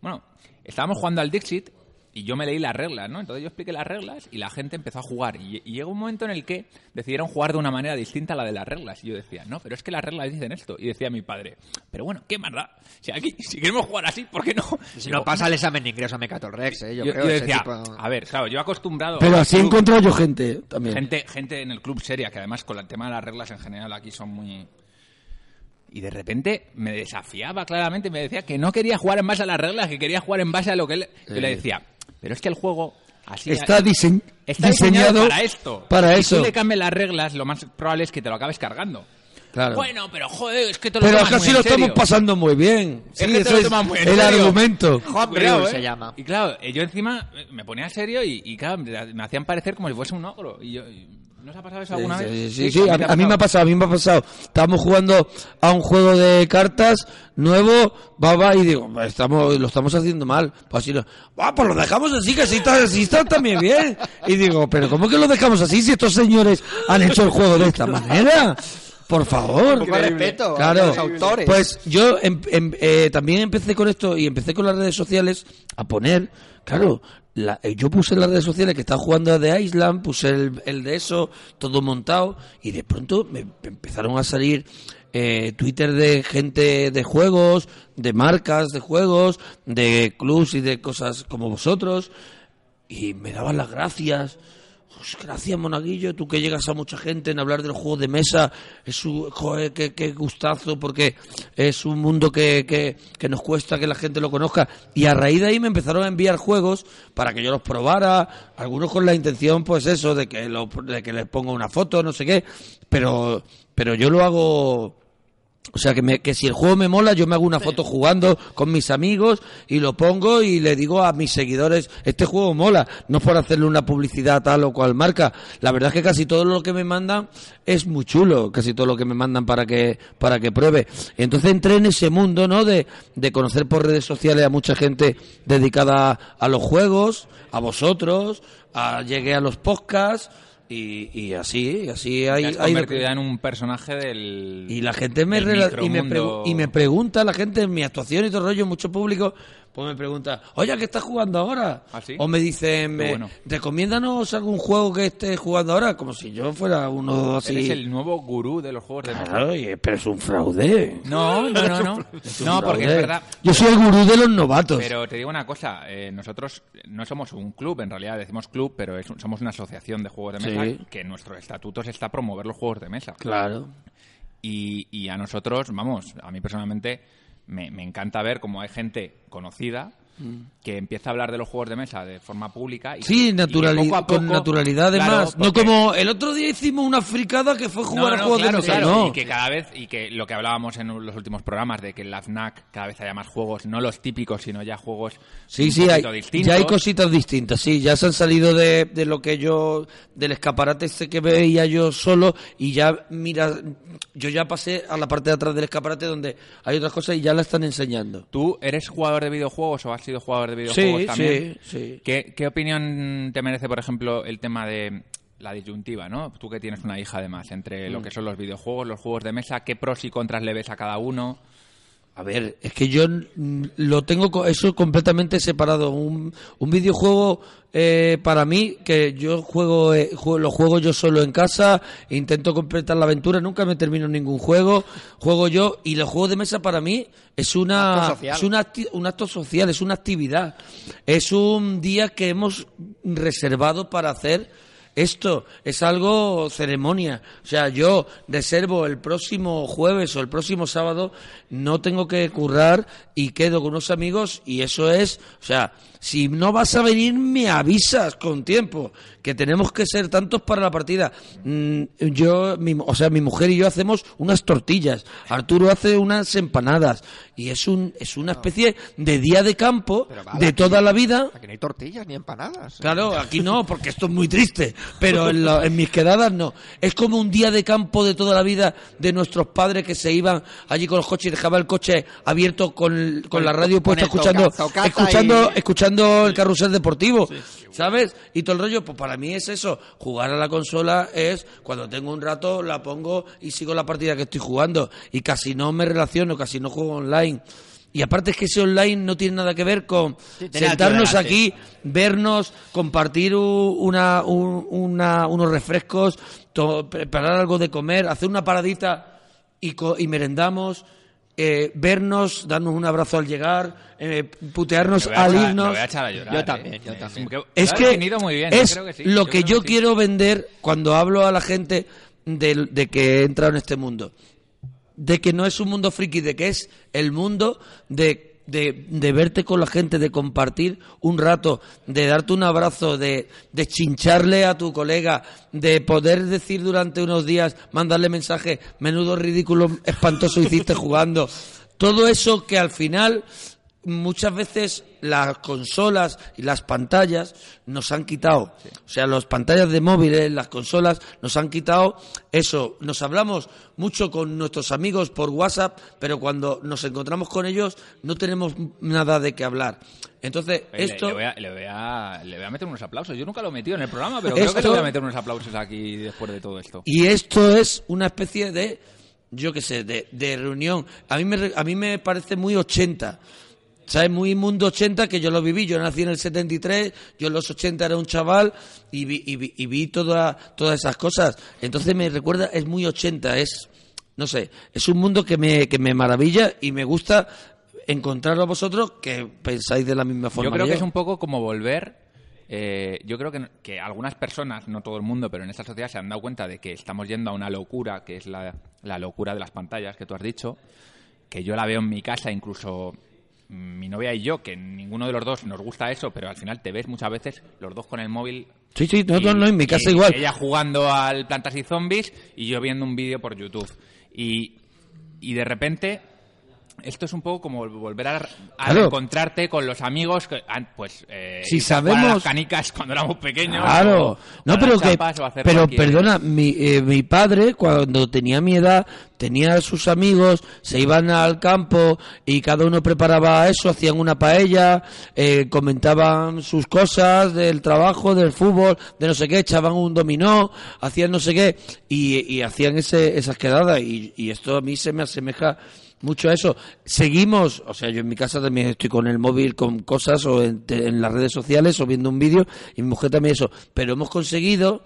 Bueno, estábamos jugando al Dixit y yo me leí las reglas, ¿no? Entonces yo expliqué las reglas y la gente empezó a jugar. Y, y llegó un momento en el que decidieron jugar de una manera distinta a la de las reglas. Y yo decía, no, pero es que las reglas dicen esto. Y decía mi padre, pero bueno, ¿qué más da? Si aquí, si queremos jugar así, ¿por qué no? Si no pasa el examen de ingreso a Mecatol Rex, ¿eh? Yo, yo, creo yo ese decía, tipo- a ver, claro, yo acostumbrado... Pero así he club- encontrado yo gente también. gente, gente en el club seria, que además con el tema de las reglas en general aquí son muy... Y de repente me desafiaba claramente, me decía que no quería jugar en base a las reglas, que quería jugar en base a lo que él... Yo le decía, pero es que el juego así... Está, disen- Está diseñado, diseñado para esto. Para si eso. tú le cambias las reglas, lo más probable es que te lo acabes cargando. Claro. Bueno, pero joder, es que te lo Pero casi muy lo en serio. estamos pasando muy bien. Es Sí, que te eso es muy en el serio. argumento. Homebrew Cuidado, se ¿eh? llama. Y claro, eh, yo encima eh, me ponía serio y, y, claro, me me hacían parecer como si fuese un ogro. Y yo, y- ¿No os ha pasado eso alguna Sí, vez? sí, sí, sí, ¿a ha a mí me ha pasado? a mí me ha pasado. Estábamos jugando a un juego de cartas nuevo, va, va, y digo, "Pues estamos, lo estamos haciendo mal. Pues así, "Ah, pues lo dejamos así, que así está, así está también bien. Y digo, pero ¿cómo que lo dejamos así si estos señores han hecho el juego de esta manera? Por favor. Un poco de respeto a Claro, los autores. pues yo em- em- eh, también empecé con esto y empecé con las redes sociales a poner, claro, la- eh, yo puse en las redes sociales que estaba jugando a The Island, puse el, el de eso, todo montado, y de pronto me me empezaron a salir eh, Twitter de gente de juegos, de marcas de juegos, de clubs y de cosas como vosotros, y me daban las gracias. Pues gracias, Monaguillo, tú que llegas a mucha gente en hablar de los juegos de mesa, es un, joder, qué, qué gustazo, porque es un mundo que, que, que nos cuesta que la gente lo conozca. Y a raíz de ahí me empezaron a enviar juegos para que yo los probara, algunos con la intención, pues eso, de que, de que les ponga una foto, no sé qué, pero, pero yo lo hago o sea, que, me, que si el juego me mola, yo me hago una foto jugando con mis amigos y lo pongo y le digo a mis seguidores, este juego mola, no por hacerle una publicidad a tal o cual marca. La verdad es que casi todo lo que me mandan es muy chulo, casi todo lo que me mandan para que, para que pruebe. Entonces entré en ese mundo, ¿no? De, de conocer por redes sociales a mucha gente dedicada a los juegos, a vosotros, a, llegué a los podcasts, y, y así, así hay... Has hay- convertido en un personaje del. y la gente me, y, me y me pregunta, la gente en mi actuación y todo el rollo, mucho público, pues me pregunta, oye, ¿qué estás jugando ahora? ¿Ah, sí? O me dicen, me- bueno. recomiéndanos algún juego que estés jugando ahora, como si yo fuera uno así. Eres el nuevo gurú de los juegos de mesa. Claro, pero es un fraude. No, no, no, no. No, porque es verdad. Yo soy el gurú de los novatos. Pero te digo una cosa, eh, nosotros no somos un club, en realidad decimos club, pero es somos una asociación de juegos de mesa Sí. que nuestros estatutos está promover los juegos de mesa. Claro. Y, y a nosotros, vamos, a mí personalmente me, me encanta ver cómo hay gente conocida que empieza a hablar de los juegos de mesa de forma pública. Y, Sí, y poco a con naturalidad Claro, además. no como el otro día hicimos una fricada que fue jugar No, a no, juegos claro, de mesa. claro, no. Y que cada vez, y que lo que hablábamos en los últimos programas, de que en la FNAC cada vez haya más juegos, no los típicos, sino ya juegos Sí, un sí, hay, distintos. ya hay cositas distintas, sí, ya se han salido de, de lo que yo, del escaparate este que veía yo solo y ya, mira, yo ya pasé a la parte de atrás del escaparate donde hay otras cosas y ya la están enseñando. ¿Tú eres jugador de videojuegos o has sido jugador de videojuegos Sí, también? sí, sí. ¿Qué, qué opinión te merece, por ejemplo, el tema de la disyuntiva, ¿no? Tú que tienes una hija además, entre Mm. lo que son los videojuegos, los juegos de mesa, ¿qué pros y contras le ves a cada uno? A ver, es que yo mm, lo tengo eso completamente separado. Un, un videojuego eh, para mí que yo juego, eh, juego- lo juego yo solo en casa, intento completar la aventura, nunca me termino ningún juego, juego yo y los juegos de mesa para mí es una es una un acto social, es una actividad, es un día que hemos reservado para hacer esto es algo ceremonia. O sea, yo reservo el próximo jueves o el próximo sábado, no tengo que currar y quedo con unos amigos y eso es, o sea, si no vas a venir me avisas con tiempo, que tenemos que ser tantos para la partida. Mm, yo, mi, o sea, mi mujer y yo hacemos unas tortillas, Arturo hace unas empanadas y es un es una especie de día de campo de aquí- toda la vida. Aquí no hay tortillas ni empanadas. Claro, aquí no, porque esto es muy triste. Pero en, la- en mis quedadas no. Es como un día de campo de toda la vida de nuestros padres que se iban allí con los coches y dejaban el coche abierto con, con la radio con puesta escuchando, tocata escuchando, y- escuchando el carrusel deportivo. ¿Sabes? Y todo el rollo, pues para mí es eso. Jugar a la consola es cuando tengo un rato, la pongo y sigo la partida que estoy jugando. Y casi no me relaciono, casi no juego online. Y aparte es que ese online no tiene nada que ver con Sí, sentarnos delante. aquí, vernos, compartir una, un- una- unos refrescos, to- preparar algo de comer, hacer una paradita y, co- y merendamos, eh, vernos, darnos un abrazo al llegar, eh, putearnos Me voy a al echar- irnos. voy a echar a llorar, Yo ¿eh? también, yo Es también. que- Es que definido muy bien, yo es creo que sí, lo que yo sí. quiero vender cuando hablo a la gente de, de que he entrado en este mundo. De que no es un mundo friki, de que es el mundo de, de, de verte con la gente, de compartir un rato, de darte un abrazo, de, de chincharle a tu colega, de poder decir durante unos días, mandarle mensaje, menudo ridículo, espantoso hiciste jugando. Todo eso que al final muchas veces las consolas y las pantallas nos han quitado. O sea, las pantallas de móviles, las consolas, nos han quitado eso. Nos hablamos mucho con nuestros amigos por WhatsApp, pero cuando nos encontramos con ellos no tenemos nada de qué hablar. Entonces, Le- esto... Le, voy a, le, voy a, le voy a meter unos aplausos. Yo nunca lo he metido en el programa, pero creo que le voy a meter unos aplausos aquí después de todo esto. Y esto es una especie de, yo qué sé, de, de reunión. A mí, me, a mí me parece muy 80. ¿Sabes? Muy mundo 80 que yo lo viví. Yo nací en el 73, yo en los 80 era un chaval y vi, y vi, y vi toda- todas esas cosas. Entonces me recuerda, es muy 80, es, no sé, es un mundo que me, que me maravilla y me gusta encontrarlo a vosotros que pensáis de la misma forma. Yo creo que es un poco como volver eh, yo creo que, que algunas personas, no todo el mundo, pero en esta sociedad se han dado cuenta de que estamos yendo a una locura, que es la, la locura de las pantallas que tú has dicho, que yo la veo en mi casa, incluso mi novia y yo, que ninguno de los dos nos gusta eso, pero al final te ves muchas veces los dos con el móvil. Sí, sí, no, y- no, no, en mi casa y igual. Ella jugando al Plantas y Zombies y yo viendo un vídeo por YouTube. Y, y de repente, esto es un poco como volver a, a Claro. encontrarte con los amigos que, ah, pues, eh, Si a a sabemos- las canicas cuando éramos pequeños. Claro, o- no, a pero que, a pero cualquier- perdona, mi, eh, mi padre cuando tenía mi edad tenía sus amigos, se iban al campo y cada uno preparaba eso, hacían una paella, eh, comentaban sus cosas del trabajo, del fútbol, de no sé qué, echaban un dominó, hacían no sé qué y, y hacían ese, esas quedadas y, y esto a mí se me asemeja mucho a eso. Seguimos, o sea, yo en mi casa también estoy con el móvil con cosas o en, en las redes sociales o viendo un vídeo y mi mujer también eso, pero hemos conseguido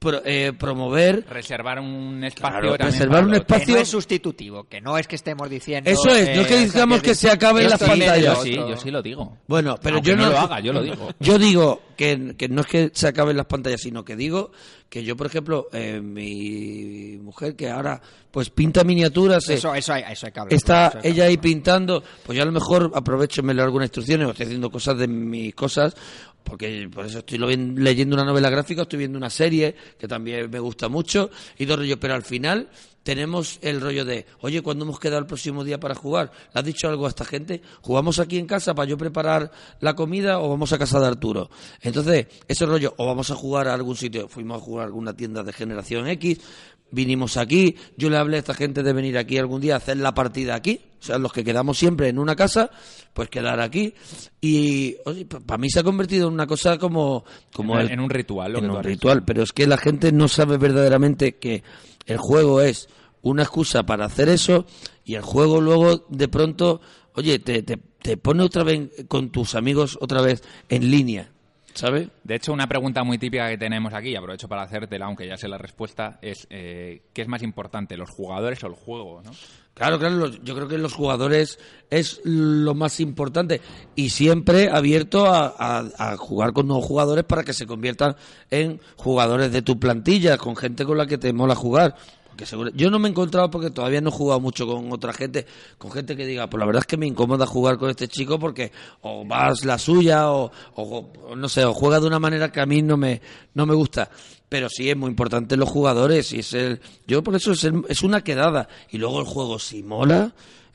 pro- eh, promover reservar un espacio Claro, también reservar un espacio- Que no es sustitutivo, que no es que estemos diciendo... Eso es, no es que eh, digamos que se acaben las pantallas. Yo sí, otro. yo sí lo digo. Bueno, pero Aunque yo no no, lo haga, yo lo digo. Yo digo que, que no es que se acaben las pantallas, sino que digo que yo, por ejemplo, eh, mi mujer que ahora pues pinta miniaturas, eh, Eso, eso, hay, eso hay que hablar. está eso hay que ella ahí pintando, pues yo a lo mejor aprovecho y me leo algunas instrucciones o estoy haciendo cosas de mis cosas, porque por eso estoy leyendo una novela gráfica, estoy viendo una serie que también me gusta mucho y todo rollo, pero al final tenemos el rollo de, oye, ¿cuándo hemos quedado el próximo día para jugar? ¿Le has dicho algo a esta gente? ¿Jugamos aquí en casa para yo preparar la comida o vamos a casa de Arturo? Entonces, ese rollo, o vamos a jugar a algún sitio, fuimos a jugar a alguna tienda de generación X, vinimos aquí, yo le hablé a esta gente de venir aquí algún día a hacer la partida aquí, o sea, los que quedamos siempre en una casa, pues quedar aquí. Y para mí se ha convertido en una cosa como... como en, el- en un ritual, lo en que un ritual, pero es que la gente no sabe verdaderamente que el juego es una excusa para hacer eso y el juego luego de pronto, oye, te, te, te pone otra vez con tus amigos otra vez en línea, ¿sabes? De hecho, una pregunta muy típica que tenemos aquí, y aprovecho para hacértela, aunque ya sé la respuesta, es eh, ¿qué es más importante, los jugadores o el juego? ¿no? Claro, claro, los- yo creo que los jugadores es lo más importante y siempre abierto a, a- a jugar con nuevos jugadores para que se conviertan en jugadores de tu plantilla, con gente con la que te mola jugar. Seguro- yo no me he encontrado porque todavía no he jugado mucho con otra gente, con gente que diga, pues la verdad es que me incomoda jugar con este chico porque o vas la suya o no sé, o juega de una manera que a mí no me, no me gusta. Pero sí es muy importante los jugadores y es el, yo por eso es, el- es una quedada y luego el juego si mola,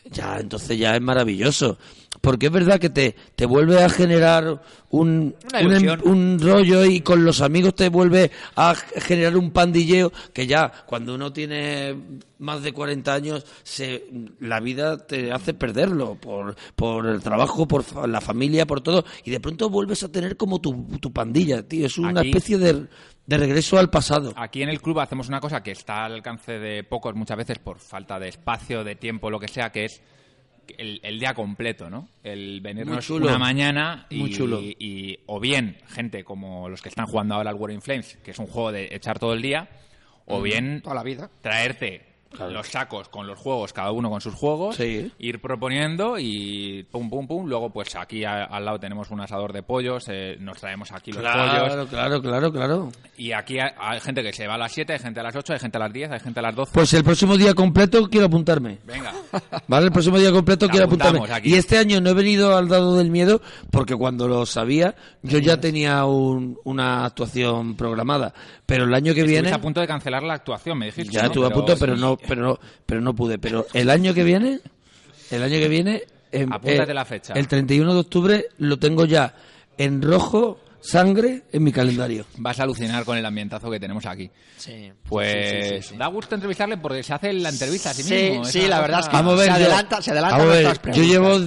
ya entonces ya es maravilloso. Porque es verdad que te, te vuelve a generar un, em- un rollo y con los amigos te vuelve a generar un pandilleo que ya cuando uno tiene más de 40 años se, la vida te hace perderlo por, por el trabajo, por la familia, por todo y de pronto vuelves a tener como tu, tu pandilla, tío. Es una Aquí- especie de, de regreso al pasado. Aquí en el club hacemos una cosa que está al alcance de pocos muchas veces por falta de espacio, de tiempo, lo que sea, que es el, el día completo, ¿no? El venirnos una mañana y, Muy chulo. y- o bien gente como los que están jugando ahora al War in Flames, que es un juego de echar todo el día, o bien Toda la vida. traerte los sacos con los juegos, cada uno con sus juegos, Sí. ir proponiendo y pum, pum, pum. Luego, pues aquí a- al lado tenemos un asador de pollos, eh, nos traemos aquí los pollos. Claro, claro, claro. Y aquí hay, hay gente que se va a las 7, hay gente a las 8, hay gente a las 10, hay gente a las 12. Pues el próximo día completo quiero apuntarme. Venga. Vale, el próximo día completo quiero apuntarme. aquí. Y este año no he venido al dado del miedo porque cuando lo sabía yo ya tenía un- una actuación programada. Pero el año que Estuviste viene a punto de cancelar la actuación, me dijiste. ya ¿no? estuve a punto, pero no, pero no, pero no pude. Pero el año que viene, el año que viene, Apúntate la fecha. El 31 de octubre lo tengo ya en rojo sangre en mi calendario. Vas a alucinar con el ambientazo que tenemos aquí. Sí. Pues Sí, sí, sí, sí. da gusto entrevistarle porque se hace la entrevista a sí Sí, mismo. sí, la verdad es que- Vamos a ver, Se yo- adelanta- se adelantan vamos a ver, nuestras yo llevo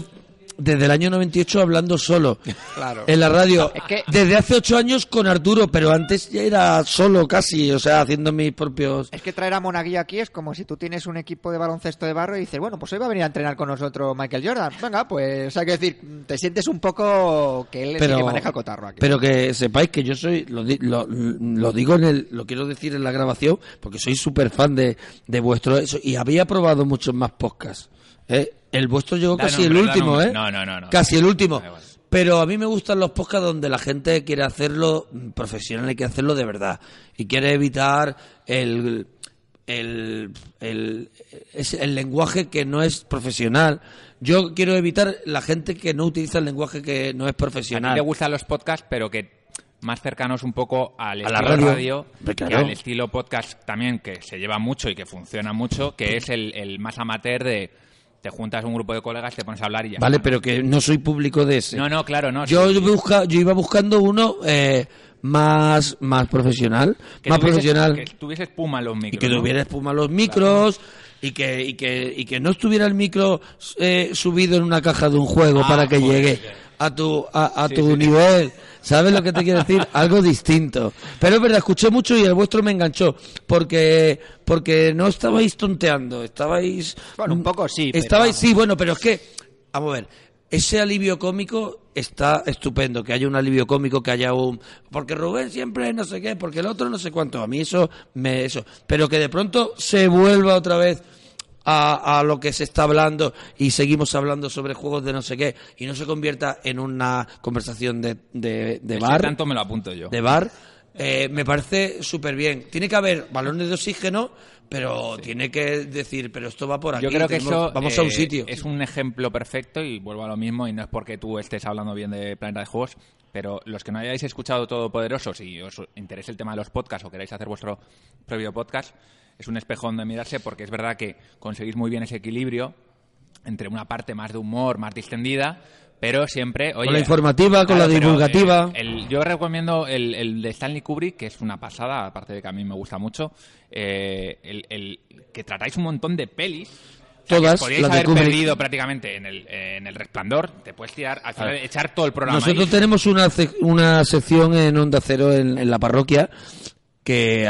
desde el año 98 hablando solo Claro. en la radio. Es que- Desde hace ocho años con Arturo, pero antes ya era solo casi, o sea, haciendo mis propios... Es que traer a Monagui aquí es como si tú tienes un equipo de baloncesto de barro y dices, bueno, pues hoy va a venir a entrenar con nosotros Michael Jordan. Venga, pues hay que decir, te sientes un poco que él es el que maneja el cotarro aquí. Pero que sepáis que yo soy, lo, di- lo, lo digo en el, lo quiero decir en la grabación, porque soy súper fan de, de vuestro, eso, y había probado muchos más podcasts. ¿eh? El vuestro llegó Da casi el nombre, último. ¿eh? No, no, no, no. Casi el último. Pero a mí me gustan los podcasts donde la gente quiere hacerlo profesional y quiere hacerlo de verdad. Y quiere evitar el, el, el, es el lenguaje que no es profesional. Yo quiero evitar la gente que no utiliza el lenguaje que no es A ti profesional. te gustan los podcasts, pero que más cercanos un poco al A la estilo radio. radio, que claro. al estilo podcast también, que se lleva mucho y que funciona mucho, que es el, el más amateur de te juntas un grupo de colegas, te pones a hablar y ya. Vale, está. pero que no soy público de ese. No, no, claro, no. yo, sí. busca, yo iba buscando uno eh, más, más profesional. que más tuvieses- profesional. Que tuviese espuma los micros. y que tuviera espuma los micros y que y que y que no estuviera el micro eh, subido en una caja de un juego Ah, para que joder, llegue a tu a, a Sí, tu sí. nivel ¿Sabes lo que te quiero decir? Algo distinto. Pero es verdad, escuché mucho y el vuestro me enganchó. Porque, porque no estabais tonteando, estabais... Bueno, un poco sí, Estabais, sí, bueno, pero es que, vamos a ver, ese alivio cómico está estupendo, que haya un alivio cómico, que haya un... Porque Rubén siempre no sé qué, porque el otro no sé cuánto. A mí eso, me eso. Pero que de pronto se vuelva otra vez a, a lo que se está hablando y seguimos hablando sobre juegos de no sé qué y no se convierta en una conversación de, de, de bar tanto me lo apunto yo. de bar, eh, me parece súper bien. Tiene que haber balones de oxígeno, pero tiene que decir, pero esto va por aquí. Yo creo que eso vamos a un eh, sitio. es un ejemplo perfecto y vuelvo a lo mismo y no es porque tú estés hablando bien de Planeta de Juegos, pero los que no hayáis escuchado Todopoderosos y os interese el tema de los podcasts o queráis hacer vuestro previo podcast, es un espejón de mirarse porque es verdad que conseguís muy bien ese equilibrio entre una parte más de humor, más distendida, pero siempre... Oye, la informativa, con la divulgativa. eh, el- yo recomiendo el, el de Stanley Kubrick, que es una pasada, aparte de que a mí me gusta mucho, eh, el, que tratáis un montón de pelis. Todas, podríais haber Kubrick. perdido prácticamente en el, en el resplandor. Te puedes tirar, al final, echar todo el programa. Nosotros ahí. tenemos una, una sección en Onda Cero en, en la parroquia que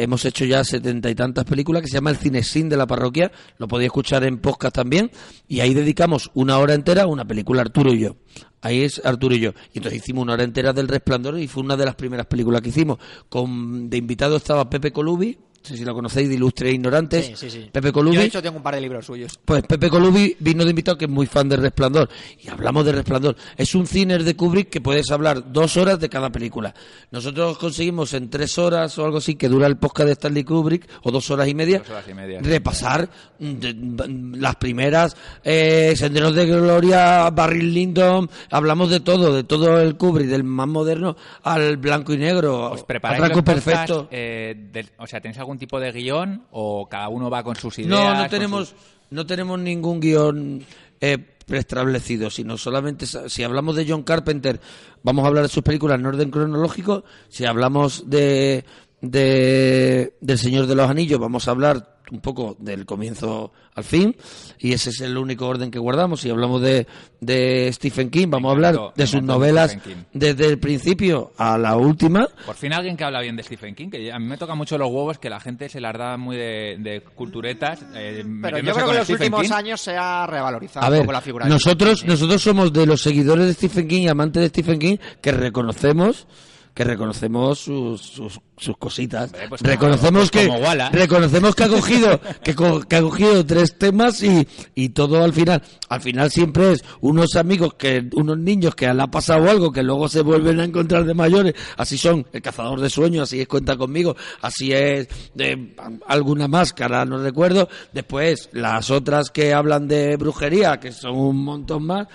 hemos hecho ya setenta y tantas películas que se llama el Cinesin de la parroquia. Lo podéis escuchar en podcast también. Y ahí dedicamos una hora entera a una película Arturo y yo. Ahí es Arturo y yo. Y entonces hicimos una hora entera del Resplandor y fue una de las primeras películas que hicimos. Con, de invitado estaba Pepe Colubi. No sé si lo conocéis, de Ilustres e Ignorantes. Sí, sí, sí. Pepe Colubi. Yo, de hecho, tengo un par de libros suyos. Pues Pepe Colubi vino de invitado que es muy fan de Resplandor y hablamos de Resplandor. Es un cine de Kubrick que puedes hablar dos horas de cada película. Nosotros conseguimos en tres horas o algo así que dura el podcast de Stanley Kubrick o dos horas y media, Dos horas y media. repasar mm, de- mm, las primeras eh, Senderos de Gloria, Barry Lyndon, hablamos de todo, de todo el Kubrick, del más moderno al blanco y negro, ¿Os preparáis los podcasts, perfecto. eh, de- o sea, ¿tenéis algún tipo de guion o cada uno va con sus ideas? No, no tenemos, sus- no tenemos ningún guion eh, preestablecido, sino solamente si hablamos de John Carpenter, vamos a hablar de sus películas en orden cronológico. Si hablamos de, de del Señor de los Anillos, vamos a hablar un poco del comienzo al fin y ese es el único orden que guardamos. Si hablamos de, de Stephen King, vamos a hablar de sus novelas desde el principio a la última. Por fin alguien que habla bien de Stephen King, que a mí me toca mucho los huevos que la gente se las da muy de, de culturetas. eh, Pero yo creo que en los Stephen últimos King. años se ha revalorizado A un ver, poco la figura nosotros, nosotros somos de los seguidores de Stephen King y amantes de Stephen King que reconocemos que reconocemos sus, sus, sus cositas. Hombre, pues reconocemos pues que como reconocemos que ha cogido que, co- que ha cogido tres temas y, y todo al final. Al final siempre es unos amigos que unos niños que le ha pasado algo que luego se vuelven a encontrar de mayores. Así son el cazador de sueños así es cuenta conmigo. Así es de alguna máscara no recuerdo. Después las otras que hablan de brujería que son un montón más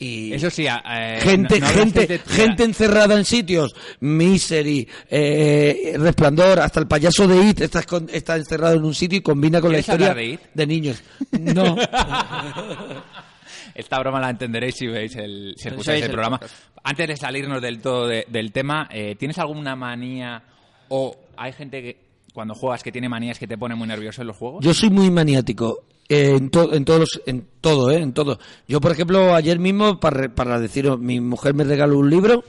y Eso sí, eh, gente no- no hablasteis gente gente encerrada en sitios Misery eh, Resplandor hasta el payaso de It está, está encerrado en un sitio y combina con la ¿Quieres historia de It? de niños no Esta broma la entenderéis si veis el, si escucháis el programa. Antes de salirnos del todo de- del tema, eh, ¿tienes alguna manía o hay gente que cuando juegas que tiene manías que te pone muy nervioso en los juegos? yo soy muy maniático eh, en, to- en todos los- en todo eh, en todo yo por ejemplo ayer mismo para, para deciros mi mujer me regaló un libro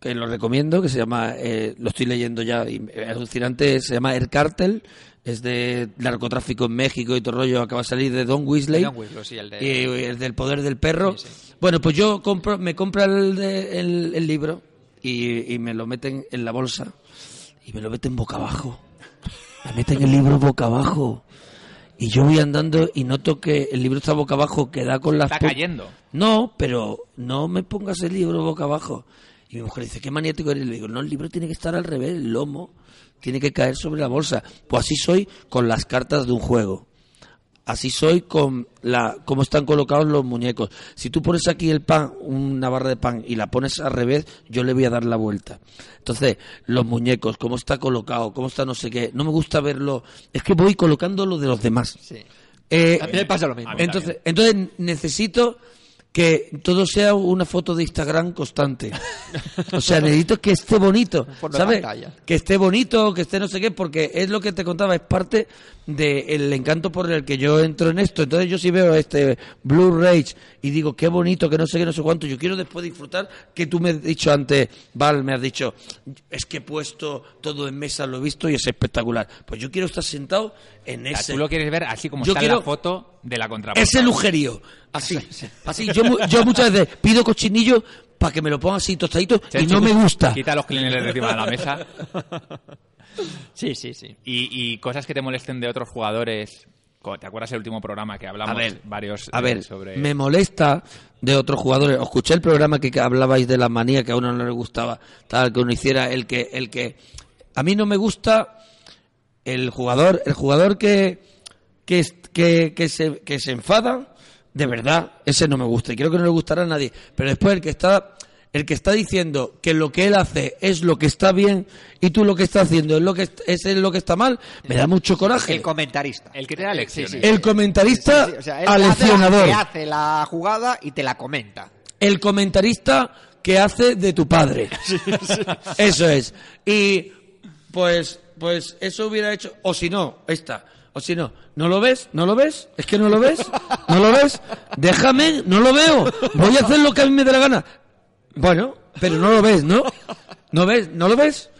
que lo recomiendo, que se llama, eh, lo estoy leyendo ya, y es alucinante, se llama El Cártel, es de narcotráfico en México y todo rollo, acaba de salir de Don Weasley. Don Weasley, sí, el de- Y el del poder del perro. Sí, sí. Bueno, pues yo compro, me compro el, de- el, el libro y, y me lo meten en la bolsa y me lo meten boca abajo. Me meten el libro boca abajo. Y yo voy andando y noto que el libro está boca abajo, que da con las... Está cayendo. No, pero no me pongas el libro boca abajo. Y mi mujer dice, qué maniático eres. Y le digo, no, el libro tiene que estar al revés, el lomo tiene que caer sobre la bolsa. Pues así soy con las cartas de un juego. Así soy con la cómo están colocados los muñecos. Si tú pones aquí el pan, una barra de pan, y la pones al revés, yo le voy a dar la vuelta. Entonces, los muñecos, cómo está colocado, cómo está no sé qué, no me gusta verlo. Es que voy colocando lo de los demás. Sí. Eh, A mí me pasa lo mismo. entonces, entonces necesito que todo sea una foto de Instagram constante. O sea, necesito que esté bonito, ¿sabes? Que esté bonito, que esté no sé qué, porque es lo que te contaba, es parte del encanto por el que yo entro en esto. Entonces yo si veo este Blue Rage y digo, qué bonito, que no sé qué, no sé cuánto, yo quiero después disfrutar, que tú me has dicho antes, Val, me has dicho, es que he puesto todo en mesa, lo he visto y es espectacular. Pues yo quiero estar sentado en O sea, ese... tú lo quieres ver así como Yo está quiero- la foto de la contraportada. Ese lujerío. Así. Así. Yo, yo muchas veces pido cochinillo para que me lo pongan así tostadito y no me gusta. Quita los cleaners de encima de la mesa. Sí, sí, sí. Y, y cosas que te molesten de otros jugadores. ¿Te acuerdas el último programa que hablamos A ver, varios A eh, ver, sobre me molesta de otros jugadores. Os escuché el programa que, que hablabais de la manía que a uno no le gustaba, tal que uno hiciera el que el que a mí no me gusta el jugador, el jugador que que que, que se que se enfada, de verdad, ese no me gusta y creo que no le gustará a nadie, pero después el que está el que está diciendo que lo que él hace es lo que está bien y tú lo que estás haciendo es lo que es lo que está mal, me da mucho coraje. El comentarista. El que te da lecciones. Sí, sí. El comentarista Sí, sí, o sea, él aleccionador. Hace la, que hace la jugada y te la comenta. el comentarista que hace de tu padre. Eso es. Y pues, pues eso hubiera hecho, o si no, esta, o si no, ¿no lo ves? ¿No lo ves? ¿Es que no lo ves? ¿No lo ves? Déjame, no lo veo. Voy a hacer lo que a mí me dé la gana. Bueno, pero no lo ves, ¿no? ¿No ves? ¿No lo ves?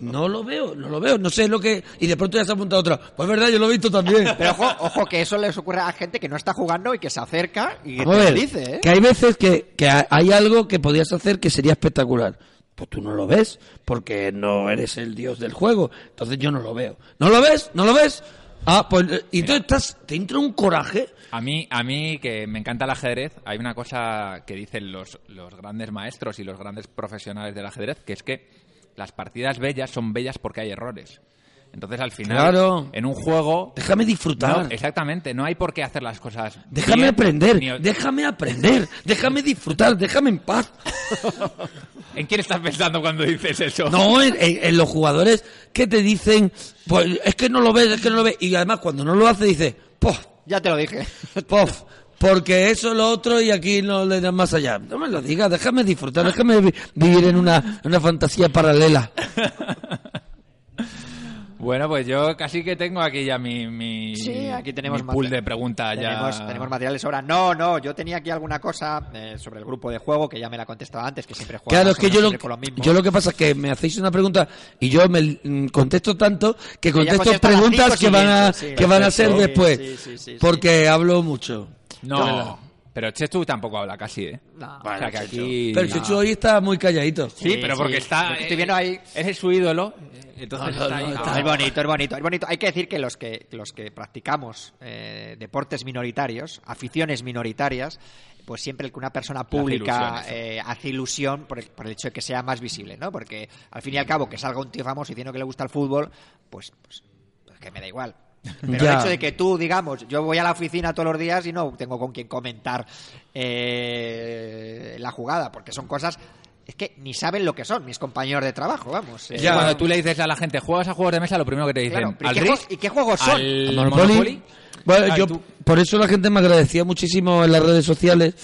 No lo veo, no lo veo, no sé lo que... Y de pronto ya se apunta otra. Pues verdad, yo lo he visto también. Pero ojo, ojo que eso les ocurre a gente que no está jugando y que se acerca y que Vamos te ver, lo dice, ¿eh? que hay veces que, que ha- hay algo que podías hacer que sería espectacular. Pues tú no lo ves, porque no eres el dios del juego. Entonces yo no lo veo. ¿No lo ves? ¿No lo ves? Ah, pues eh, y entonces estás, te entra un coraje. A mí, a mí que me encanta el ajedrez, hay una cosa que dicen los, los grandes maestros y los grandes profesionales del ajedrez, que es que las partidas bellas son bellas porque hay errores. Entonces, al final, Claro. en un juego... Déjame disfrutar. No, exactamente, no hay por qué hacer las cosas déjame bien, aprender, ni- déjame aprender, déjame disfrutar, déjame en paz. ¿En quién estás pensando cuando dices eso? No, en, en- en los jugadores que te dicen, pues es que no lo ves, es que no lo ves. Y además cuando no lo hace dice, ¡pof! Ya te lo dije. Pof, porque eso, lo otro y aquí no le dan más allá. No me lo digas, déjame disfrutar, déjame vi- vivir en una, en una fantasía paralela. Bueno, pues yo casi que tengo aquí ya mi, mi, Sí, aquí tenemos mi pool de preguntas ya. Tenemos, tenemos materiales ahora. No, no, yo tenía aquí alguna cosa eh, sobre el grupo de juego que ya me la contestaba antes, que siempre juega Claro, es que yo lo, yo lo que pasa es que me hacéis una pregunta y yo me mm, contesto tanto que contesto preguntas que van a, sí, que van a ser después. Sí, sí, sí, sí, porque hablo mucho. No, pero Chechu tampoco habla casi, ¿eh? No. o sea que aquí... Pero Chuchu hoy está muy calladito. Sí, pero porque sí. está... Te estoy viendo ahí. Ese es su ídolo, entonces No, no, está ahí. no, No, está- es bonito, es bonito, es bonito. Hay que decir que los que, los que practicamos eh, deportes minoritarios, aficiones minoritarias, pues siempre el que una persona pública ilusión, eso. eh, hace ilusión por el, por el hecho de que sea más visible, ¿no? Porque al fin y al cabo que salga un tío famoso diciendo que le gusta el fútbol, pues, pues, pues que me da igual. Pero Ya. el hecho de que tú, digamos, yo voy a la oficina todos los días y no tengo con quien comentar eh, la jugada, porque son cosas... Es que ni saben lo que son mis compañeros de trabajo, vamos. eh, Ya, cuando tú le dices a la gente, ¿juegas a juegos de mesa? Lo primero que te dicen, Claro, pero ¿al ¿y qué juegos- y qué juegos son? ¿Al ¿Al Monopoly? Monopoly? Bueno, Claro, yo, tú- por eso la gente me agradecía muchísimo en las redes sociales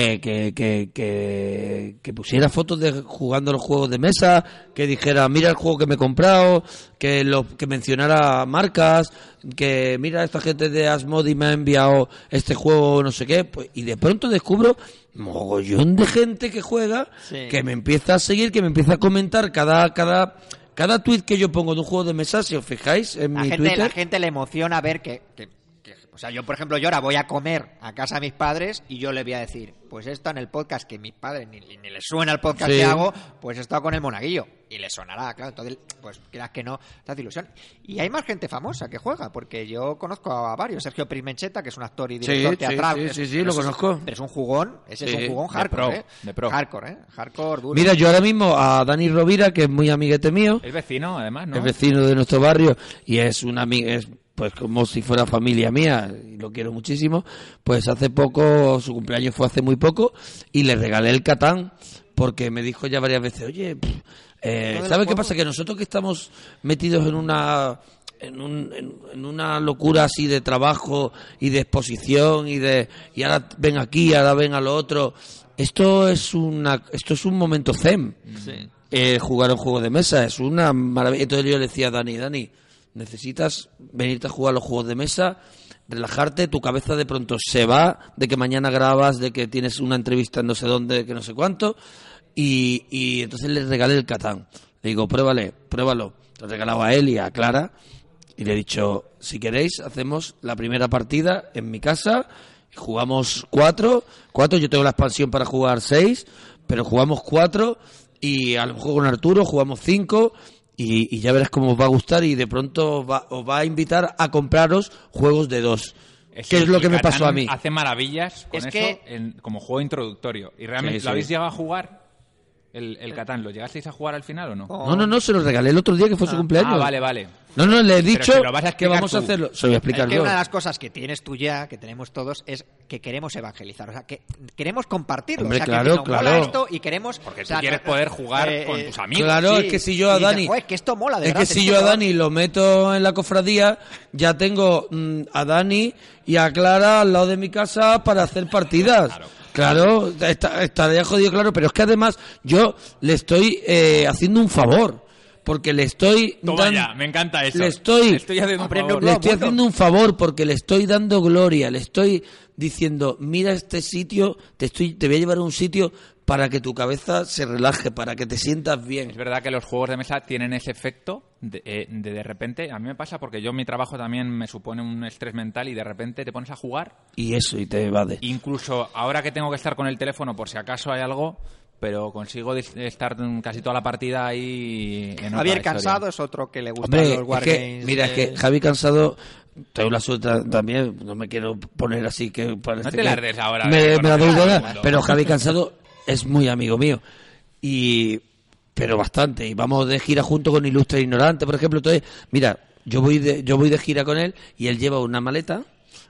eh, que, que, que, que pusiera fotos de jugando los juegos de mesa, que dijera, mira el juego que me he comprado, que, lo, que mencionara marcas, que mira esta gente de Asmodi me ha enviado este juego, no sé qué, pues, y de pronto descubro mogollón de gente que juega, Sí. que me empieza a seguir, que me empieza a comentar cada, cada, cada tweet que yo pongo de un juego de mesa, si os fijáis en La mi gente, Twitter. la gente le emociona ver que, que- que- o sea, yo, por ejemplo, yo ahora voy a comer a casa de mis padres y yo les voy a decir, pues esto en el podcast que mis padres ni, ni les suena el podcast Sí. que hago, pues he estado con el monaguillo. Y les sonará, claro. Entonces, pues quieras que no, te hace ilusión. Y hay más gente famosa que juega, porque yo conozco a varios. Sergio Primencheta, que es un actor y Sí, director sí, teatral. sí, sí, sí, pero lo es- conozco. Pero es un jugón, ese es Sí, un jugón de hardcore, pro, ¿eh? de pro. Hardcore, ¿eh? Hardcore duro. Mira, yo ahora mismo a Dani Rovira, que es muy amiguete mío, Es vecino, además, ¿no? es vecino de nuestro barrio y es una amiga, es pues como si fuera familia mía y lo quiero muchísimo, pues hace poco, su cumpleaños fue hace muy poco y le regalé el Catán porque me dijo ya varias veces, oye, pff, eh, ¿sabes qué pasa? Que nosotros que estamos metidos en una... En, un- en- en una locura así de trabajo y de exposición y de y ahora ven aquí ahora ven a lo otro esto es una esto es un momento zen eh, jugar un juego de mesa. Es una maravilla. Entonces yo le decía a Dani, Dani, necesitas venirte a jugar los juegos de mesa, relajarte, tu cabeza de pronto se va de que mañana grabas, de que tienes una entrevista en no sé dónde, de que no sé cuánto. Y, y entonces le regalé el Catán. Le digo, pruébale, pruébalo. Lo he regalado a él y a Clara. Y le he dicho, si queréis, hacemos la primera partida en mi casa. Jugamos cuatro. Cuatro, yo tengo la expansión para jugar seis. Pero jugamos cuatro. Y a lo mejor con Arturo jugamos cinco. Y, y ya verás cómo os va a gustar. Y de pronto os va, os va a invitar a compraros juegos de dos. Es que es lo que me pasó a mí. Hace maravillas con Es eso que- en- como juego introductorio. ¿Y realmente Sí, lo habéis llegado a jugar? El, el Catán, ¿lo llegasteis a jugar al final o no? No, no, no, se lo regalé el otro día que fue su cumpleaños. Ah, vale, vale. No, no, le he dicho si lo vas a que vamos a tú. hacerlo. Se lo voy a explicar Es que yo. una de las cosas que tienes tú ya, que tenemos todos, es que queremos evangelizar. O sea, que queremos compartirlo. Hombre, o sea, que claro, nos mola claro. esto y queremos. Porque o tú sea, quieres poder jugar eh, con eh, tus amigos. Claro, Sí, es que si yo a y dices, Dani. "Joder, que esto mola, de es verdad, que si yo a que probar". Dani lo meto en la cofradía, ya tengo mm, a Dani y a Clara al lado de mi casa para hacer partidas. Claro, está, estaría jodido, claro, pero es que además yo le estoy eh, haciendo un favor. Porque le estoy Toma dan- ya, me encanta eso. Le estoy, Estoy haciendo un favor. le estoy haciendo un favor porque le estoy dando gloria, le estoy diciendo, mira este sitio, te estoy, te voy a llevar a un sitio para que tu cabeza se relaje, para que te sientas bien. Es verdad que los juegos de mesa tienen ese efecto de, eh, de de repente. A mí me pasa porque yo mi trabajo también me supone un estrés mental y de repente te pones a jugar. Y eso, y te evade. Incluso ahora que tengo que estar con el teléfono por si acaso hay algo, pero consigo estar casi toda la partida ahí en otra Javier. Cansado es otro que le gusta Hombre, los es que, Wargames. mira, es que Javi Cansado, tengo la suerte también, no me quiero poner así que parece No te que la ahora, me, la doy toda, pero Javi Cansado es muy amigo mío. Y, pero bastante. Y vamos de gira junto con Ilustre Ignorante, por ejemplo. Entonces, mira, yo voy de, yo voy de gira con él y él lleva una maleta.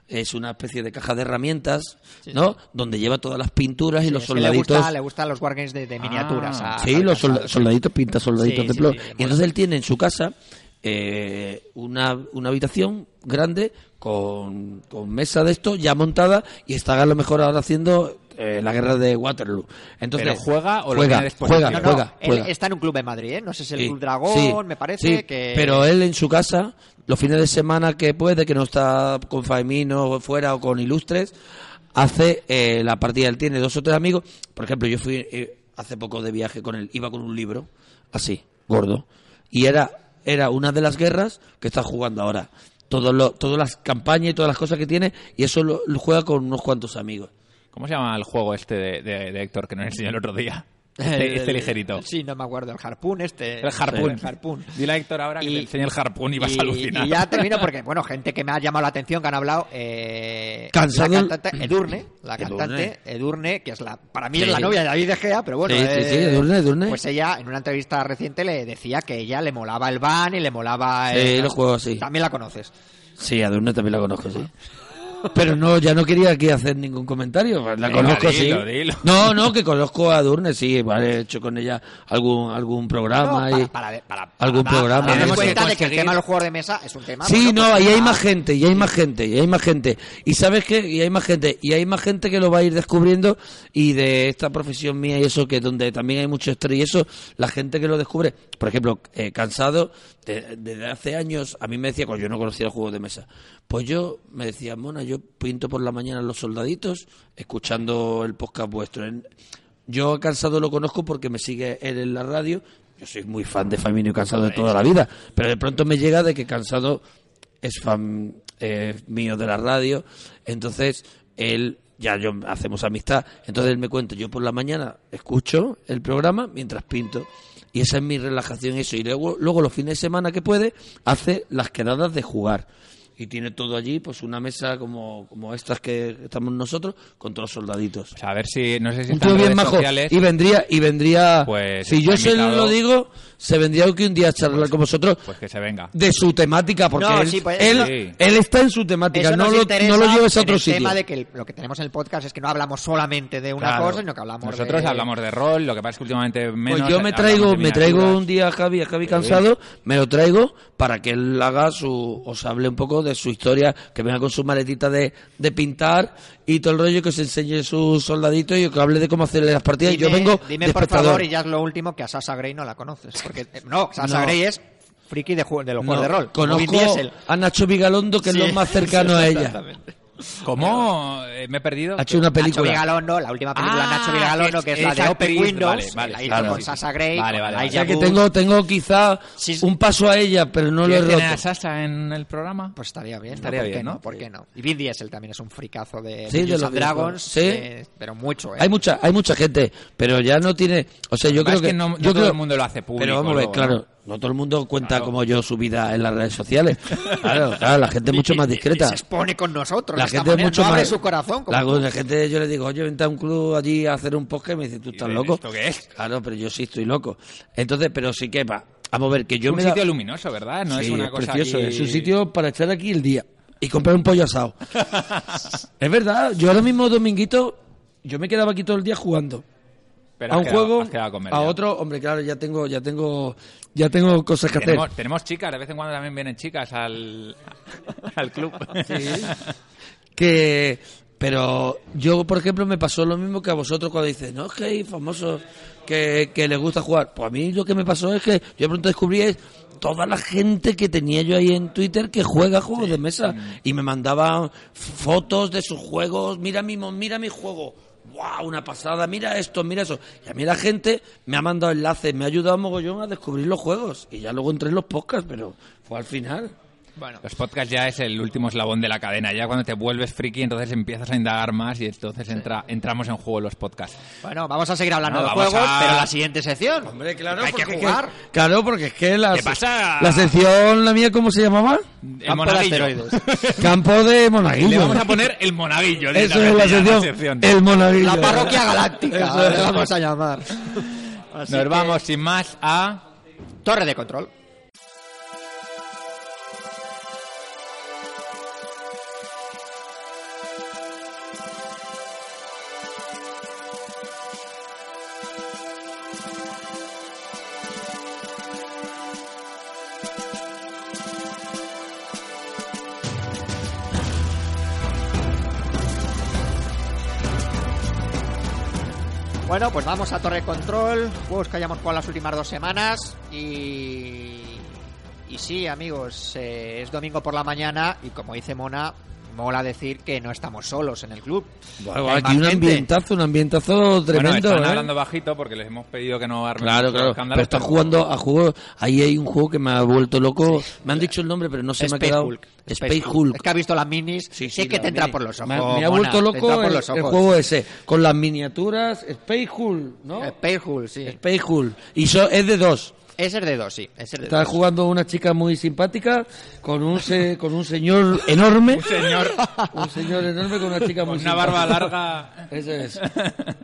Es una especie de caja de herramientas, ¿no? Donde lleva todas las pinturas y los que le, soldaditos. gusta, le gustan los Wargames de, de miniaturas. Ah, a Sí, los soldaditos pinta soldaditos de plomo. y entonces él tiene en su casa eh, una, una habitación grande con, con mesa de esto ya montada y está a lo mejor ahora haciendo eh, la guerra de Waterloo. Entonces, ¿Pero juega o lo juega, después juega, No, no, juega, él está en un club de Madrid, ¿eh? No sé si el Sí, Club Dragón, sí, me parece sí, que... Pero él en su casa, los fines de semana que puede, que no está con Faimino fuera o con Ilustres, hace eh, la partida. Él tiene dos o tres amigos. Por ejemplo, yo fui eh, hace poco de viaje con él, iba con un libro, así, gordo. Y era, era una de las guerras que está jugando ahora. Todo lo, todas las campañas y todas las cosas que tiene, y eso lo, lo juega con unos cuantos amigos. ¿Cómo se llama el juego este de, de- de Héctor que nos enseñó el otro día? Este, El- este ligerito. Sí, no me acuerdo. El harpoon este. El harpoon. El harpoon. Dile a Héctor ahora que Y- te enseñe el harpoon y vas y, a alucinar. y ya termino porque, bueno, gente que me ha llamado la atención, que han hablado. Eh, Cansado La cantante Edurne. La Edurne. cantante Edurne, que es la para mí Sí. es la novia de David De Gea, pero bueno. Sí, sí, eh, sí, Edurne, Edurne. Pues ella, en una entrevista reciente, le decía que ella le molaba el van y le molaba. Sí, el- los juegos así. También la conoces. Sí, a Durne también la conozco, sí. Pero no, ya no quería aquí hacer ningún comentario. La conozco, dilo, sí. dilo. No, no, que conozco a Durne, sí. Vale, he hecho con ella algún algún programa. No, y... para, para, para- algún para- programa. Tenemos que cuenta de que el tema de los juegos de mesa es un tema. Sí, bueno, no, pues, y hay más gente, y hay más gente, y hay más gente. Y sabes qué, y hay más gente, y hay más gente que lo va a ir descubriendo y de esta profesión mía y eso, que donde también hay mucho estrés y eso, la gente que lo descubre, por ejemplo, eh, cansado, de- desde hace años, a mí me decía, cuando yo no conocía el juego de mesa, pues yo me decía, Mona, yo pinto por la mañana los soldaditos, escuchando el podcast vuestro. Yo a Cansado lo conozco porque me sigue él en la radio. Yo soy muy fan de Famino y Cansado de toda la vida. Pero de pronto me llega de que Cansado es fan eh, mío de la radio, entonces él ya yo hacemos amistad, entonces él me cuenta, yo por la mañana escucho el programa mientras pinto y esa es mi relajación eso y luego luego los fines de semana que puede hace las quedadas de jugar y tiene todo allí, pues una mesa como, como estas que estamos nosotros, con todos los soldaditos. O sea, a ver si, no sé si Un están tío bien majo. sociales. Y vendría, y vendría, Pues si yo se lo digo, se vendría aquí un día a charlar con vosotros Pues que se venga. de su temática, porque No, él, sí, pues, él, sí. él está en su temática, Eso no lo, no lo lleves a otro el sitio. tema de que el- lo que tenemos en el podcast es que no hablamos solamente de una Claro. cosa, sino que hablamos Nosotros de... hablamos de rol, lo que pasa es que últimamente menos. Pues yo me traigo, me traigo un día a Javi, a Javi cansado, me lo traigo para que él haga su, os hable un poco de su historia, que venga con su maletita de, de pintar y todo el rollo, que os enseñe sus soldaditos y que hable de cómo hacerle las partidas. Dime, yo vengo dime de por favor, y ya es lo último, que a Sasa Grey no la conoces. Porque, eh, no, Sasa No. Grey es friki de, de los No, juegos de rol. Conozco a Nacho Vigalondo, que Sí, es lo más cercano a ella. exactamente. ¿Cómo? Eh, me he perdido. Ha hecho una Nacho película. Vigalondo, la última película de Ah, Nacho Vigalondo, que es la de Open actriz, Windows, vale, vale, la hizo claro, con sí. Sasa Grey, Vale, vale, Elijah O sea que tengo, tengo quizá Sí, un paso a ella, pero no lo he ¿Quieres tener a roto. Sasa en el programa? Pues estaría bien, ¿no? Estaría ¿Por qué bien, no? ¿no? ¿Por qué no? Y Vin Diesel también es un fricazo de, Sí, de los Dragons. Sí. eh, pero mucho, ¿eh? Hay mucha, hay mucha gente, pero ya no tiene, o sea, yo creo que, no- no yo todo el mundo lo hace público Pero vamos a ver, claro, ¿no? todo el mundo cuenta Claro. como yo su vida en las redes sociales. Claro, claro, la gente es mucho más y- discreta. se expone con nosotros. La de gente es mucho no abre más. su corazón. la, la gente, yo le digo, oye, vente a un club allí a hacer un podcast y me dice, ¿tú estás ¿Y loco? esto qué es? Claro, pero yo sí estoy loco. Entonces, pero sí que va. Vamos a ver, que yo un me da- sitio luminoso, ¿verdad? No es una cosa precioso, aquí- es un sitio para echar aquí el día y comprar un pollo asado. es verdad, yo ahora mismo dominguito, yo me quedaba aquí todo el día jugando. Pero a un quedado- juego, a comer a ya. otro, hombre, claro, ya tengo, ya tengo, ya tengo cosas que hacer. Tenemos, tenemos chicas, de vez en cuando también vienen chicas al, al club. que pero yo por ejemplo me pasó lo mismo que a vosotros cuando dices no es que hay famosos que, que les gusta jugar pues a mí lo que me pasó es que yo de pronto descubrí es toda la gente que tenía yo ahí en Twitter que juega juegos de mesa y me mandaban fotos de sus juegos mira mi mira mi juego wow una pasada mira esto mira eso. Y a mí la gente me ha mandado enlaces me ha ayudado mogollón a descubrir los juegos. Y ya luego entré en los podcasts pero fue al final Bueno, Los podcasts ya es el último eslabón de la cadena. Ya cuando te vuelves friki, entonces empiezas a indagar más y entonces entra, entramos en juego los podcasts. bueno, vamos a seguir hablando No, de juegos, a- pero la siguiente sección. Hombre, claro, hay que porque jugar. que- claro, porque es que la, ¿Qué pasa? la sección, la mía, ¿cómo se llamaba? El Campo de monaguillo. asteroides. Campo de Le Monaguillo. vamos a poner el monaguillo. Eso es la sección, sección. el Monaguillo. La parroquia galáctica, Eso le vamos a llamar. Así Nos que- vamos sin más a... Torre de control. Bueno, pues vamos a Torre Control, juegos que hayamos jugado las últimas dos semanas y... Y sí, amigos, eh, es domingo por la mañana y como dice Mona, mola decir que no estamos solos en el club. Bueno, Hay aquí un gente. ambientazo, un ambientazo Bueno, tremendo. están ¿eh? hablando bajito porque les hemos pedido que no armen Claro, claro. escándalo, Pero están jugando a juegos. Ahí hay un juego que me ha vuelto loco. Me han dicho el nombre, pero no se me ha quedado. Hulk. Space Hulk. Es que ha visto las minis, Sí, sé sí, que te entra por los ojos. Me, ha- me ha Mona, vuelto loco por el, los el ojos. juego ese. Con las miniaturas. Space Hulk, ¿no? Space Hulk, sí. Space Hulk. Y so- es de dos. Es de dos, sí. Es de Está dos. jugando una chica muy simpática con un se- con un señor enorme. un señor. un señor enorme con una chica muy Con una barba larga... Eso es.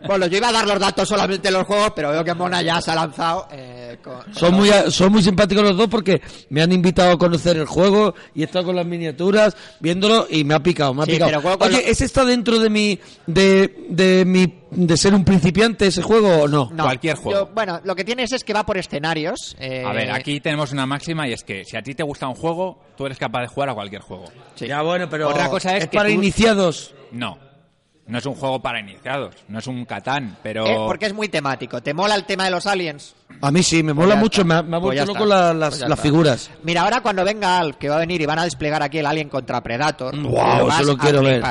Bueno, yo iba a dar los datos solamente de los juegos, pero veo que Mona ya se ha lanzado. eh, con- Son muy, son muy simpáticos los dos porque me han invitado a conocer el juego y he estado con las miniaturas viéndolo y me ha picado, me ha Sí, picado. Oye, lo- ¿ese está dentro de mi, de, de mi, de ser un principiante ese juego o no? No, Cualquier juego. yo- bueno, lo que tienes es que va por escenarios. eh, A ver, aquí tenemos una máxima y es que si a ti te gusta un juego, tú eres capaz de jugar a cualquier juego. sí. Ya bueno, pero Otra cosa es que para tú- iniciados. No. No es un juego para iniciados, no es un Catán, pero... Eh, porque es muy temático. ¿Te mola el tema de los aliens? A mí sí, me Pues mola mucho, está. me ha, me ha Pues vuelto loco la- las, Pues las figuras. Mira, ahora cuando venga Al, que va a venir y van a desplegar aquí el Alien contra Predator. Lo vas eso lo quiero ver.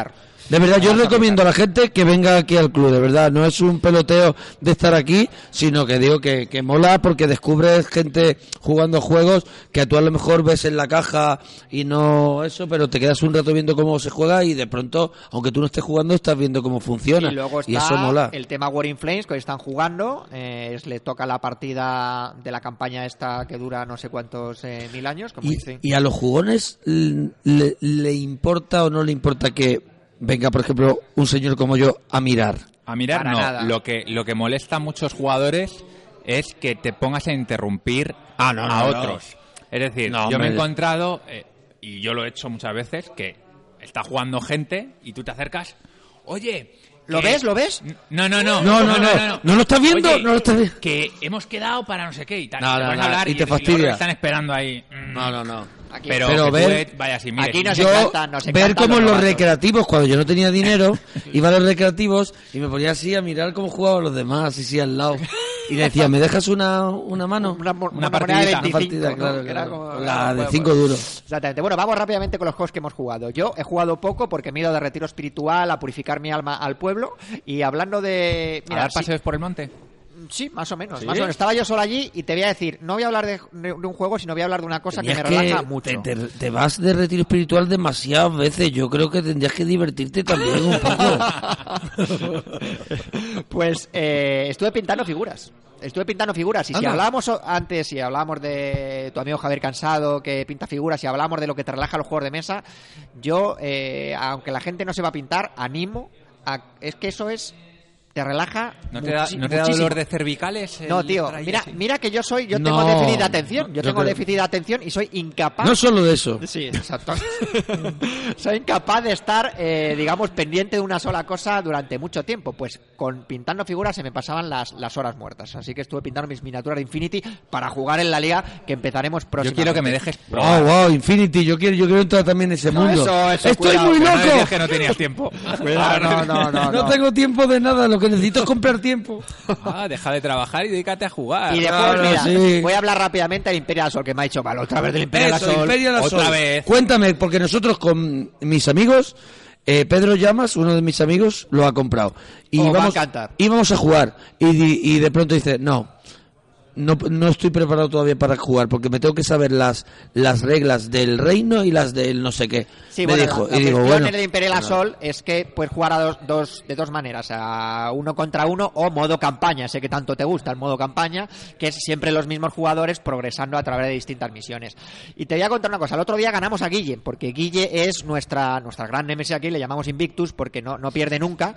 De verdad, yo recomiendo a la gente que venga aquí al club, de verdad. No es un peloteo de estar aquí, sino que digo que, que mola porque descubres gente jugando juegos que tú a lo mejor ves en la caja y no eso, pero te quedas un rato viendo cómo se juega y de pronto, aunque tú no estés jugando, estás viendo cómo funciona. Y luego está eso mola. el tema War in Flames, que hoy están jugando. eh, es- le toca la partida de la campaña esta que dura no sé cuántos eh, mil años, como Y, dice. y a los jugones le importa o no le importa que venga, por ejemplo, un señor como yo a mirar. A mirar Para no, nada. lo que lo que molesta a muchos jugadores es que te pongas a interrumpir Ah, no, a no, no. otros. Es decir, No, yo me he encontrado eh, y yo lo he hecho muchas veces que está jugando gente y tú te acercas, "Oye, ¿Lo ves? ¿Lo ves? No, no, no. No, no, no. ¿No lo estás viendo? Oye, No lo estás viendo. Que hemos quedado para no sé qué y tal. No, Y te no, no, hablar y te fastidia. están esperando ahí. Mm. no, no. Aquí. Pero, Pero que tú ver- vaya mire, Aquí nos yo encanta, nos ver como los en los recreativos, cuando yo no tenía dinero, iba a los recreativos y me ponía así a mirar cómo jugaban los demás, así, sí, al lado. Y le decía, ¿me dejas una, una mano? Una, Una una moneda de partidita. 25, Una partida, ¿no? claro, claro. como- La de bueno, cinco bueno. duros. Exactamente. Bueno, vamos rápidamente con los juegos que hemos jugado. Yo he jugado poco porque me he ido de retiro espiritual a purificar mi alma al pueblo. Y hablando de... ¿A Mira, dar sí- paseos por el monte? Sí, más o menos, ¿Sí? más o menos. Estaba yo solo allí y te voy a decir, no voy a hablar de, de un juego, sino voy a hablar de una cosa que me relaja mucho. Te, te- te vas de retiro espiritual demasiadas veces. Yo creo que tendrías que divertirte también un poco. Pues eh, estuve pintando figuras. Estuve pintando figuras. Y si hablábamos antes, si hablábamos de tu amigo Javier Cansado, que pinta figuras, y hablábamos de lo que te relaja los juegos de mesa, yo, eh, aunque la gente no se va a pintar, animo a. Es que eso es. Te relaja. ¿No te da, ¿no te da dolor de cervicales? No, tío, mira, así? mira que yo soy, yo No, tengo déficit de atención, yo yo tengo creo- déficit de atención y soy incapaz No solo de eso. Sí, exacto. Soy incapaz de estar, eh, digamos, pendiente de una sola cosa durante mucho tiempo. Pues con pintando figuras se me pasaban las, las horas muertas. Así que estuve pintando mis miniaturas de Infinity para jugar en la liga que empezaremos Yo próximamente. quiero que me dejes Wow, probar. wow, Infinity. Yo quiero, yo quiero entrar también en ese No, mundo. eso, eso, Estoy cuidado, muy que No loco. que no tenías tiempo. Cuidado, no, no, no, No no. tengo tiempo de nada. Lo que necesito es comprar tiempo. Ah, deja de trabajar y dedícate a jugar. Y después, Claro, mira, sí. voy a hablar rápidamente del Imperial Sol, que me ha hecho mal otra vez del Imperial Eso, Sol. Imperial Otra vez. Cuéntame, porque nosotros con mis amigos, eh, Pedro Llamas, uno de mis amigos, lo ha comprado. Y Oh, va a vamos, encantar. íbamos a jugar. Y, di- y de pronto dice, no. No, no estoy preparado todavía para jugar porque me tengo que saber las las reglas del reino y las del no sé qué. Sí, me bueno, dijo. la, la y digo, bueno, en el Imperial Assault es que puedes jugar a dos, dos, de dos maneras, a uno contra uno o modo campaña, sé que tanto te gusta el modo campaña, que es siempre los mismos jugadores progresando a través de distintas misiones. Y te voy a contar una cosa, el otro día ganamos a Guille, porque Guille es nuestra, nuestra gran nemesis aquí, le llamamos Invictus porque no, no pierde nunca,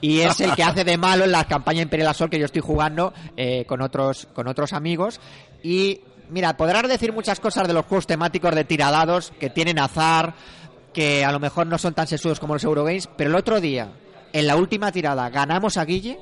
y es el que hace de malo en la campaña Imperial Assault que yo estoy jugando eh, con, otros, con otros amigos. Y mira, podrás decir muchas cosas de los juegos temáticos de tiradados que tienen azar, que a lo mejor no son tan sesudos como los Eurogames, pero el otro día, en la última tirada, ganamos a Guille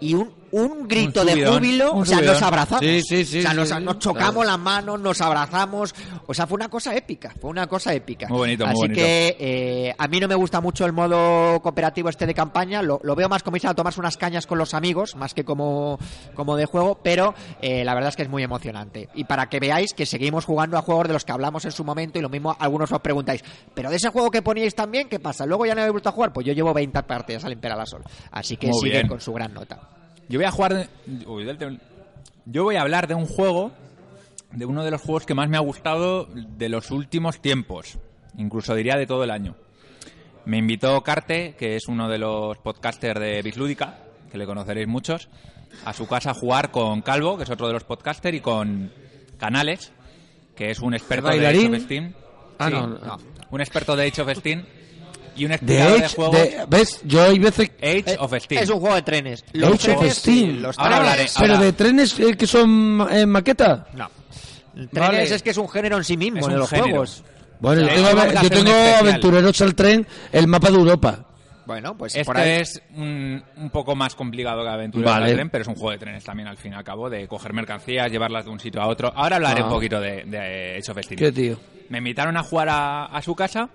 y un, un grito Un de júbilo, o sea, subidón. nos abrazamos. Sí, sí, sí, o sea, sí, nos, sí. nos chocamos Claro. las manos, nos abrazamos. O sea, fue una cosa épica, fue una cosa épica. Muy bonito, muy Así bonito. que eh, a mí no me gusta mucho el modo cooperativo este de campaña, lo, lo veo más como irse a tomarse unas cañas con los amigos, más que como, como de juego, pero eh, la verdad es que es muy emocionante. Y para que veáis que seguimos jugando a juegos de los que hablamos en su momento y lo mismo algunos os preguntáis, pero de ese juego que poníais también, ¿qué pasa? Luego ya no he vuelto a jugar, pues yo llevo 20 partidas al Imperial Assault. Así que Muy siguen bien. con su gran nota. Yo voy a jugar. Yo voy a hablar de un juego, de uno de los juegos que más me ha gustado de los últimos tiempos, incluso diría de todo el año. Me invitó Carte, que es uno de los podcasters de Bislúdica, que le conoceréis muchos, a su casa a jugar con Calvo, que es otro de los podcasters, y con Canales, que es un experto de Age of Steam. Ah, Sí, no, no. Un experto de Age of Steam y un De de, Age, juegos. de- ¿ves? Yo hay veces... Age Eh, of Steam. Es un juego de trenes. Age of trenes, Steam. sí, los Ahora hablaré. Pero ahora- de trenes eh, que son eh, maqueta. No. Trenes Vale. es que es un género en sí mismo Es en los género. juegos. Bueno, yo tengo, yo tengo aventureros al tren, el mapa de Europa. Bueno, pues Este por ahí. es un, un poco más complicado que Aventura Vale. de tren, pero es un juego de trenes también al fin y al cabo, de coger mercancías, llevarlas de un sitio a otro. Ahora hablaré Ah. un poquito de, de Age of Steam. Qué tío. Me invitaron a jugar a, a su casa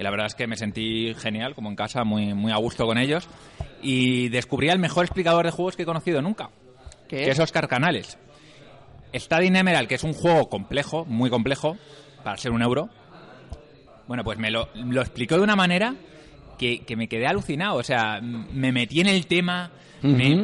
y la verdad es que me sentí genial, como en casa, muy, muy a gusto con ellos. Y descubrí al mejor explicador de juegos que he conocido nunca, ¿Qué que es Oscar Canales. Stadium Emerald, que es un juego complejo, muy complejo, para ser un euro. Bueno, pues me lo, lo explicó de una manera que, que me quedé alucinado. O sea, me metí en el tema, me-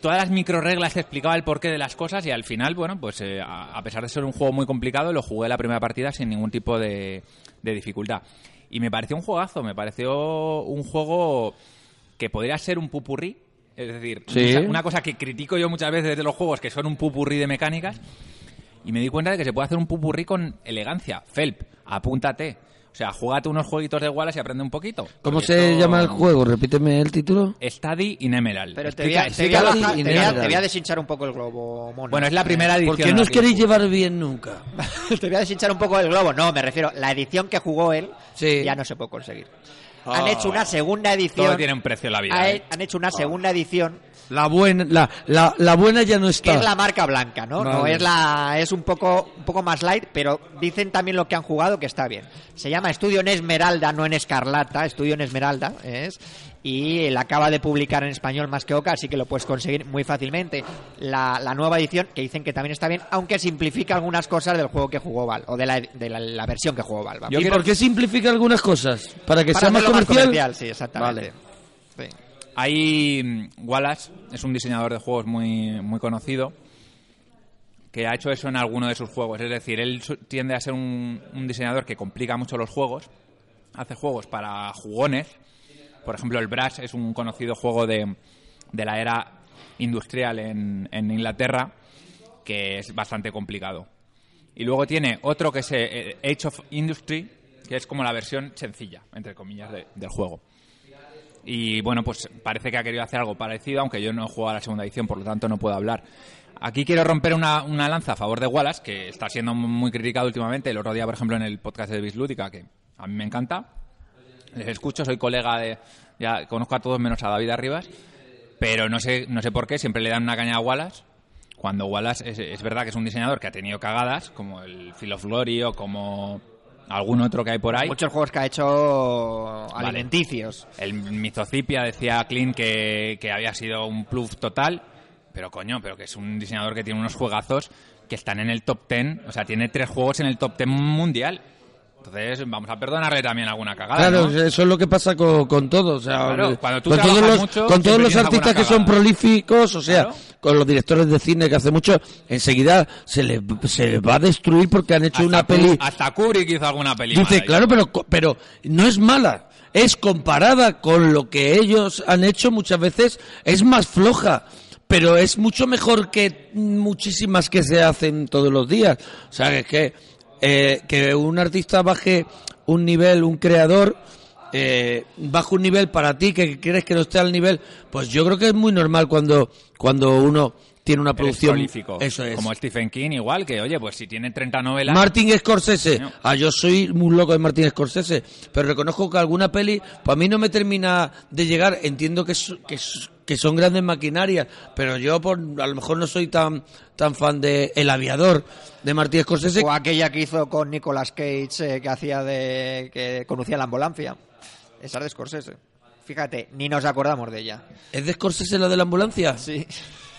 todas las micro reglas te explicaba el porqué de las cosas y al final, bueno, pues eh, a, a pesar de ser un juego muy complicado, lo jugué la primera partida sin ningún tipo de, de dificultad. Y me pareció un juegazo, me pareció un juego que podría ser un pupurrí. Es decir, Sí. una- una cosa que critico yo muchas veces de los juegos, que son un pupurrí de mecánicas, y me di cuenta de que se puede hacer un pupurrí con elegancia. Felp, apúntate. O sea, jugate unos jueguitos de Wallace y aprende un poquito. ¿Cómo se esto- llama el juego? Repíteme el título. Study in Emerald. Pero te voy, a, Explica- te voy a explica- bajar- te voy a- Inemerald. te voy a deshinchar un poco el globo, mono. Bueno, es la primera edición. ¿Por qué no os que queréis llevar bien nunca? te voy a deshinchar un poco el globo. No, me refiero, la edición que jugó él Sí. ya no se puede conseguir. Han hecho una segunda edición. Todo tiene un precio en la vida. ha- ¿eh? Han hecho una segunda edición La buena, la, la, la buena ya no que está. es la marca blanca, ¿no? No Vale. es la es un poco un poco más light, pero dicen también lo que han jugado que está bien. Se llama Estudio en Esmeralda, no en Escarlata, Estudio en Esmeralda es y la acaba de publicar en español más que Oca, así que lo puedes conseguir muy fácilmente. La, la nueva edición que dicen que también está bien, aunque simplifica algunas cosas del juego que jugó Val o de la, de la, la versión que jugó Val. ¿Y por qué simplifica algunas cosas? ¿Para que Para sea más hacerlo comercial? sí, exactamente. Sí. Hay mm, Wallace, es un diseñador de juegos muy, muy conocido, que ha hecho eso en alguno de sus juegos. Es decir, él tiende a ser un, diseñador que complica mucho los juegos, hace juegos para jugones. Por ejemplo, el Brass es un conocido juego de, de la era industrial en, en Inglaterra, que es bastante complicado. Y luego tiene otro que es eh, Age of Industry, que es como la versión sencilla, entre comillas, de- del juego. Y bueno, pues parece que ha querido hacer algo parecido, aunque yo no he jugado a la segunda edición, por lo tanto no puedo hablar. Aquí quiero romper una, una lanza a favor de Wallace, que está siendo muy criticado últimamente. El otro día, por ejemplo, en el podcast de Bislúdica, que a mí me encanta. Les escucho, soy colega de... Ya conozco a todos menos a David Arribas, pero no sé, no sé por qué, siempre le dan una caña a Wallace. Cuando Wallace es, es verdad que es un diseñador que ha tenido cagadas, como el Phil of Glory o como algún otro que hay por ahí. Muchos juegos que ha hecho Vale. alimenticios. El Mizocipia decía Clint que, que había sido un plus total, pero coño, pero que es un diseñador que tiene unos juegazos que están en el top 10, o sea, tiene tres juegos en el top 10 mundial. Entonces, vamos a perdonarle también alguna cagada. Claro, ¿no? eso es lo que pasa con, con todo. O sea, Claro, eh, cuando tú con todos los, mucho, con todos los artistas que son prolíficos, o sea, Claro. con los directores de cine que hace mucho, enseguida se les, se les va a destruir porque han hecho hasta, una peli. hasta Kubrick hizo alguna peli Dice, mala, claro, pero, pero no es mala. Es comparada con lo que ellos han hecho muchas veces, es más floja. Pero es mucho mejor que muchísimas que se hacen todos los días. O sea, que es que, eh, que un artista baje un nivel, un creador, eh, baja un nivel para ti que crees que no esté al nivel, pues yo creo que es muy normal cuando, cuando uno tiene una producción. prolífico. Eso es. Como Stephen King, igual, que oye, pues si tiene 30 novelas... Martin Scorsese. Coño. Ah, yo soy muy loco de Martin Scorsese, pero reconozco que alguna peli, pues a mí no me termina de llegar. Entiendo que, es- que, es- que son grandes maquinarias, pero yo por, a lo mejor no soy tan tan fan de El Aviador de Martin Scorsese. O aquella que hizo con Nicolas Cage, eh, que hacía de. que conducía la ambulancia. Esa es de Scorsese. Fíjate, ni nos acordamos de ella. ¿Es de Scorsese la de la ambulancia? Sí.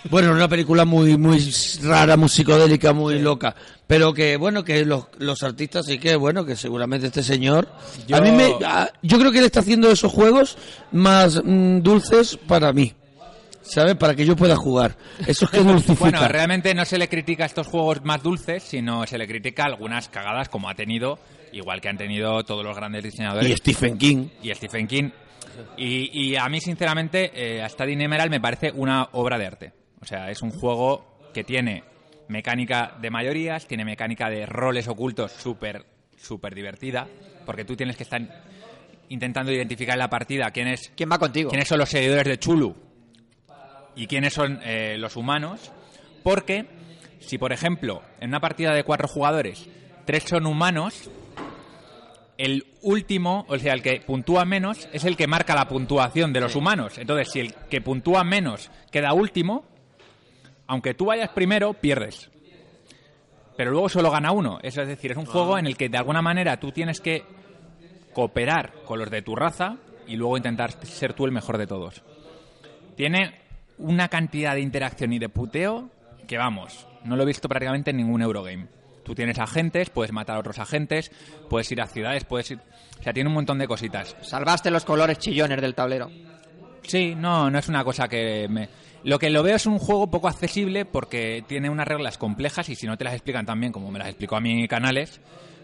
Bueno, una película muy muy rara, muy psicodélica, muy loca. Pero que, bueno, que los, los artistas sí que, bueno, que seguramente este señor... Yo- A mí me... a- yo creo que él está haciendo esos juegos más mm, dulces para mí. ¿Sabes? Para que yo pueda jugar. Eso es que dulcifica. Bueno, realmente no se le critica a estos juegos más dulces, sino se le critica algunas cagadas como ha tenido, igual que han tenido todos los grandes diseñadores. y Stephen King. y Stephen King. Y, y a mí, sinceramente, eh, a Study in Emerald me parece una obra de arte. O sea, es un juego que tiene mecánica de mayorías, tiene mecánica de roles ocultos súper, súper divertida, porque tú tienes que estar intentando identificar en la partida quién es, ¿Quién va contigo? quiénes son los seguidores de Chulu y quiénes son eh, los humanos, porque si, por ejemplo, en una partida de cuatro jugadores, tres son humanos, el último, o sea, el que puntúa menos, es el que marca la puntuación de los humanos. Entonces, si el que puntúa menos queda último, aunque tú vayas primero, pierdes. Pero luego solo gana uno. Es decir, es un juego en el que de alguna manera tú tienes que cooperar con los de tu raza y luego intentar ser tú el mejor de todos. Tiene una cantidad de interacción y de puteo que vamos, no lo he visto prácticamente en ningún Eurogame. Tú tienes agentes, puedes matar a otros agentes, puedes ir a ciudades, puedes ir... O sea, tiene un montón de cositas. Salvaste los colores chillones del tablero. Sí, no, no es una cosa que me... Lo que lo veo es un juego poco accesible porque tiene unas reglas complejas y si no te las explican tan bien como me las explicó a mí Canales,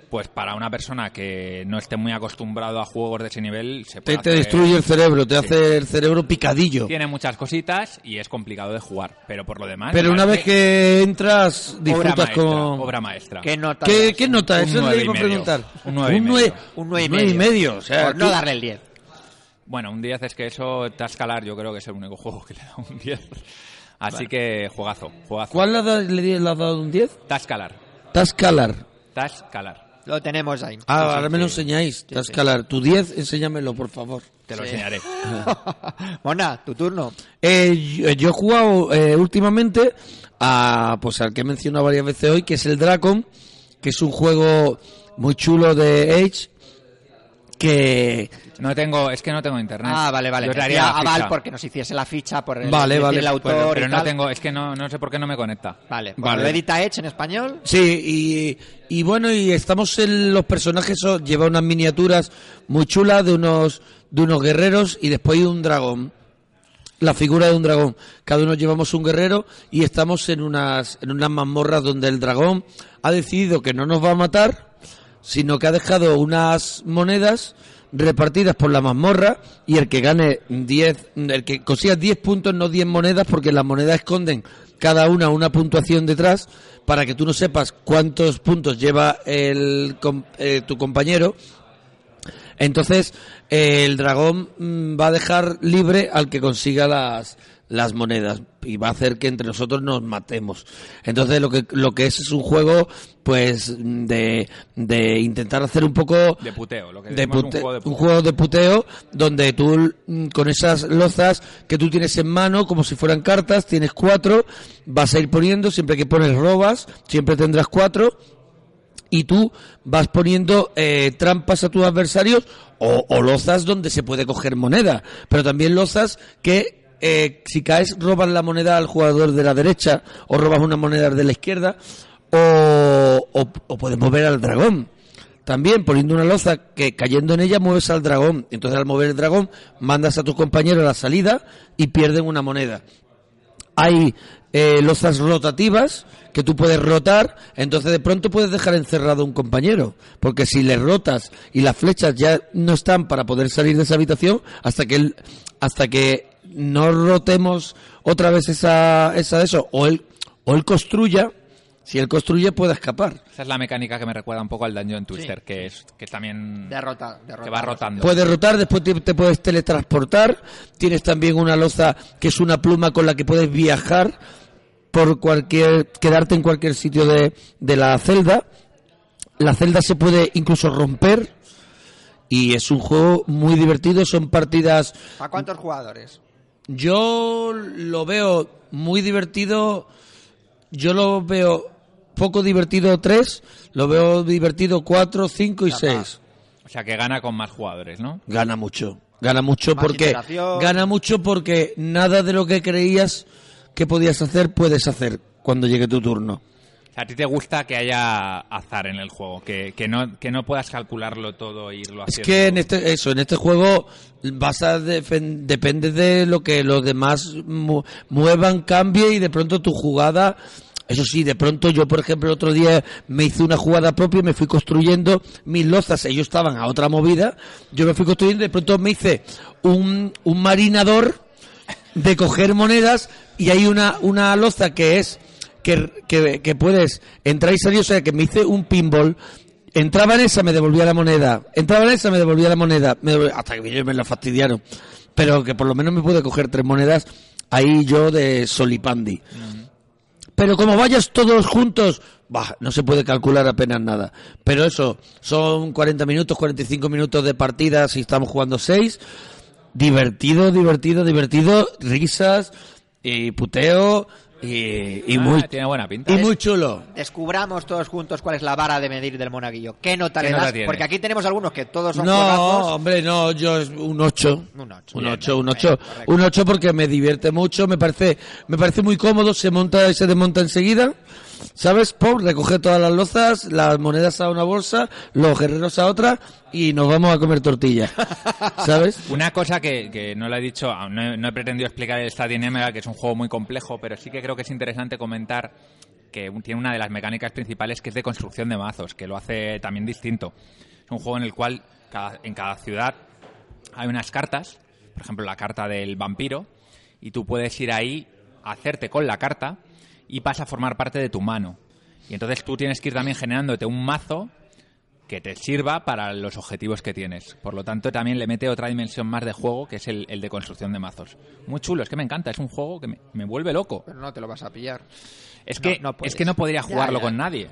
pues para una persona que no esté muy acostumbrado a juegos de ese nivel se puede Te, destruye el cerebro, te hace el cerebro picadillo. Tiene muchas cositas y es complicado de jugar, pero por lo demás... Pero una vez que entras, obra disfrutas maestra, como... obra maestra. ¿Qué nota? ¿Qué, nota? Un Eso nueve le y iba a medio. preguntar. Un nueve y Un medio. Un nueve y nueve y medio. O sea, Por no darle el 10. Bueno, un 10 es que eso, Tascalar yo creo que es el único juego que le da un 10. Así que juegazo, juegazo. ¿Cuál le has dado- le le has dado un 10? Tascalar, Tascalar. Tascalar. Lo tenemos ahí. Ah, ahora me lo enseñáis. Tascalar. Tu 10, enséñamelo, por favor. Te lo Sí. enseñaré. Mona, tu turno. Eh, yo, yo he jugado eh, últimamente a, pues al que he mencionado varias veces hoy, que es el Dragon, que es un juego muy chulo de Age, que No tengo, es que no tengo internet. Ah, vale, vale. Yo haría a Val porque nos hiciese la ficha por el, Vale, decir vale. el autor Pero, y no tal. tengo, es que no, no sé por qué no me conecta. Vale, pues Vale. lo edita Edge en español. Sí, y, y bueno, y estamos en los personajes, so- lleva unas miniaturas muy chulas de unos, de unos guerreros y después hay un dragón. La figura de un dragón. Cada uno llevamos un guerrero y estamos en unas, en unas mazmorras donde el dragón ha decidido que no nos va a matar, sino que ha dejado unas monedas repartidas por la mazmorra y el que gane 10, el que consiga 10 puntos, no 10 monedas, porque las monedas esconden cada una una puntuación detrás para que tú no sepas cuántos puntos lleva el, eh, tu compañero. Entonces, eh, el dragón mm, va a dejar libre al que consiga las, las monedas y va a hacer que entre nosotros nos matemos. Entonces, lo que, lo que es es un juego, pues, de, de intentar hacer un poco De puteo, lo que de pute- un juego de un puteo. juego de puteo donde tú mm, con esas lozas que tú tienes en mano como si fueran cartas tienes cuatro vas a ir poniendo siempre que pones robas siempre tendrás cuatro y tú vas poniendo eh, trampas a tus adversarios o, o lozas donde se puede coger moneda pero también lozas que eh, si caes robas la moneda al jugador de la derecha o robas una moneda de la izquierda o, o, o puedes mover al dragón también poniendo una loza que cayendo en ella mueves al dragón. Entonces al mover el dragón mandas a tu compañero a la salida y pierden una moneda. Hay eh, lozas rotativas que tú puedes rotar, entonces de pronto puedes dejar encerrado a un compañero, porque si le rotas y las flechas ya no están para poder salir de esa habitación, hasta que él, hasta que no rotemos otra vez esa, esa de eso, o él, o él construya, si él construye puede escapar. Esa es la mecánica que me recuerda un poco al Dungeon Twister, que es que también Derrota, derrota. que va rotando. Puedes rotar, después te, te puedes teletransportar. Tienes también una loza que es una pluma con la que puedes viajar por cualquier, quedarte en cualquier sitio de, de la celda. La celda se puede incluso romper y es un juego muy divertido. Son partidas. ¿A cuántos jugadores? Yo lo veo muy divertido. Yo lo veo poco divertido 3, lo veo divertido 4, 5 y Ya 6 O sea, que gana con más jugadores, ¿no? gana mucho. Gana mucho Más porque gana mucho porque nada de lo que creías que podías hacer puedes hacer cuando llegue tu turno. O sea, a ti te gusta que haya azar en el juego, que, que no que no puedas calcularlo todo e irlo Es haciendo. que en este eso, en este juego vas a depende de lo que los demás mu- muevan, cambie y de pronto tu jugada eso sí, de pronto yo, por ejemplo, el otro día me hice una jugada propia y me fui construyendo mis lozas. Ellos estaban a otra movida. Yo me fui construyendo y de pronto me hice un, un marinador de coger monedas y hay una, una loza que es que, que, que puedes entrar y salir, o sea que me hice un pinball, entraba en esa, me devolvía la moneda, entraba en esa, me devolvía la moneda, me devolvía- hasta que me la fastidiaron, pero que por lo menos me pude coger tres monedas ahí yo de solipandi. Pero como vayas todos juntos, bah, no se puede calcular apenas nada. Pero eso, son 40 minutos, 45 minutos de partida si estamos jugando 6. Divertido, divertido, divertido. Risas y puteo y, y Ah, muy, tiene buena pinta. y muy chulo. Descubramos todos juntos cuál es la vara de medir del monaguillo. ¿Qué nota ¿Qué le das? Porque aquí tenemos algunos que todos son No, hombre, no, yo es un 8. Un ocho. Un Bien, 8, un bien, 8. correcto. Un 8 porque me divierte mucho, me parece me parece muy cómodo, se monta y se desmonta enseguida. ¿Sabes? Pop, recoger todas las lozas, las monedas a una bolsa, los guerreros a otra y nos vamos a comer tortillas, ¿sabes? Una cosa que, que no le he dicho, ah, no he, no he pretendido explicar el Stadium Emerald, que es un juego muy complejo, pero sí que creo que es interesante comentar que tiene una de las mecánicas principales que es de construcción de mazos, que lo hace también distinto. Es un juego en el cual cada- en cada ciudad hay unas cartas, por ejemplo la carta del vampiro, y tú puedes ir ahí a hacerte con la carta y pasa a formar parte de tu mano. Y entonces tú tienes que ir también generándote un mazo que te sirva para los objetivos que tienes. Por lo tanto, también le mete otra dimensión más de juego, que es el, el de construcción de mazos. Muy chulo, es que me encanta, es un juego que me, me vuelve loco. Pero no te lo vas a pillar. Es No, que no es que no podría Ya, jugarlo ya. con nadie.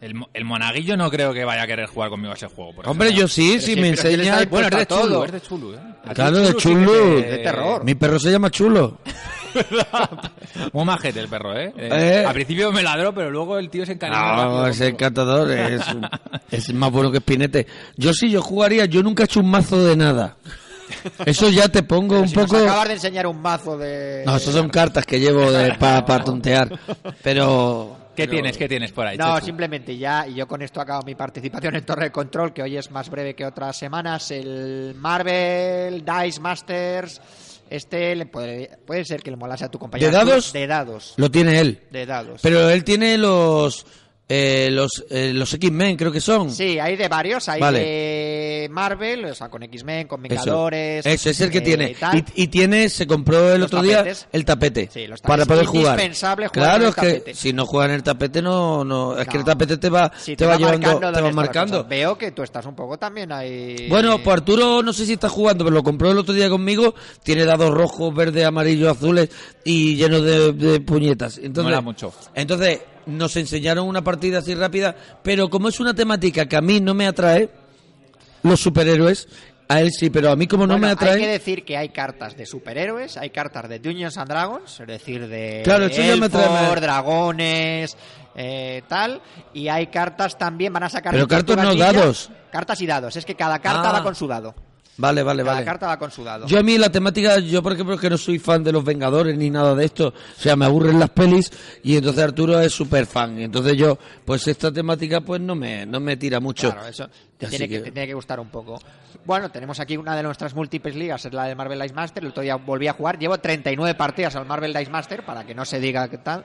El, mo- el monaguillo no creo que vaya a querer jugar conmigo a ese juego. por Hombre, ejemplo. yo sí, Pero si sí, me enseña... Bueno, es de chulo, es de chulo. ¿eh? Claro, de sí chulo. te- De terror. Mi perro se llama Chulo. Muy majete el perro, ¿eh? Eh, Eh. Al principio me ladró, pero luego el tío se encariñó. No, rápido es encantador, es, es más bueno que Spinete. Yo sí, yo jugaría, yo nunca he hecho un mazo de nada. Eso ya te pongo Pero un si nos poco... acabas de enseñar un mazo de... No, eso son cartas que llevo para tontear. Pero... ¿Qué pero- tienes? ¿Qué tienes por ahí? No, Chechu? simplemente ya, y yo con esto acabo mi participación en Torre de Control, que hoy es más breve que otras semanas. El Marvel Dice Masters, este le puede, puede ser que le molase a tu compañero. ¿De dados? De dados. Lo tiene él. De dados. Pero él tiene los... eh, los eh, los X-Men, creo que son. Sí, hay de varios, hay Vale. de Marvel, o sea, con X-Men, con Eso. Vengadores. Eso es el que eh, tiene. Y, y tiene, se compró el Los otro tapetes. día el tapete. Sí, los para poder jugar. Indispensable jugar Claro, es que tapete. si no juegan el tapete no, no, es que No. el tapete te va, Sí, te, va, llevando, marcando te va marcando. Veo que tú estás un poco también ahí. Bueno, pues Arturo no sé si está jugando, pero lo compró el otro día conmigo. Tiene dados rojos, verdes, amarillos, azules y llenos de, de puñetas. Entonces, mucho. Entonces, nos enseñaron una partida así rápida, pero como es una temática que a mí no me atrae, los superhéroes, a él sí, pero a mí como no Bueno, me atrae... Hay que decir que hay cartas de superhéroes, hay cartas de Dungeons and Dragons, es decir, de Claro, eso ya me atrae. dragones, eh, tal, y hay cartas también, van a sacar... Pero cartas no, dados. Cartas y dados, es que cada carta Ah. va con su dado. Vale, vale, Cada vale. carta va con su dado. Yo a mí la temática, yo por ejemplo que no soy fan de los Vengadores ni nada de esto, o sea, me aburren las pelis y entonces Arturo es súper fan. Y entonces yo, pues esta temática pues no me, no me tira mucho. Claro, eso te tiene que, que- te tiene que gustar un poco. Bueno, tenemos aquí una de nuestras múltiples ligas, es la del Marvel Dice Master. El otro día volví a jugar, llevo 39 partidas al Marvel Dice Master, para que no se diga qué tal.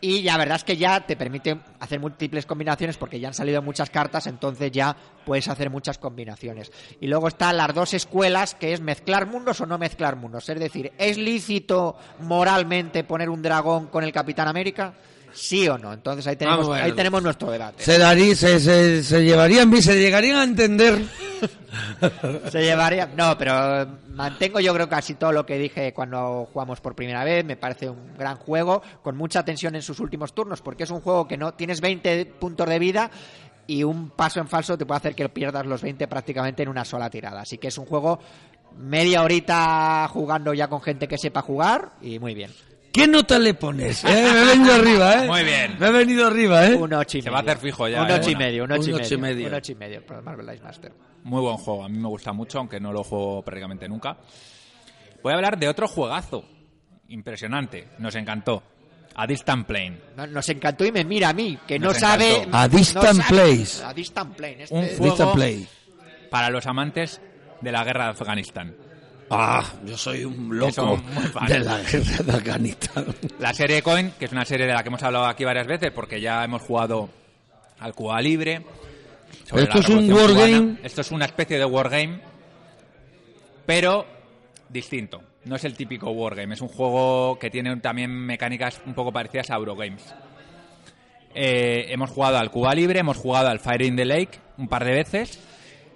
Y la verdad es que ya te permite hacer múltiples combinaciones porque ya han salido muchas cartas, entonces ya puedes hacer muchas combinaciones. Y luego están las dos escuelas, que es mezclar mundos o no mezclar mundos. Es decir, ¿es lícito moralmente poner un dragón con el Capitán América? ¿Sí o no? Entonces ahí tenemos, Ah, bueno. ahí tenemos nuestro debate. Se, daría, se, se, se llevarían, se llegarían a entender. Se llevaría. No, pero mantengo yo creo casi todo lo que dije cuando jugamos por primera vez. Me parece un gran juego, con mucha tensión en sus últimos turnos, porque es un juego que no tienes 20 puntos de vida y un paso en falso te puede hacer que pierdas los 20 prácticamente en una sola tirada. Así que es un juego media horita jugando ya con gente que sepa jugar y muy bien. ¿Qué nota le pones? Eh, Me he venido arriba, ¿eh? Muy bien. Me he venido arriba, ¿eh? Un 8 y Se medio. va a hacer fijo ya, Un ¿eh? 8 y medio, un 8 y Un medio. ocho y medio. Un 8 y medio para Marvel Master. Muy buen juego, a mí me gusta mucho, aunque no lo juego prácticamente nunca. Voy a hablar de otro juegazo. Impresionante, nos encantó. A Distant Plane. No- Nos encantó y me mira a mí, que no sabe. encantó. A no Distant sabe- Place. A Distant Plane. Este Un juego- Distant Play. Para los amantes de la guerra de Afganistán. Ah, yo soy un loco de la guerra de Afganistán. La serie Coin, que es una serie de la que hemos hablado aquí varias veces, porque ya hemos jugado al Cuba Libre. Esto es un wargame. Esto es una especie de wargame, pero distinto. No es el típico wargame, es un juego que tiene también mecánicas un poco parecidas a Eurogames. Eh, hemos jugado al Cuba Libre, hemos jugado al Fire in the Lake un par de veces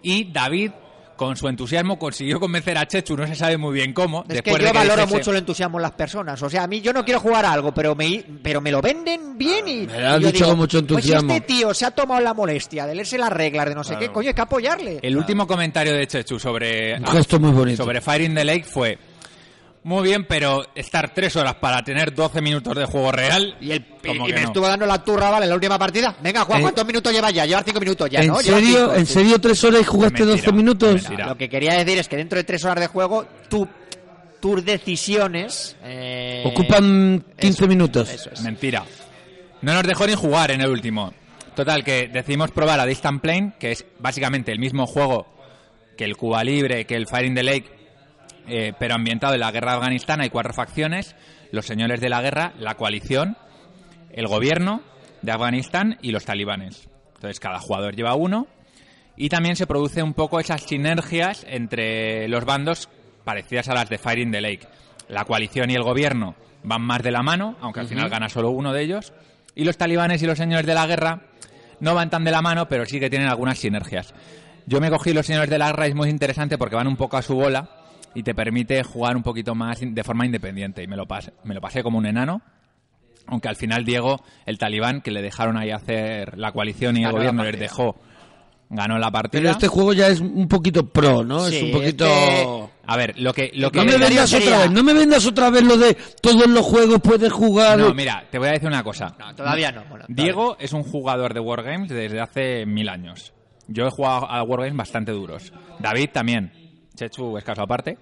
y David, con su entusiasmo, consiguió convencer a Chechu, no se sabe muy bien cómo. Es después que de yo valoro dijese- mucho el entusiasmo en las personas. O sea, a mí yo no quiero jugar a algo, pero me, pero me lo venden bien y. Me lo y dicho con mucho entusiasmo. Pues este tío se ha tomado la molestia de leerse las reglas de no sé qué, coño, hay que apoyarle. El último comentario de Chechu sobre, Un gesto muy bonito. sobre Fire in the Lake fue muy bien, pero estar tres horas para tener 12 minutos de juego real. Y, el, y, me no. estuvo dando la turra, ¿vale? En la última partida. Venga, Juan, Eh, ¿cuántos minutos llevas ya? Llevas cinco minutos ya, ¿En serio? cinco, ¿En sí. serio tres horas y jugaste Mentira, 12 minutos? mentira. Lo que quería decir es que dentro de tres horas de juego, tú, tus decisiones. eh, Ocupan 15 eso, minutos. Eso es. Mentira. No nos dejó ni jugar en el último. Total, que decidimos probar a Distant Plane, que es básicamente el mismo juego que el Cuba Libre, que el Fire in the Lake, eh, pero ambientado en la guerra de Afganistán. Hay cuatro facciones, los señores de la guerra, la coalición, el gobierno de Afganistán y los talibanes. Entonces cada jugador lleva uno y también se produce un poco esas sinergias entre los bandos parecidas a las de Fire in the Lake. La coalición y el gobierno van más de la mano, aunque al final gana solo uno de ellos. Y los talibanes y los señores de la guerra no van tan de la mano, pero sí que tienen algunas sinergias. Yo me cogí los señores de la guerra, es muy interesante porque van un poco a su bola y te permite jugar un poquito más de forma independiente. Y me lo pasé, me lo pasé como un enano. Aunque al final Diego, el talibán, que le dejaron ahí hacer la coalición y el gobierno les dejó, ganó la partida. Pero este juego ya es un poquito pro, ¿no? Sí, es un poquito... este- A ver, lo que... Lo que No me vendas sería- otra vez, no me vendas otra vez lo de todos los juegos puedes jugar. No, mira, te voy a decir una cosa. No, todavía no. Bueno, Diego es un jugador de Wargames desde hace mil años. Yo he jugado a Wargames bastante duros. David también. Chechu es caso aparte.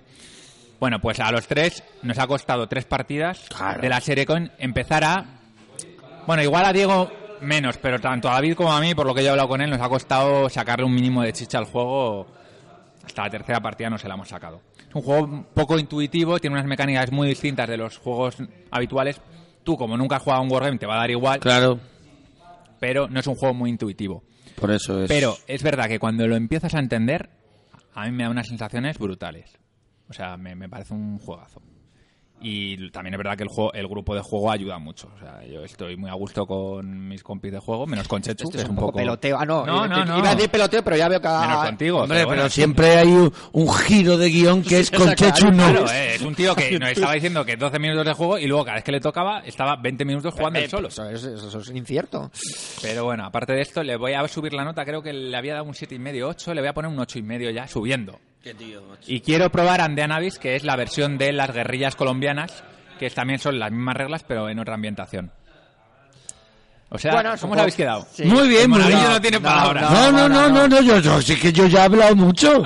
Bueno, pues a los tres nos ha costado tres partidas Claro. de la serie con empezar a... Bueno, igual a Diego menos, pero tanto a David como a mí, por lo que yo he hablado con él, nos ha costado sacarle un mínimo de chicha al juego. Hasta la tercera partida no se la hemos sacado. Es un juego poco intuitivo, tiene unas mecánicas muy distintas de los juegos habituales. Tú, como nunca has jugado a un Wargame, te va a dar igual Claro, pero no es un juego muy intuitivo. por eso es. Pero es verdad que cuando lo empiezas a entender, a mí me da unas sensaciones brutales. O sea, me, me parece un juegazo. Y también es verdad que el, juego, el grupo de juego ayuda mucho. O sea, yo estoy muy a gusto con mis compis de juego, menos con Chechu, Esto que es un poco peloteo. Ah, no, No, eh, no, no. Iba a decir peloteo, pero ya veo que... Menos contigo. Hombre, pero, bueno, siempre hay un, un giro de guion que es con Chechu no. Claro, eh, es un tío que nos estaba diciendo que 12 minutos de juego y luego cada vez que le tocaba estaba 20 minutos jugando Eh, él solo. Eso es, eso es incierto. Pero bueno, aparte de esto, le voy a subir la nota. Creo que le había dado un 7,5, 8. Le voy a poner un 8,5 ya, subiendo. Y quiero probar Andean Abyss, que es la versión de las guerrillas colombianas, que también son las mismas reglas, pero en otra ambientación. O sea, Bueno, ¿cómo supongo- os habéis quedado? Sí. Muy bien, muy Monaguillo bien. no tiene No, palabras. No, no, no, no, no, yo, yo sí que yo ya he hablado mucho.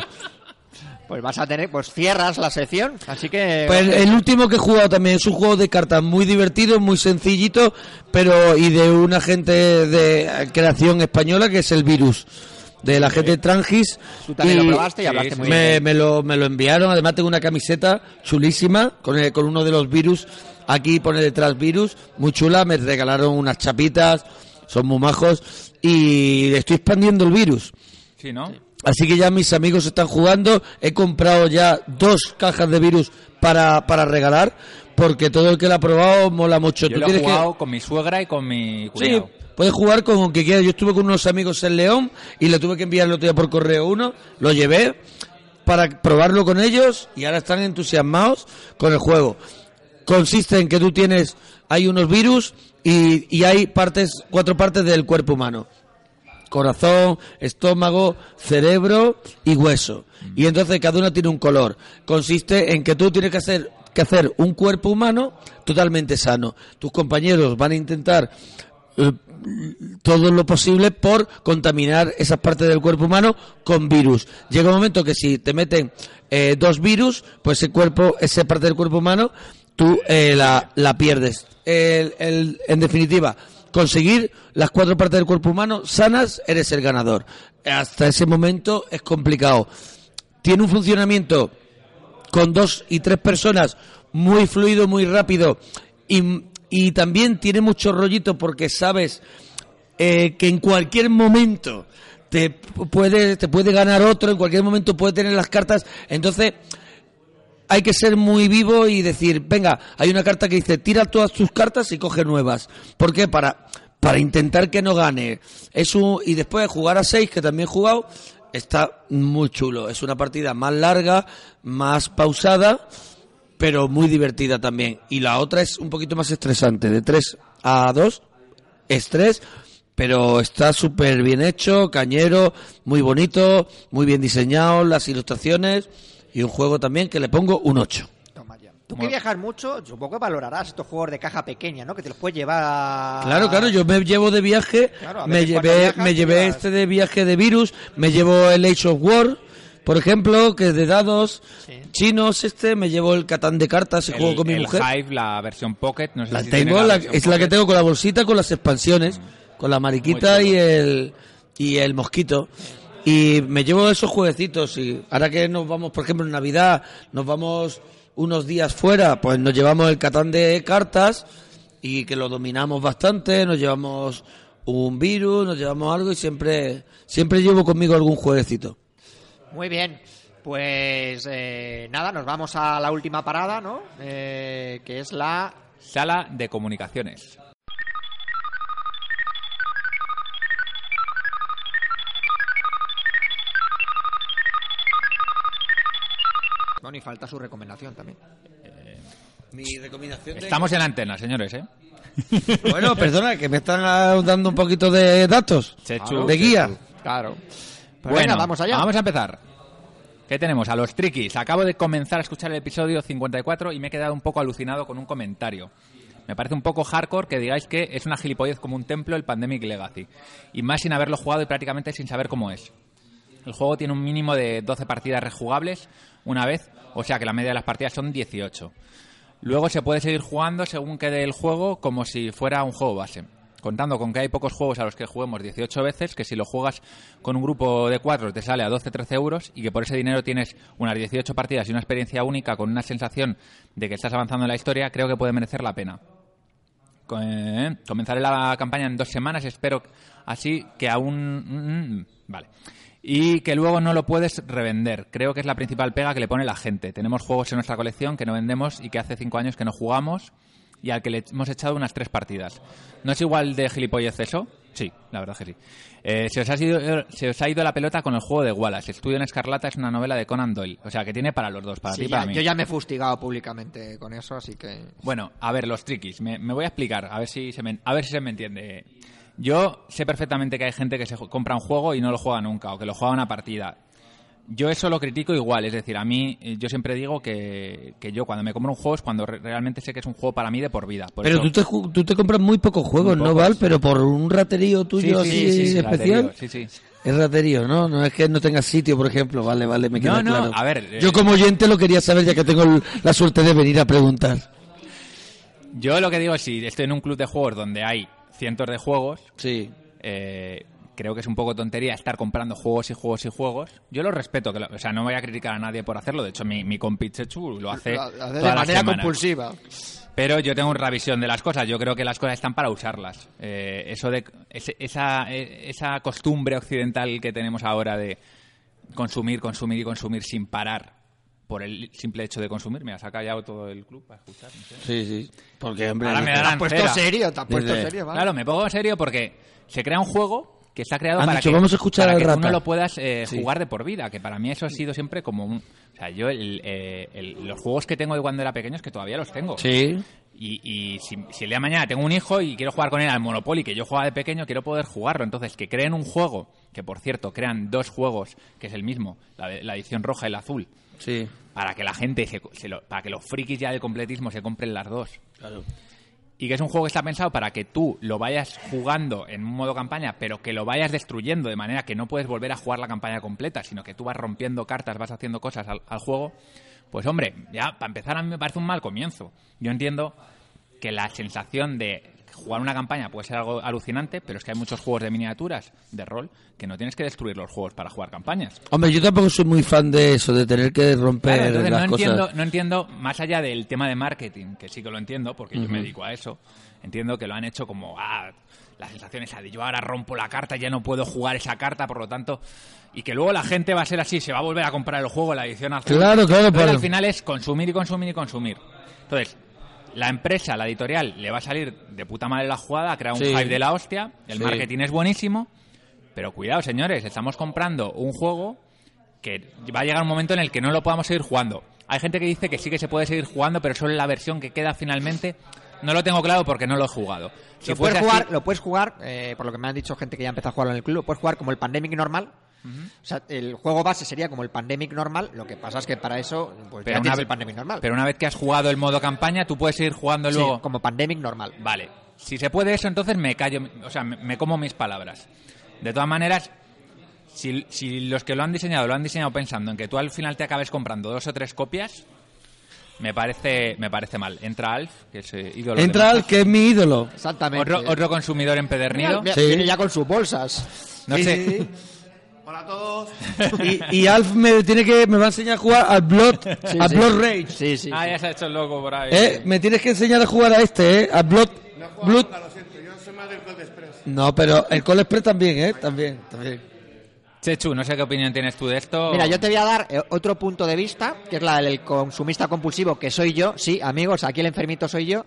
Pues vas a tener, pues cierras la sección, así que... Pues el último que he jugado también es un juego de cartas muy divertido, muy sencillito, pero y de una gente de creación española que es el Virus, de la gente Trangis. Tú también Y lo probaste y sí, hablaste sí. muy me, bien. me lo, me lo enviaron, además tengo una camiseta chulísima con, el- con uno de los virus, aquí pone detrás virus, muy chula, me regalaron unas chapitas, son muy majos y estoy expandiendo el virus. Sí, ¿no? Así que ya mis amigos están jugando. He comprado ya dos cajas de virus para, para regalar. Porque todo el que lo ha probado mola mucho. Yo Tú lo he que- jugado con mi suegra y con mi Sí, cuñado. Puedes jugar con el que quieras. Yo estuve con unos amigos en León y le tuve que enviar el otro día por correo uno. Lo llevé para probarlo con ellos y ahora están entusiasmados con el juego. Consiste en que tú tienes, hay unos virus y, y hay partes, cuatro partes del cuerpo humano. Corazón, estómago, cerebro y hueso. Y entonces cada uno tiene un color. Consiste en que tú tienes que hacer, que hacer un cuerpo humano totalmente sano. Tus compañeros van a intentar eh, todo lo posible por contaminar esas partes del cuerpo humano con virus. Llega un momento que si te meten eh, dos virus, pues ese cuerpo, esa parte del cuerpo humano, tú eh, la, la pierdes. En definitiva, conseguir las cuatro partes del cuerpo humano sanas, eres el ganador. Hasta ese momento es complicado. Tiene un funcionamiento con dos y tres personas muy fluido, muy rápido y, y también tiene mucho rollito porque sabes eh, que en cualquier momento te puede, te puede ganar otro, en cualquier momento puede tener las cartas, entonces hay que ser muy vivo y decir, venga, hay una carta que dice, tira todas tus cartas y coge nuevas. ¿Por qué? Para, para intentar que no gane. Es un, y después de jugar a seis, que también he jugado, está muy chulo. Es una partida más larga, más pausada, pero muy divertida también. Y la otra es un poquito más estresante, de 3 a 2, estrés, pero está súper bien hecho, cañero, muy bonito, muy bien diseñado, las ilustraciones y un juego también que le pongo un 8. Toma ya. Tú que viajas mucho, supongo que valorarás estos juegos de caja pequeña, ¿no? Que te los puedes llevar a... Claro, claro, yo me llevo de viaje, Claro, me llevé, viajas, me llevé llevas- este de viaje de virus, me llevo el Age of War, por ejemplo, que de dados Sí. chinos este, me llevo el Catán de cartas y El- juego con mi el mujer. Hive, la versión Pocket, no sé La si tengo, la- versión es la que tengo con la bolsita con las expansiones, con la mariquita y el y el mosquito. Y me llevo esos jueguecitos y ahora que nos vamos, por ejemplo, en Navidad, nos vamos unos días fuera, pues nos llevamos el Catán de cartas y que lo dominamos bastante, nos llevamos un virus, nos llevamos algo y siempre siempre llevo conmigo algún jueguecito. Muy bien. Pues eh, nada, nos vamos a la última parada, ¿no? Eh, que es la... Sala de comunicaciones. Bueno, y falta su recomendación también. Mi recomendación Estamos en antena, señores, ¿eh? Bueno, perdona, que me están dando un poquito de datos, Chechu, de guía. Claro. Pues Bueno, venga, vamos allá. Vamos a empezar. ¿Qué tenemos? A los triquis. Acabo de comenzar a escuchar el episodio 54 y me he quedado un poco alucinado con un comentario. Me parece un poco hardcore que digáis que es una gilipollez como un templo el Pandemic Legacy. Y más sin haberlo jugado y prácticamente sin saber cómo es. El juego tiene un mínimo de 12 partidas rejugables una vez, o sea que la media de las partidas son 18. Luego se puede seguir jugando según quede el juego como si fuera un juego base. Contando con que hay pocos juegos a los que juguemos 18 veces, que si lo juegas con un grupo de cuatro te sale a 12-13 euros y que por ese dinero tienes unas 18 partidas y una experiencia única con una sensación de que estás avanzando en la historia, creo que puede merecer la pena. Co- Comenzaré la campaña en dos semanas, espero así que aún... mm, Vale. Y que luego no lo puedes revender. Creo que es la principal pega que le pone la gente. Tenemos juegos en nuestra colección que no vendemos y que hace cinco años que no jugamos y al que le hemos echado unas tres partidas. ¿No es igual de gilipollez eso? Sí, la verdad que sí. Eh, se, os ha ido, se os ha ido la pelota con el juego de Wallace. Estudio en Escarlata es una novela de Conan Doyle. O sea, que tiene para los dos, para Sí, ti y para mí. yo ya me he fustigado públicamente con eso, así que... Bueno, a ver, los triquis. Me, me voy a explicar, a ver si se me, a ver si se me entiende. Yo sé perfectamente que hay gente que se compra un juego y no lo juega nunca, o que lo juega una partida. Yo eso lo critico igual, es decir, a mí eh, yo siempre digo que, que yo cuando me compro un juego es cuando re- realmente sé que es un juego para mí de por vida. Por Pero eso- tú te, tú te compras muy pocos juegos, Muy ¿no. Val? Pero por un raterío tuyo Sí, así sí, sí, sí, especial. raterío, Sí, sí. Es raterío, ¿no? No es que no tengas sitio, por ejemplo. Vale, vale, me queda No, no, claro. a ver, eh, Yo como oyente lo quería saber ya que tengo la suerte de venir a preguntar. Yo lo que digo es si estoy en un club de juegos donde hay cientos de juegos, Sí. eh, creo que es un poco tontería estar comprando juegos y juegos y juegos. Yo lo respeto, que lo- o sea, no voy a criticar a nadie por hacerlo. De hecho, mi, mi compi Chechu lo hace, Lo hace todas de las manera semanas. compulsiva. Pero yo tengo una visión de las cosas. Yo creo que las cosas están para usarlas. Eh, eso de ese- esa, eh, esa costumbre occidental que tenemos ahora de consumir, consumir y consumir sin parar por el simple hecho de consumir. Me ha sacado todo el club para escuchar. no sé. Sí, sí. Porque, hombre, Ahora no me Te has puesto serio, te has puesto Desde- serio, ¿vale? Claro, me pongo en serio porque se crea un juego que está creado Han para dicho, que, "Vamos a escuchar para que tú rata". no lo puedas eh, Sí. jugar de por vida, que para mí eso ha sido siempre como un... O sea, yo el- eh, el- los juegos que tengo de cuando era pequeño es que todavía los tengo. Sí. Y, y si, si el día de mañana tengo un hijo y quiero jugar con él al Monopoly que yo jugaba de pequeño, quiero poder jugarlo. Entonces, que creen un juego, que por cierto, crean dos juegos, que es el mismo, la, de- la edición roja y la azul, Sí. para que la gente, se, se lo- para que los frikis ya del completismo se compren las dos. Claro. Y que es un juego que está pensado para que tú lo vayas jugando en un modo campaña, pero que lo vayas destruyendo de manera que no puedes volver a jugar la campaña completa, sino que tú vas rompiendo cartas, vas haciendo cosas al, al juego. Pues hombre, ya para empezar a mí me parece un mal comienzo. Yo entiendo que la sensación de jugar una campaña puede ser algo alucinante, pero es que hay muchos juegos de miniaturas, de rol, que no tienes que destruir los juegos para jugar campañas. Hombre, yo tampoco soy muy fan de eso, de tener que romper Claro, entonces las no cosas. entiendo, no entiendo, más allá del tema de marketing, que sí que lo entiendo, porque yo me dedico a eso, entiendo que lo han hecho como, ah, la sensación esa de yo ahora rompo la carta, ya no puedo jugar esa carta, por lo tanto, y que luego la gente va a ser así, se va a volver a comprar el juego, la edición azul. Claro, claro, pero- al final es consumir y consumir y consumir. Entonces, la empresa, la editorial, le va a salir de puta madre la jugada, a crear un Sí. hype de la hostia, el Sí. marketing es buenísimo, pero cuidado, señores, estamos comprando un juego que va a llegar un momento en el que no lo podamos seguir jugando. Hay gente que dice que sí que se puede seguir jugando, pero solo en la versión que queda finalmente no lo tengo claro porque no lo he jugado. Si lo, puedes jugar, así- lo puedes jugar, eh, por lo que me han dicho gente que ya empezó a jugarlo en el club, lo puedes jugar como el Pandemic normal. O sea, el juego base sería como el Pandemic normal, lo que pasa es que para eso pues pero ya una, tienes vez, el Pandemic normal. pero una vez que has jugado el modo campaña, tú puedes seguir jugando Sí, luego. como Pandemic normal. Vale, si se puede eso, entonces me callo, o sea, me, me como mis palabras. De todas maneras, si, si los que lo han diseñado lo han diseñado pensando en que tú al final te acabes comprando dos o tres copias, me parece, me parece mal. Entra Alf, que es eh, ídolo. Entra al que es mi ídolo. Exactamente. otro, otro consumidor empedernido. Mira, Sí. Viene ya con sus bolsas. No Sí, sé. sí. Hola a todos. Y, y Alf me tiene que me va a enseñar a jugar al Blood, Sí, al sí. Blood Rage. Sí, sí. Ah, ya se ha hecho el loco por ahí. ¿Eh? Me tienes que enseñar a jugar a este, ¿eh? Al Blood. No he jugado Blood. nunca, lo siento. Yo soy más del Cold Express. No, pero el Call Express también, ¿eh? También, también. Chechu, no sé qué opinión tienes tú de esto. Mira, yo te voy a dar eh, otro punto de vista, que es la del consumista compulsivo, que soy yo. Sí, amigos, aquí el enfermito soy yo.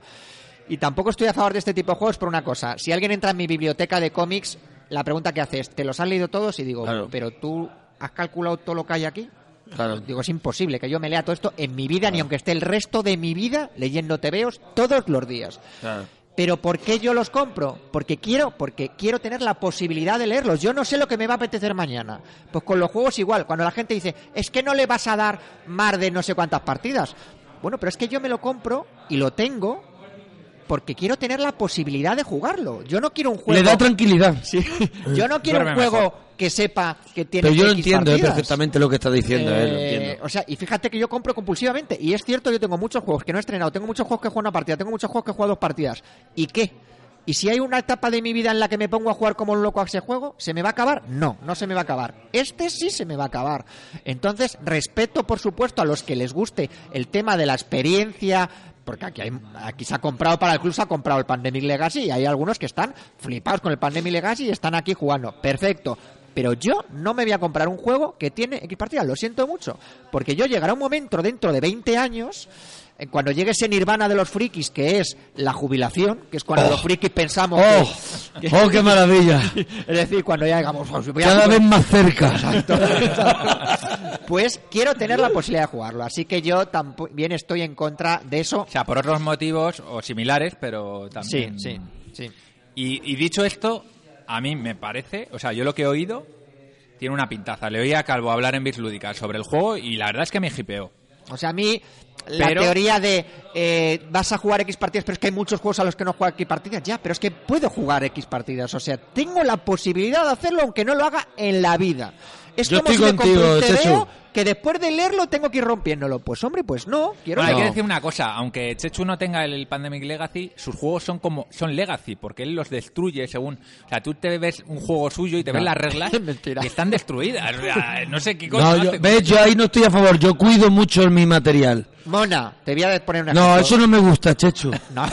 Y tampoco estoy a favor de este tipo de juegos por una cosa. Si alguien entra en mi biblioteca de cómics, la pregunta que hace es, ¿te los has leído todos? Y digo, Claro. ¿pero tú has calculado todo lo que hay aquí? Claro. Digo, es imposible que yo me lea todo esto en mi vida, ni aunque esté el resto de mi vida leyendo TVOs todos los días. Claro. Pero ¿por qué yo los compro? Porque quiero, porque quiero tener la posibilidad de leerlos. Yo no sé lo que me va a apetecer mañana. Pues con los juegos igual. Cuando la gente dice, es que no le vas a dar más de no sé cuántas partidas. Bueno, pero es que yo me lo compro y lo tengo porque quiero tener la posibilidad de jugarlo. Yo no quiero un juego. Le da tranquilidad. Sí. Yo no quiero un juego mejor. que sepa que tiene. Pero yo lo entiendo, ¿eh? partidas. perfectamente lo que está diciendo, ¿eh? Lo Eh, entiendo. o sea, y fíjate que yo compro compulsivamente. Y es cierto, yo tengo muchos juegos que no he estrenado, tengo muchos juegos que juego una partida, tengo muchos juegos que juego dos partidas. ¿Y qué? ¿Y si hay una etapa de mi vida en la que me pongo a jugar como un loco a ese juego, se me va a acabar? No, no se me va a acabar. Este sí se me va a acabar. Entonces, respeto, por supuesto, a los que les guste el tema de la experiencia, porque aquí, hay, aquí se ha comprado para el club, se ha comprado el Pandemic Legacy y hay algunos que están flipados con el Pandemic Legacy y están aquí jugando. Perfecto. Pero yo no me voy a comprar un juego que tiene X partidas, lo siento mucho. Porque yo llegará un momento dentro de 20 años, cuando llegue ese nirvana de los frikis, que es la jubilación, que es cuando Oh. los frikis pensamos ¡Oh! que, que- ¡Oh, qué maravilla! Es decir, cuando ya digamos, "Pues voy a Cada jugar". vez más cerca. Pues quiero tener la posibilidad de jugarlo. Así que yo también estoy en contra de eso. O sea, por otros motivos o similares, pero Sí, también. sí, sí. Y, y dicho esto, a mí me parece, o sea, yo lo que he oído tiene una pintaza. Le oí a Calvo hablar en Bislúdica sobre el juego y la verdad es que me hipeó. O sea, a mí la Pero- teoría de eh, vas a jugar X partidas, pero es que hay muchos juegos a los que no juego X partidas, ya, pero es que puedo jugar X partidas. O sea, tengo la posibilidad de hacerlo aunque no lo haga en la vida. Es Yo como estoy si me compro contigo, un Chechu. que después de leerlo tengo que ir rompiéndolo. Pues hombre, pues no. Quiero Bueno, hay que decir una cosa, aunque Chechu no tenga el Pandemic Legacy, sus juegos son como son Legacy, porque él los destruye según, o sea, tú te ves un juego suyo y te ves las reglas Mentira. y están destruidas. O sea, no sé qué cosa. No, yo, ves, yo ahí no estoy a favor. Yo cuido mucho mi material. Mona, te voy a poner un No, eso no me gusta, Chechu. No.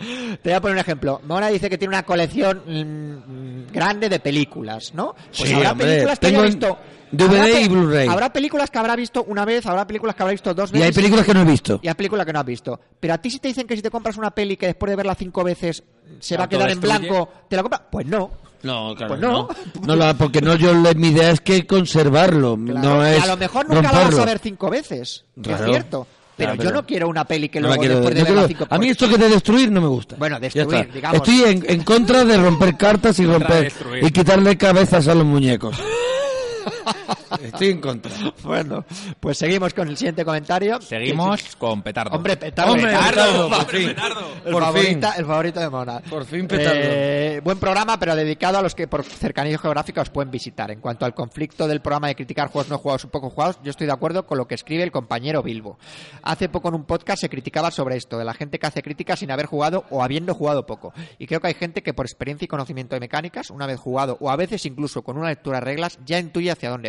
Te voy a poner un ejemplo. Mona dice que tiene una colección mm, grande de películas, ¿no? Pues Sí, habrá hombre, películas que tengo haya visto. DVD y Blu-ray. Habrá películas que habrá visto una vez, habrá películas que habrá visto dos Y veces. hay películas que no he visto. Y hay películas que no has visto. Pero a ti si te dicen que si te compras una peli que después de verla cinco veces se va a quedar en blanco, ¿te la compras? Pues no. No, claro. Pues no. No, la- porque no, yo mi idea es que conservarlo. Claro. No Y es a lo mejor nunca la vas a ver cinco veces. Claro. Es cierto. Pero yo no quiero una peli que No la luego quiero- después de verla cinco a mí esto que de destruir no me gusta. Bueno, destruir, está. digamos. Estoy en, en contra de romper cartas y romper y quitarle cabezas a los muñecos. Estoy en contra. Bueno, pues seguimos con el siguiente comentario. Seguimos con Petardo. Hombre, petardo. Hombre, petardo, por Hombre, fin. petardo. El, Por favorita- fin. el favorito de Mona. Por fin petardo. Eh, buen programa, pero dedicado a los que por cercanía geográfica os pueden visitar. En cuanto al conflicto del programa de criticar juegos no jugados o poco jugados, yo estoy de acuerdo con lo que escribe el compañero Bilbo. Hace poco en un podcast se criticaba sobre esto, de la gente que hace críticas sin haber jugado o habiendo jugado poco. Y creo que hay gente que por experiencia y conocimiento de mecánicas, una vez jugado o a veces incluso con una lectura de reglas, ya intuye hacia dónde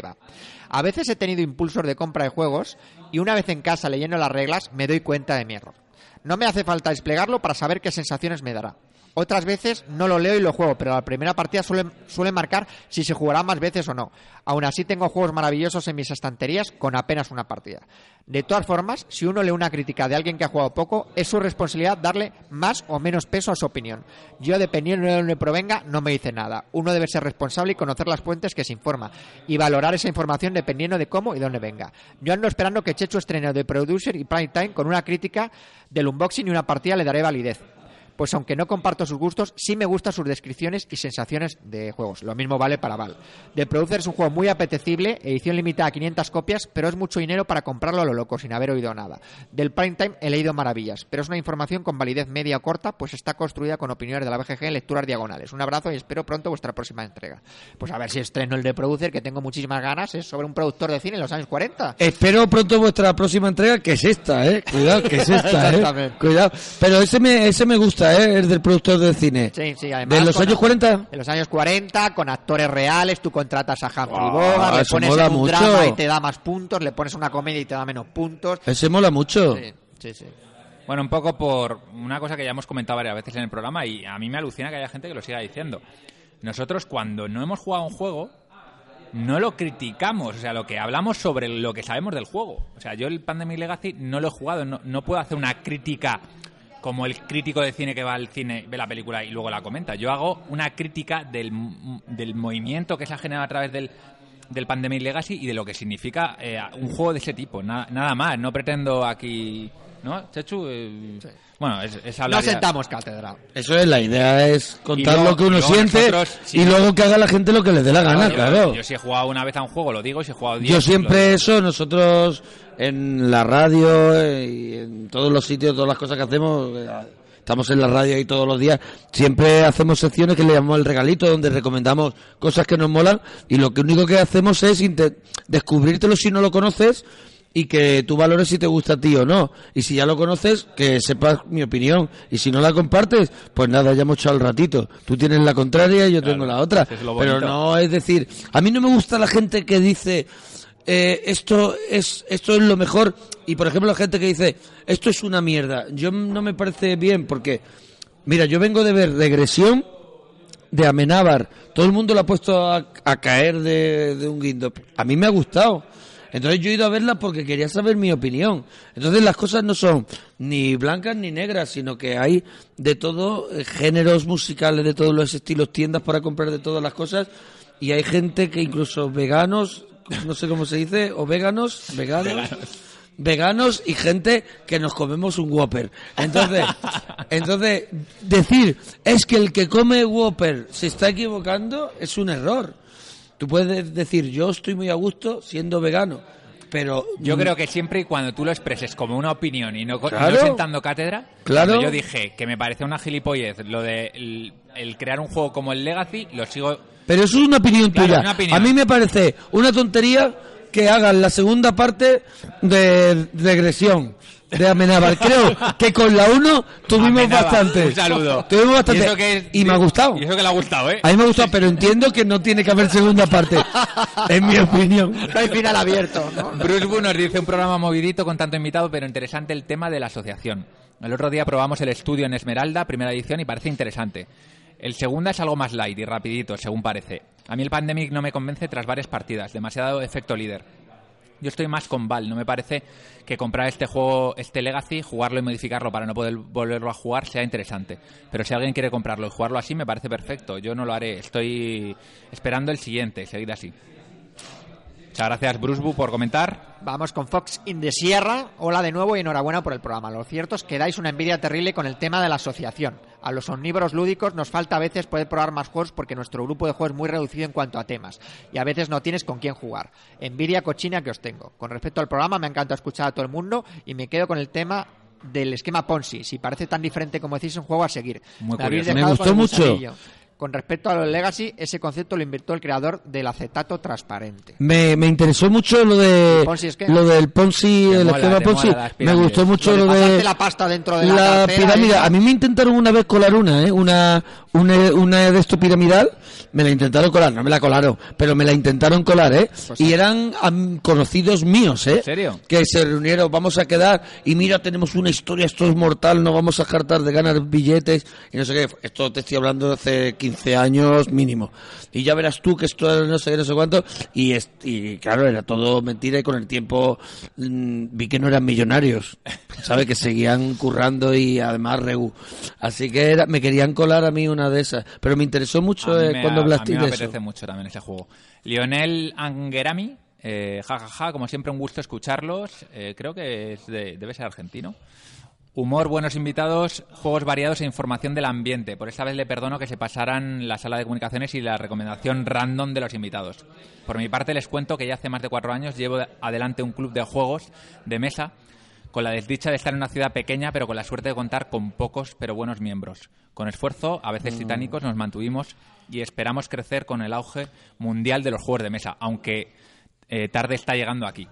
A veces he tenido impulsos de compra de juegos y una vez en casa leyendo las reglas me doy cuenta de mi error. No me hace falta desplegarlo para saber qué sensaciones me dará. Otras veces no lo leo y lo juego, pero la primera partida suele, marcar si se jugará más veces o no. Aún así tengo juegos maravillosos en mis estanterías con apenas una partida. De todas formas, si uno lee una crítica de alguien que ha jugado poco, es su responsabilidad darle más o menos peso a su opinión. Yo, dependiendo de dónde provenga, no me dice nada. Uno debe ser responsable y conocer las fuentes que se informa y valorar esa información dependiendo de cómo y dónde venga. Yo ando esperando que Checho estrene de Producer y Prime Time con una crítica del unboxing y una partida le daré validez. Pues aunque no comparto sus gustos, sí me gustan sus descripciones y sensaciones de juegos. Lo mismo vale para Val. The Producer es un juego muy apetecible, edición limitada a 500 copias, pero es mucho dinero para comprarlo a lo loco, sin haber oído nada. Del Prime Time he leído maravillas, pero es una información con validez media o corta, pues está construida con opiniones de la BGG en lecturas diagonales. Un abrazo y espero pronto vuestra próxima entrega. Pues a ver si estreno el de Producer, que tengo muchísimas ganas, es sobre un productor de cine en los años 40. Espero pronto vuestra próxima entrega, que es esta, ¿eh? Cuidado, que es esta, ¿eh? Exactamente. Cuidado. Pero ese me, ese me gusta, ¿eh? El del productor de cine. Sí, sí, además. ¿De los años 40? En los años 40, con actores reales, tú contratas a Humphrey Ah, Bogart, le pones mola en un mucho. drama y te da más puntos, le pones una comedia y te da menos puntos. Ese mola mucho. Sí, sí, sí. Bueno, un poco por una cosa que ya hemos comentado varias veces en el programa y a mí me alucina que haya gente que lo siga diciendo. Nosotros cuando no hemos jugado un juego, no lo criticamos, o sea, lo que hablamos sobre lo que sabemos del juego. O sea, yo el Pandemic Legacy no lo he jugado, no, no puedo hacer una crítica como el crítico de cine que va al cine, ve la película y luego la comenta. Yo hago una crítica del, del movimiento que se ha generado a través del, del Pandemic Legacy y de lo que significa eh, un juego de ese tipo. Na- nada más, no pretendo aquí... ¿No, Chechu? Eh, Bueno, es, es No hablar ya- sentamos cátedra. Eso es, la idea es contar luego- lo que uno y siente nosotros, sí. y luego que haga la gente lo que le dé la gana, yo, claro. Yo si he jugado una vez a un juego, lo digo, y si he jugado diez, Yo siempre eso, nosotros en la radio eh, y en todos los sitios, todas las cosas que hacemos, eh, estamos en la radio ahí todos los días, siempre hacemos secciones que le llamamos el regalito, donde recomendamos cosas que nos molan y lo que único que hacemos es descubrírtelo si no lo conoces y que tú valores si te gusta a ti o no. Y si ya lo conoces, que sepas mi opinión. Y si no la compartes, pues nada, ya hemos echado el ratito. Tú tienes la contraria y yo Claro, tengo la otra. es Pero no es decir, a mí no me gusta la gente que dice eh, esto es esto es lo mejor y por ejemplo la gente que dice esto es una mierda. Yo no me parece bien porque mira, yo vengo de ver regresión de Amenábar. Todo el mundo lo ha puesto a, a caer de, de un guindo. A mí me ha gustado. Entonces yo he ido a verla porque quería saber mi opinión. Entonces las cosas no son ni blancas ni negras, sino que hay de todo, eh, géneros musicales, de todos los estilos, tiendas para comprar de todas las cosas. Y hay gente que incluso veganos, no sé cómo se dice, o veganos, veganos, veganos y gente que nos comemos un Whopper. Entonces, entonces decir es que el que come Whopper se está equivocando es un error. Tú puedes decir yo estoy muy a gusto siendo vegano, pero Yo creo que siempre y cuando tú lo expreses como una opinión y no, Claro. sentando cátedra, Claro. yo dije que me parece una gilipollez lo de el, el crear un juego como el Legacy, lo sigo... Pero eso es una opinión Claro, tuya. una opinión. A mí me parece una tontería que hagan la segunda parte de regresión de Amenábar. Creo que con la 1 tuvimos Amenábar, bastante. Un saludo. Tuvimos bastante. Y, eso que es- Y me ha gustado. Y eso que le ha gustado, ¿eh? A mí me ha gustado, pero entiendo que no tiene que haber segunda parte. en mi opinión. No hay final abierto, ¿no? Bruce Wu nos dice un programa movidito con tanto invitado, pero interesante el tema de la asociación. El otro día probamos el estudio en Esmeralda, primera edición, y parece interesante. El segundo es algo más light y rapidito, según parece. A mí el Pandemic no me convence tras varias partidas, demasiado efecto líder. Yo estoy más con Val, no me parece que comprar este juego, este Legacy, jugarlo y modificarlo para no poder volverlo a jugar sea interesante. Pero si alguien quiere comprarlo y jugarlo así, me parece perfecto. Yo no lo haré, estoy esperando el siguiente, seguid así. Muchas gracias, Bruce Bu, por comentar. Vamos con Fox in the Sierra. Hola de nuevo y enhorabuena por el programa. Lo cierto es que dais una envidia terrible con el tema de la asociación. A los omnívoros lúdicos nos falta a veces poder probar más juegos porque nuestro grupo de juegos es muy reducido en cuanto a temas y a veces no tienes con quién jugar. Envidia cochina que os tengo. Con respecto al programa me encanta escuchar a todo el mundo y me quedo con el tema del esquema Ponzi. Si parece tan diferente como decís, es un juego a seguir. Muy Me gustó mucho. Con respecto a los Legacy, ese concepto lo inventó el creador del acetato transparente. Me, me interesó mucho lo de lo del Ponzi, el esquema Ponzi. Me gustó mucho Lo lo de de pasarte la pasta dentro de la, la pirámide. A mí me intentaron una vez colar una, ¿eh? Una, una, una de esto piramidal. Me la intentaron colar, no me la colaron, pero me la intentaron colar, ¿eh? Pues y eran am, conocidos míos, ¿eh? ¿En serio? Que se reunieron, vamos a quedar y mira, tenemos una historia, esto es mortal, no vamos a jartar de ganar billetes y no sé qué. Esto te estoy hablando de hace 15 años mínimo. Y ya verás tú que esto no sé no sé cuánto. Y, es- y claro, era todo mentira y con el tiempo mm, vi que no eran millonarios. ¿Sabes? Que seguían currando y además regu. Así que era, me querían colar a mí una de esas. Pero me interesó mucho eh, me- cuando hablaste me de eso. apetece mucho también ese juego. Lionel Angerami, eh, jajaja, como siempre un gusto escucharlos. Eh, creo que es de- debe ser argentino. Humor, buenos invitados, juegos variados e información del ambiente. Por esta vez le perdono que se pasaran la sala de comunicaciones y la recomendación random de los invitados. Por mi parte les cuento que ya hace más de cuatro años llevo adelante un club de juegos de mesa con la desdicha de estar en una ciudad pequeña pero con la suerte de contar con pocos pero buenos miembros. Con esfuerzo, a veces titánicos, nos mantuvimos y esperamos crecer con el auge mundial de los juegos de mesa, aunque eh, tarde está llegando aquí.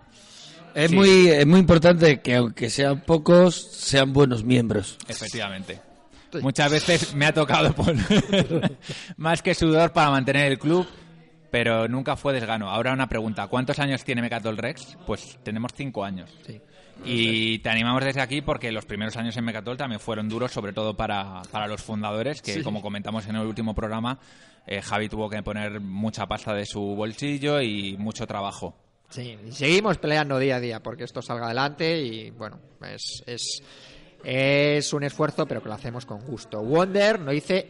Es, Sí. muy, es muy importante que aunque sean pocos, sean buenos miembros. Efectivamente. Muchas veces me ha tocado poner más que sudor para mantener el club, pero nunca fue desgano. Ahora una pregunta, ¿cuántos años tiene Mecatol Rex? Pues tenemos cinco años. Y te animamos desde aquí porque los primeros años en Mecatol también fueron duros, sobre todo para, para los fundadores, que como comentamos en el último programa, eh, Javi tuvo que poner mucha pasta de su bolsillo y mucho trabajo. Sí, seguimos peleando día a día porque esto salga adelante y bueno, es, es, es un esfuerzo pero que lo hacemos con gusto. Wonder nos dice,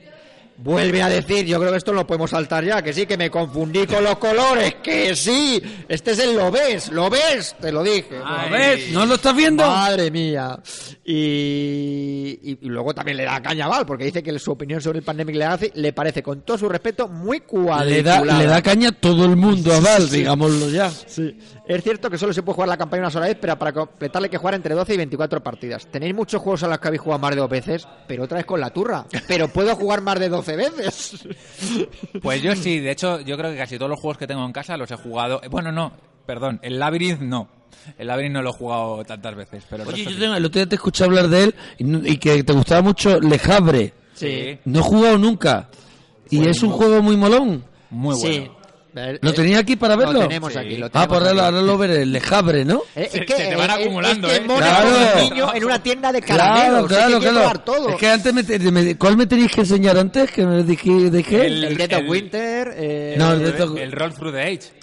vuelve a decir, yo creo que esto lo podemos saltar ya, que sí, que me confundí con los colores, que sí, este es el lo ves, lo ves, te lo dije. Ay. A ver, ¿no lo estás viendo? Madre mía. Y, y- y luego también le da caña a Val, porque dice que su opinión sobre el Pandemic Legacy le parece, con todo su respeto, muy Le cuadriculada. da, le da caña a todo el mundo a Val, digámoslo ya. Sí. Es cierto que solo se puede jugar la campaña una sola vez, pero para completarle hay que jugar entre 12 y 24 partidas. Tenéis muchos juegos a los que habéis jugado más de dos veces, pero otra vez con la turra. Pero puedo jugar más de 12 veces. Pues yo sí, de hecho, yo creo que casi todos los juegos que tengo en casa los he jugado. Bueno, no, perdón, el Labyrinth no. El Labyrinth no lo he jugado tantas veces, pero el Oye, yo tengo, el otro día te escuché hablar de él y, que te gustaba mucho Le Havre. Sí, No he jugado nunca. Y es un juego muy molón. muy bueno. Sí. ¿Lo eh, tenía aquí para verlo? Lo tenemos Sí. aquí. Lo Ah, tenemos por ahora, aquí. ahora lo veré. Le Havre, ¿no? Eh, Se- es que, se te van eh, eh, acumulando, es que ¿eh? Claro. un niño en una tienda de caramelos. Claro, es que claro, quiere claro. todo. Es que antes me, te- me- ¿Cuál me tenéis que enseñar antes? Que me dije, de qué? El- El el- Winter. eh, No, el El, el Roll Through the Age.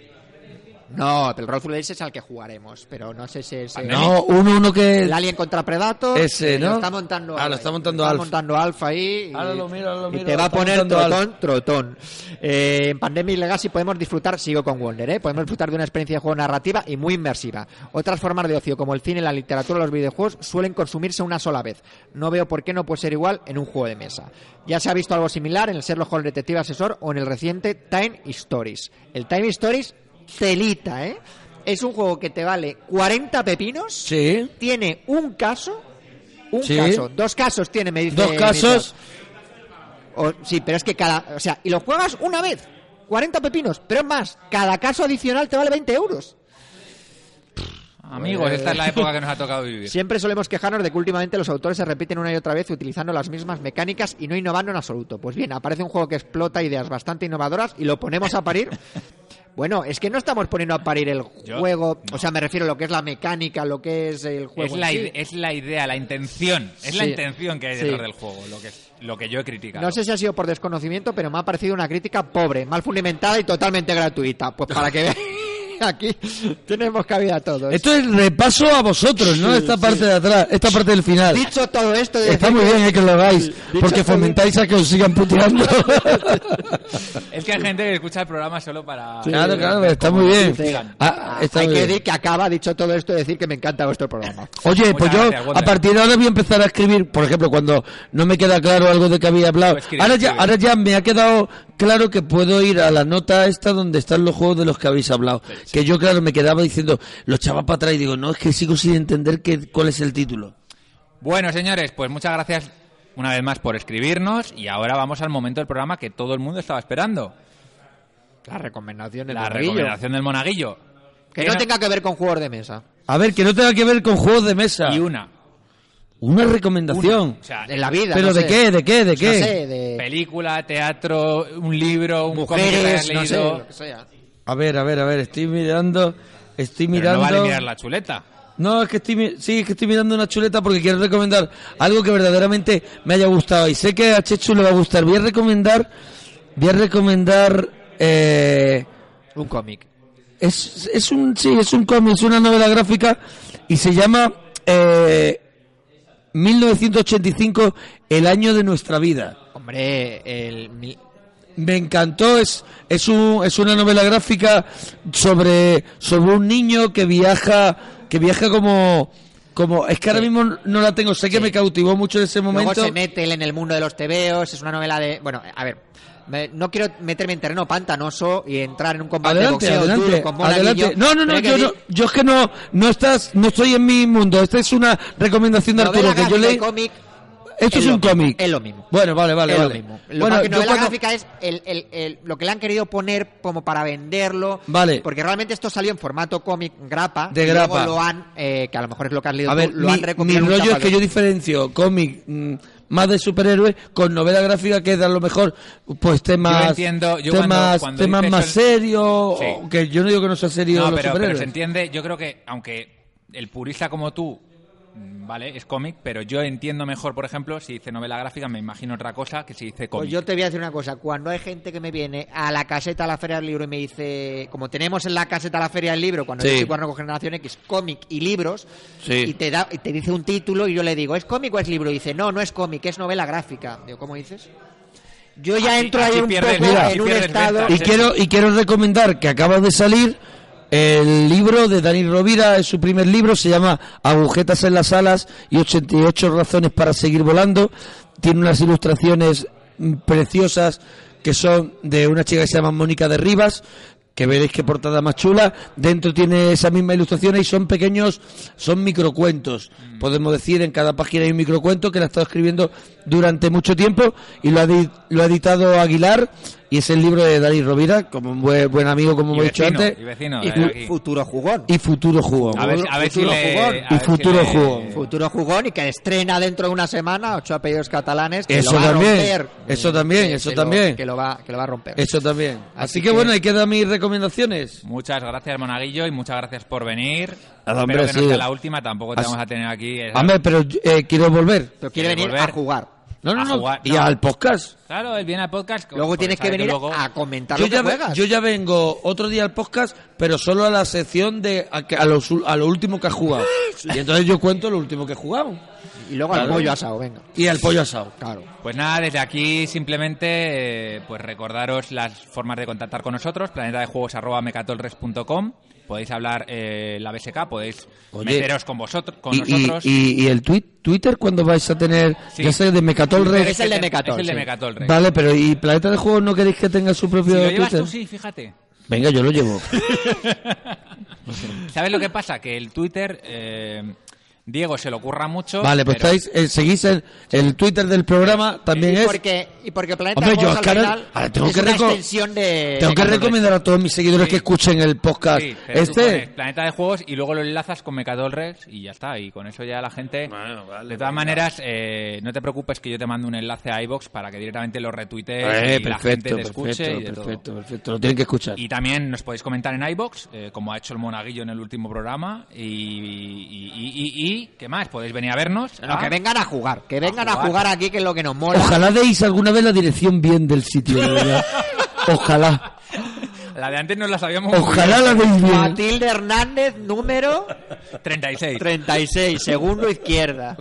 No, pero el the Ages es al que jugaremos. Pero no sé si es. eh, No, uno, uno que... El Alien contra Predator. Ese, eh, ¿no? Lo está montando Ah, lo Alfa está montando Está Alf. montando Alfa ahí. y- Ahora lo miro, ahora lo Y miro, te lo va a poner trotón, trotón. Eh, en Pandemic Legacy podemos disfrutar, sigo con Wonder, ¿eh? podemos disfrutar de una experiencia de juego narrativa y muy inmersiva. Otras formas de ocio, como el cine, la literatura o los videojuegos, suelen consumirse una sola vez. No veo por qué no puede ser igual en un juego de mesa. Ya se ha visto algo similar en el Sherlock Holmes Detective Asesor o en el reciente Time Stories. El Time Stories, telita, ¿eh? Es un juego que te vale 40 pepinos Sí. tiene un caso, un Sí. caso, dos casos tiene, me dice. Dos casos. O- sí, pero es que cada, o sea, y lo juegas una vez, 40 pepinos, pero es más, cada caso adicional te vale 20 euros. Amigos, esta es la época que nos ha tocado vivir. Siempre solemos quejarnos de que últimamente los autores se repiten una y otra vez utilizando las mismas mecánicas y no innovando en absoluto. Pues bien, aparece un juego que explota ideas bastante innovadoras y lo ponemos a parir. Bueno, es que no estamos poniendo a parir el Yo- juego, no. o sea, me refiero a lo que es la mecánica, lo que es el juego. Es la, sí. es la idea, la intención. Es la Sí. intención que hay Sí. detrás del juego, lo que, lo que yo he criticado. No sé si ha sido por desconocimiento, pero me ha parecido una crítica pobre, mal fundamentada y totalmente gratuita. Pues para que veáis, aquí tenemos cabida a todos. Esto es repaso a vosotros, ¿no? Sí, esta sí. parte de atrás, esta parte del final. Dicho todo esto, Está muy bien eh, que lo hagáis, Sí, porque fomentáis a que os sigan puteando. Es que hay gente que escucha el programa solo para... Claro, claro, está muy bien. Ah, está Hay muy que bien. decir que acaba, dicho todo esto, de decir que me encanta vuestro programa. Oye, Muchas pues yo gracias, a partir de ahora voy a empezar a escribir, por ejemplo, cuando no me queda claro algo de que había hablado. Pues escribe, ahora ya, escribe. ahora ya me ha quedado claro que puedo ir a la nota esta donde están los juegos de los que habéis hablado. Que yo, claro, me quedaba diciendo, lo echaba para atrás y digo, no, es que sigo sin entender qué, cuál es el título. Bueno, señores, pues muchas gracias una vez más por escribirnos y ahora vamos al momento del programa que todo el mundo estaba esperando. La recomendación del La monaguillo. recomendación del monaguillo. Que no tenga que ver con juegos de mesa. A ver, que no tenga que ver con juegos de mesa. Y una. Una recomendación. O sea, En la vida. ¿Pero no de sé. qué? ¿De qué? ¿De No qué? sé, de película, teatro, un libro, un cómic que mujeres, no sé, lo que sea. A ver, a ver, a ver, estoy mirando, estoy Pero mirando. no vale mirar la chuleta. No, es que estoy, sí, es que estoy mirando una chuleta porque quiero recomendar algo que verdaderamente me haya gustado y sé que a Chechu le va a gustar. Voy a recomendar, voy a recomendar, eh, Un cómic. es, es un, sí, es un cómic, es una novela gráfica y se llama eh, 1985, el año de nuestra vida. Hombre, el... Me encantó, es, es, un, es una novela gráfica sobre, sobre un niño que viaja, que viaja como, como es que ahora mismo no la tengo, sé que Sí. me cautivó mucho en ese Luego momento. se mete en el mundo de los tebeos, es una novela de... Bueno, a ver, me- no quiero meterme en terreno pantanoso y entrar en un combate Adelante, de boxeo adelante, duro con adelante. No, no, no, yo, no, yo es que no, no estás, no estoy en mi mundo. Esta es una recomendación de Arturo que yo leí. cómic Esto es un cómic. Es lo mismo. Bueno, vale, vale, es vale. lo mismo. Lo Bueno, que novela cuando- gráfica es el, el- el- lo que le han querido poner como para venderlo. Vale. Porque realmente esto salió en formato cómic grapa. De y luego grapa. lo han, eh, que a lo mejor es lo que has leído A tú, ver, lo mi, han mi recopilado un rollo es que yo diferencio cómic mm, más de superhéroes con novela gráfica que es a lo mejor pues temas Yo entiendo, yo temas, cuando- cuando temas más el- serios Sí. que yo no digo que no sea serio No, los pero, se entiende, yo creo que aunque el purista como tú, vale, es cómic, pero yo entiendo mejor, por ejemplo, si dice novela gráfica, me imagino otra cosa que si dice cómic. Pues yo te voy a decir una cosa, cuando hay gente que me viene a la caseta a la Feria del Libro y me dice, como tenemos en la caseta a la Feria del Libro, cuando Sí. yo estoy cuaderno con Generación X, cómic y libros, Sí. y te da y te dice un título y yo le digo, ¿es cómic o es libro? Y dice, no, no es cómic, es novela gráfica. Digo, ¿cómo dices? Yo ya Así- entro ahí así un pierdes- poco en un estado... ventas. y quiero y quiero recomendar que acaba de salir el libro de Dani Rovira, es su primer libro, se llama Agujetas en las alas y 88 razones para seguir volando. Tiene unas ilustraciones mm, preciosas que son de una chica que se llama Mónica de Rivas, que veréis qué portada más chula. Dentro tiene esa misma ilustración y son pequeños, son microcuentos. Podemos decir, en cada página hay un microcuento que la ha estado escribiendo durante mucho tiempo y lo ha, lo ha editado Aguilar y es el libro de Dani Rovira, como un buen, buen amigo, como Y hemos dicho antes, y vecino Y futuro jugón. y futuro jugón. A ver, a ver si futuro le- jugón. a Y ver si futuro le- jugón. Futuro jugón y que estrena dentro de una semana ocho apellidos catalanes que Eso lo va también, a romper. eso también, eso que lo- también. que lo va que lo va a romper. Eso también. Así Así, que, que- bueno, ahí quedan mis recomendaciones. Muchas gracias, Monaguillo, y muchas gracias por venir. Nada, hombre, Espero que sí. no sea la última, tampoco te Así- vamos a tener aquí. Hombre, pero eh, quiero volver. Pero quiere ¿Quiere venir volver? a jugar. No, no, no. jugar, y no. al podcast. Claro, él viene al podcast. Luego tienes que venir luego- a comentar Yo lo que ya, ve- juegas. yo ya vengo otro día al podcast, pero solo a la sección de a, que- a, los ul- a lo último que has jugado. Y entonces yo cuento lo último que he jugado. Y luego al Claro. pollo asado, venga. Y al pollo asado. Claro. Pues nada, desde aquí simplemente eh, pues recordaros las formas de contactar con nosotros, planeta de juegos podéis hablar eh, la BSK, podéis Oye. meteros con vosotros, con Y, nosotros. y- y el tweet, Twitter cuando vais a tener, Sí. ya sé, de Mecatol Pero Rex. es el de Mecatol, Es el de sí. Mecatol Rex. Vale, pero ¿y Planeta de Juegos no queréis que tenga su Si propio lo llevas Twitter? tú, sí, fíjate. Venga, yo lo llevo. ¿Sabes lo que pasa? Que el Twitter, eh, Diego se lo ocurra mucho. Vale, pues pero- estáis, eh, seguís el, el Twitter del programa, también y es... porque y porque Planeta Hombre, yo al final ahora tengo es que una reco- extensión de Tengo que Rex. recomendar a todos mis seguidores Sí. que escuchen el podcast. Sí, pero tú este... pones Planeta de Juegos y luego lo enlazas con Mecatol Rex y ya está. Y con eso ya la gente. de todas maneras, eh, no te preocupes que yo te mando un enlace a iBox para que directamente lo retuitees Eh, y la gente perfecto, te escuche perfecto, y de todo. perfecto, perfecto. Lo tienen que escuchar. Y también nos podéis comentar en iBox, eh, como ha hecho el Monaguillo en el último programa. Y, y, y- y- ¿qué más? Podéis venir a vernos. No, a- que vengan a jugar, que vengan a jugar. jugar, aquí que es lo que nos mola. Ojalá deis alguna vez la dirección bien del sitio, de verdad. Ojalá. La de antes no la sabíamos. Ojalá la deis bien. Matilde Hernández, número 36. 36, segundo izquierda.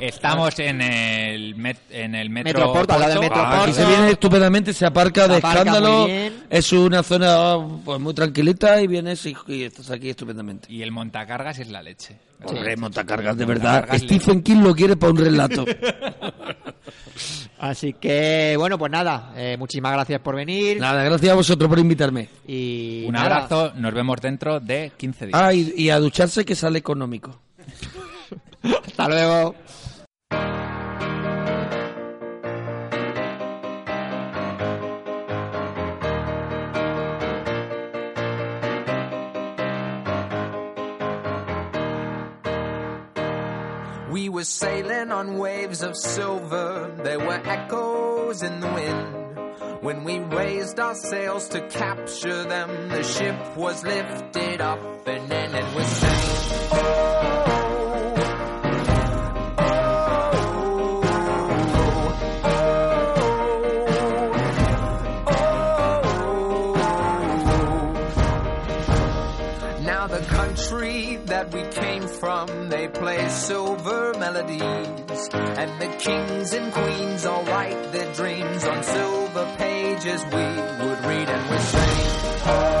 Estamos en el, met- en el metro. Metroporto, al lado del Porto. Metro Aquí se viene estupendamente, se aparca de Se aparca escándalo. Es una zona pues muy tranquilita y vienes y, y estás aquí estupendamente. Y el montacargas es la leche. Hombre, montacargas, de verdad. Montacargas Stephen King lo quiere para un relato. Así que, bueno, pues nada, eh, muchísimas gracias por venir. Nada, gracias a vosotros por invitarme. Y Un nada, abrazo, nos vemos dentro de 15 días. Ah, y, y a ducharse que sale económico. Hasta luego. Were sailing on waves of silver, there were echoes in the wind. When we raised our sails to capture them, the ship was lifted up and then it was sank. Oh, play silver melodies. And the kings and queens all write their dreams on silver pages we would read and we'd sing.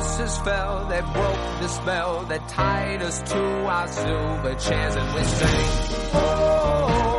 Voices fell, they broke the spell that tied us to our silver chairs, and we sang. "Oh,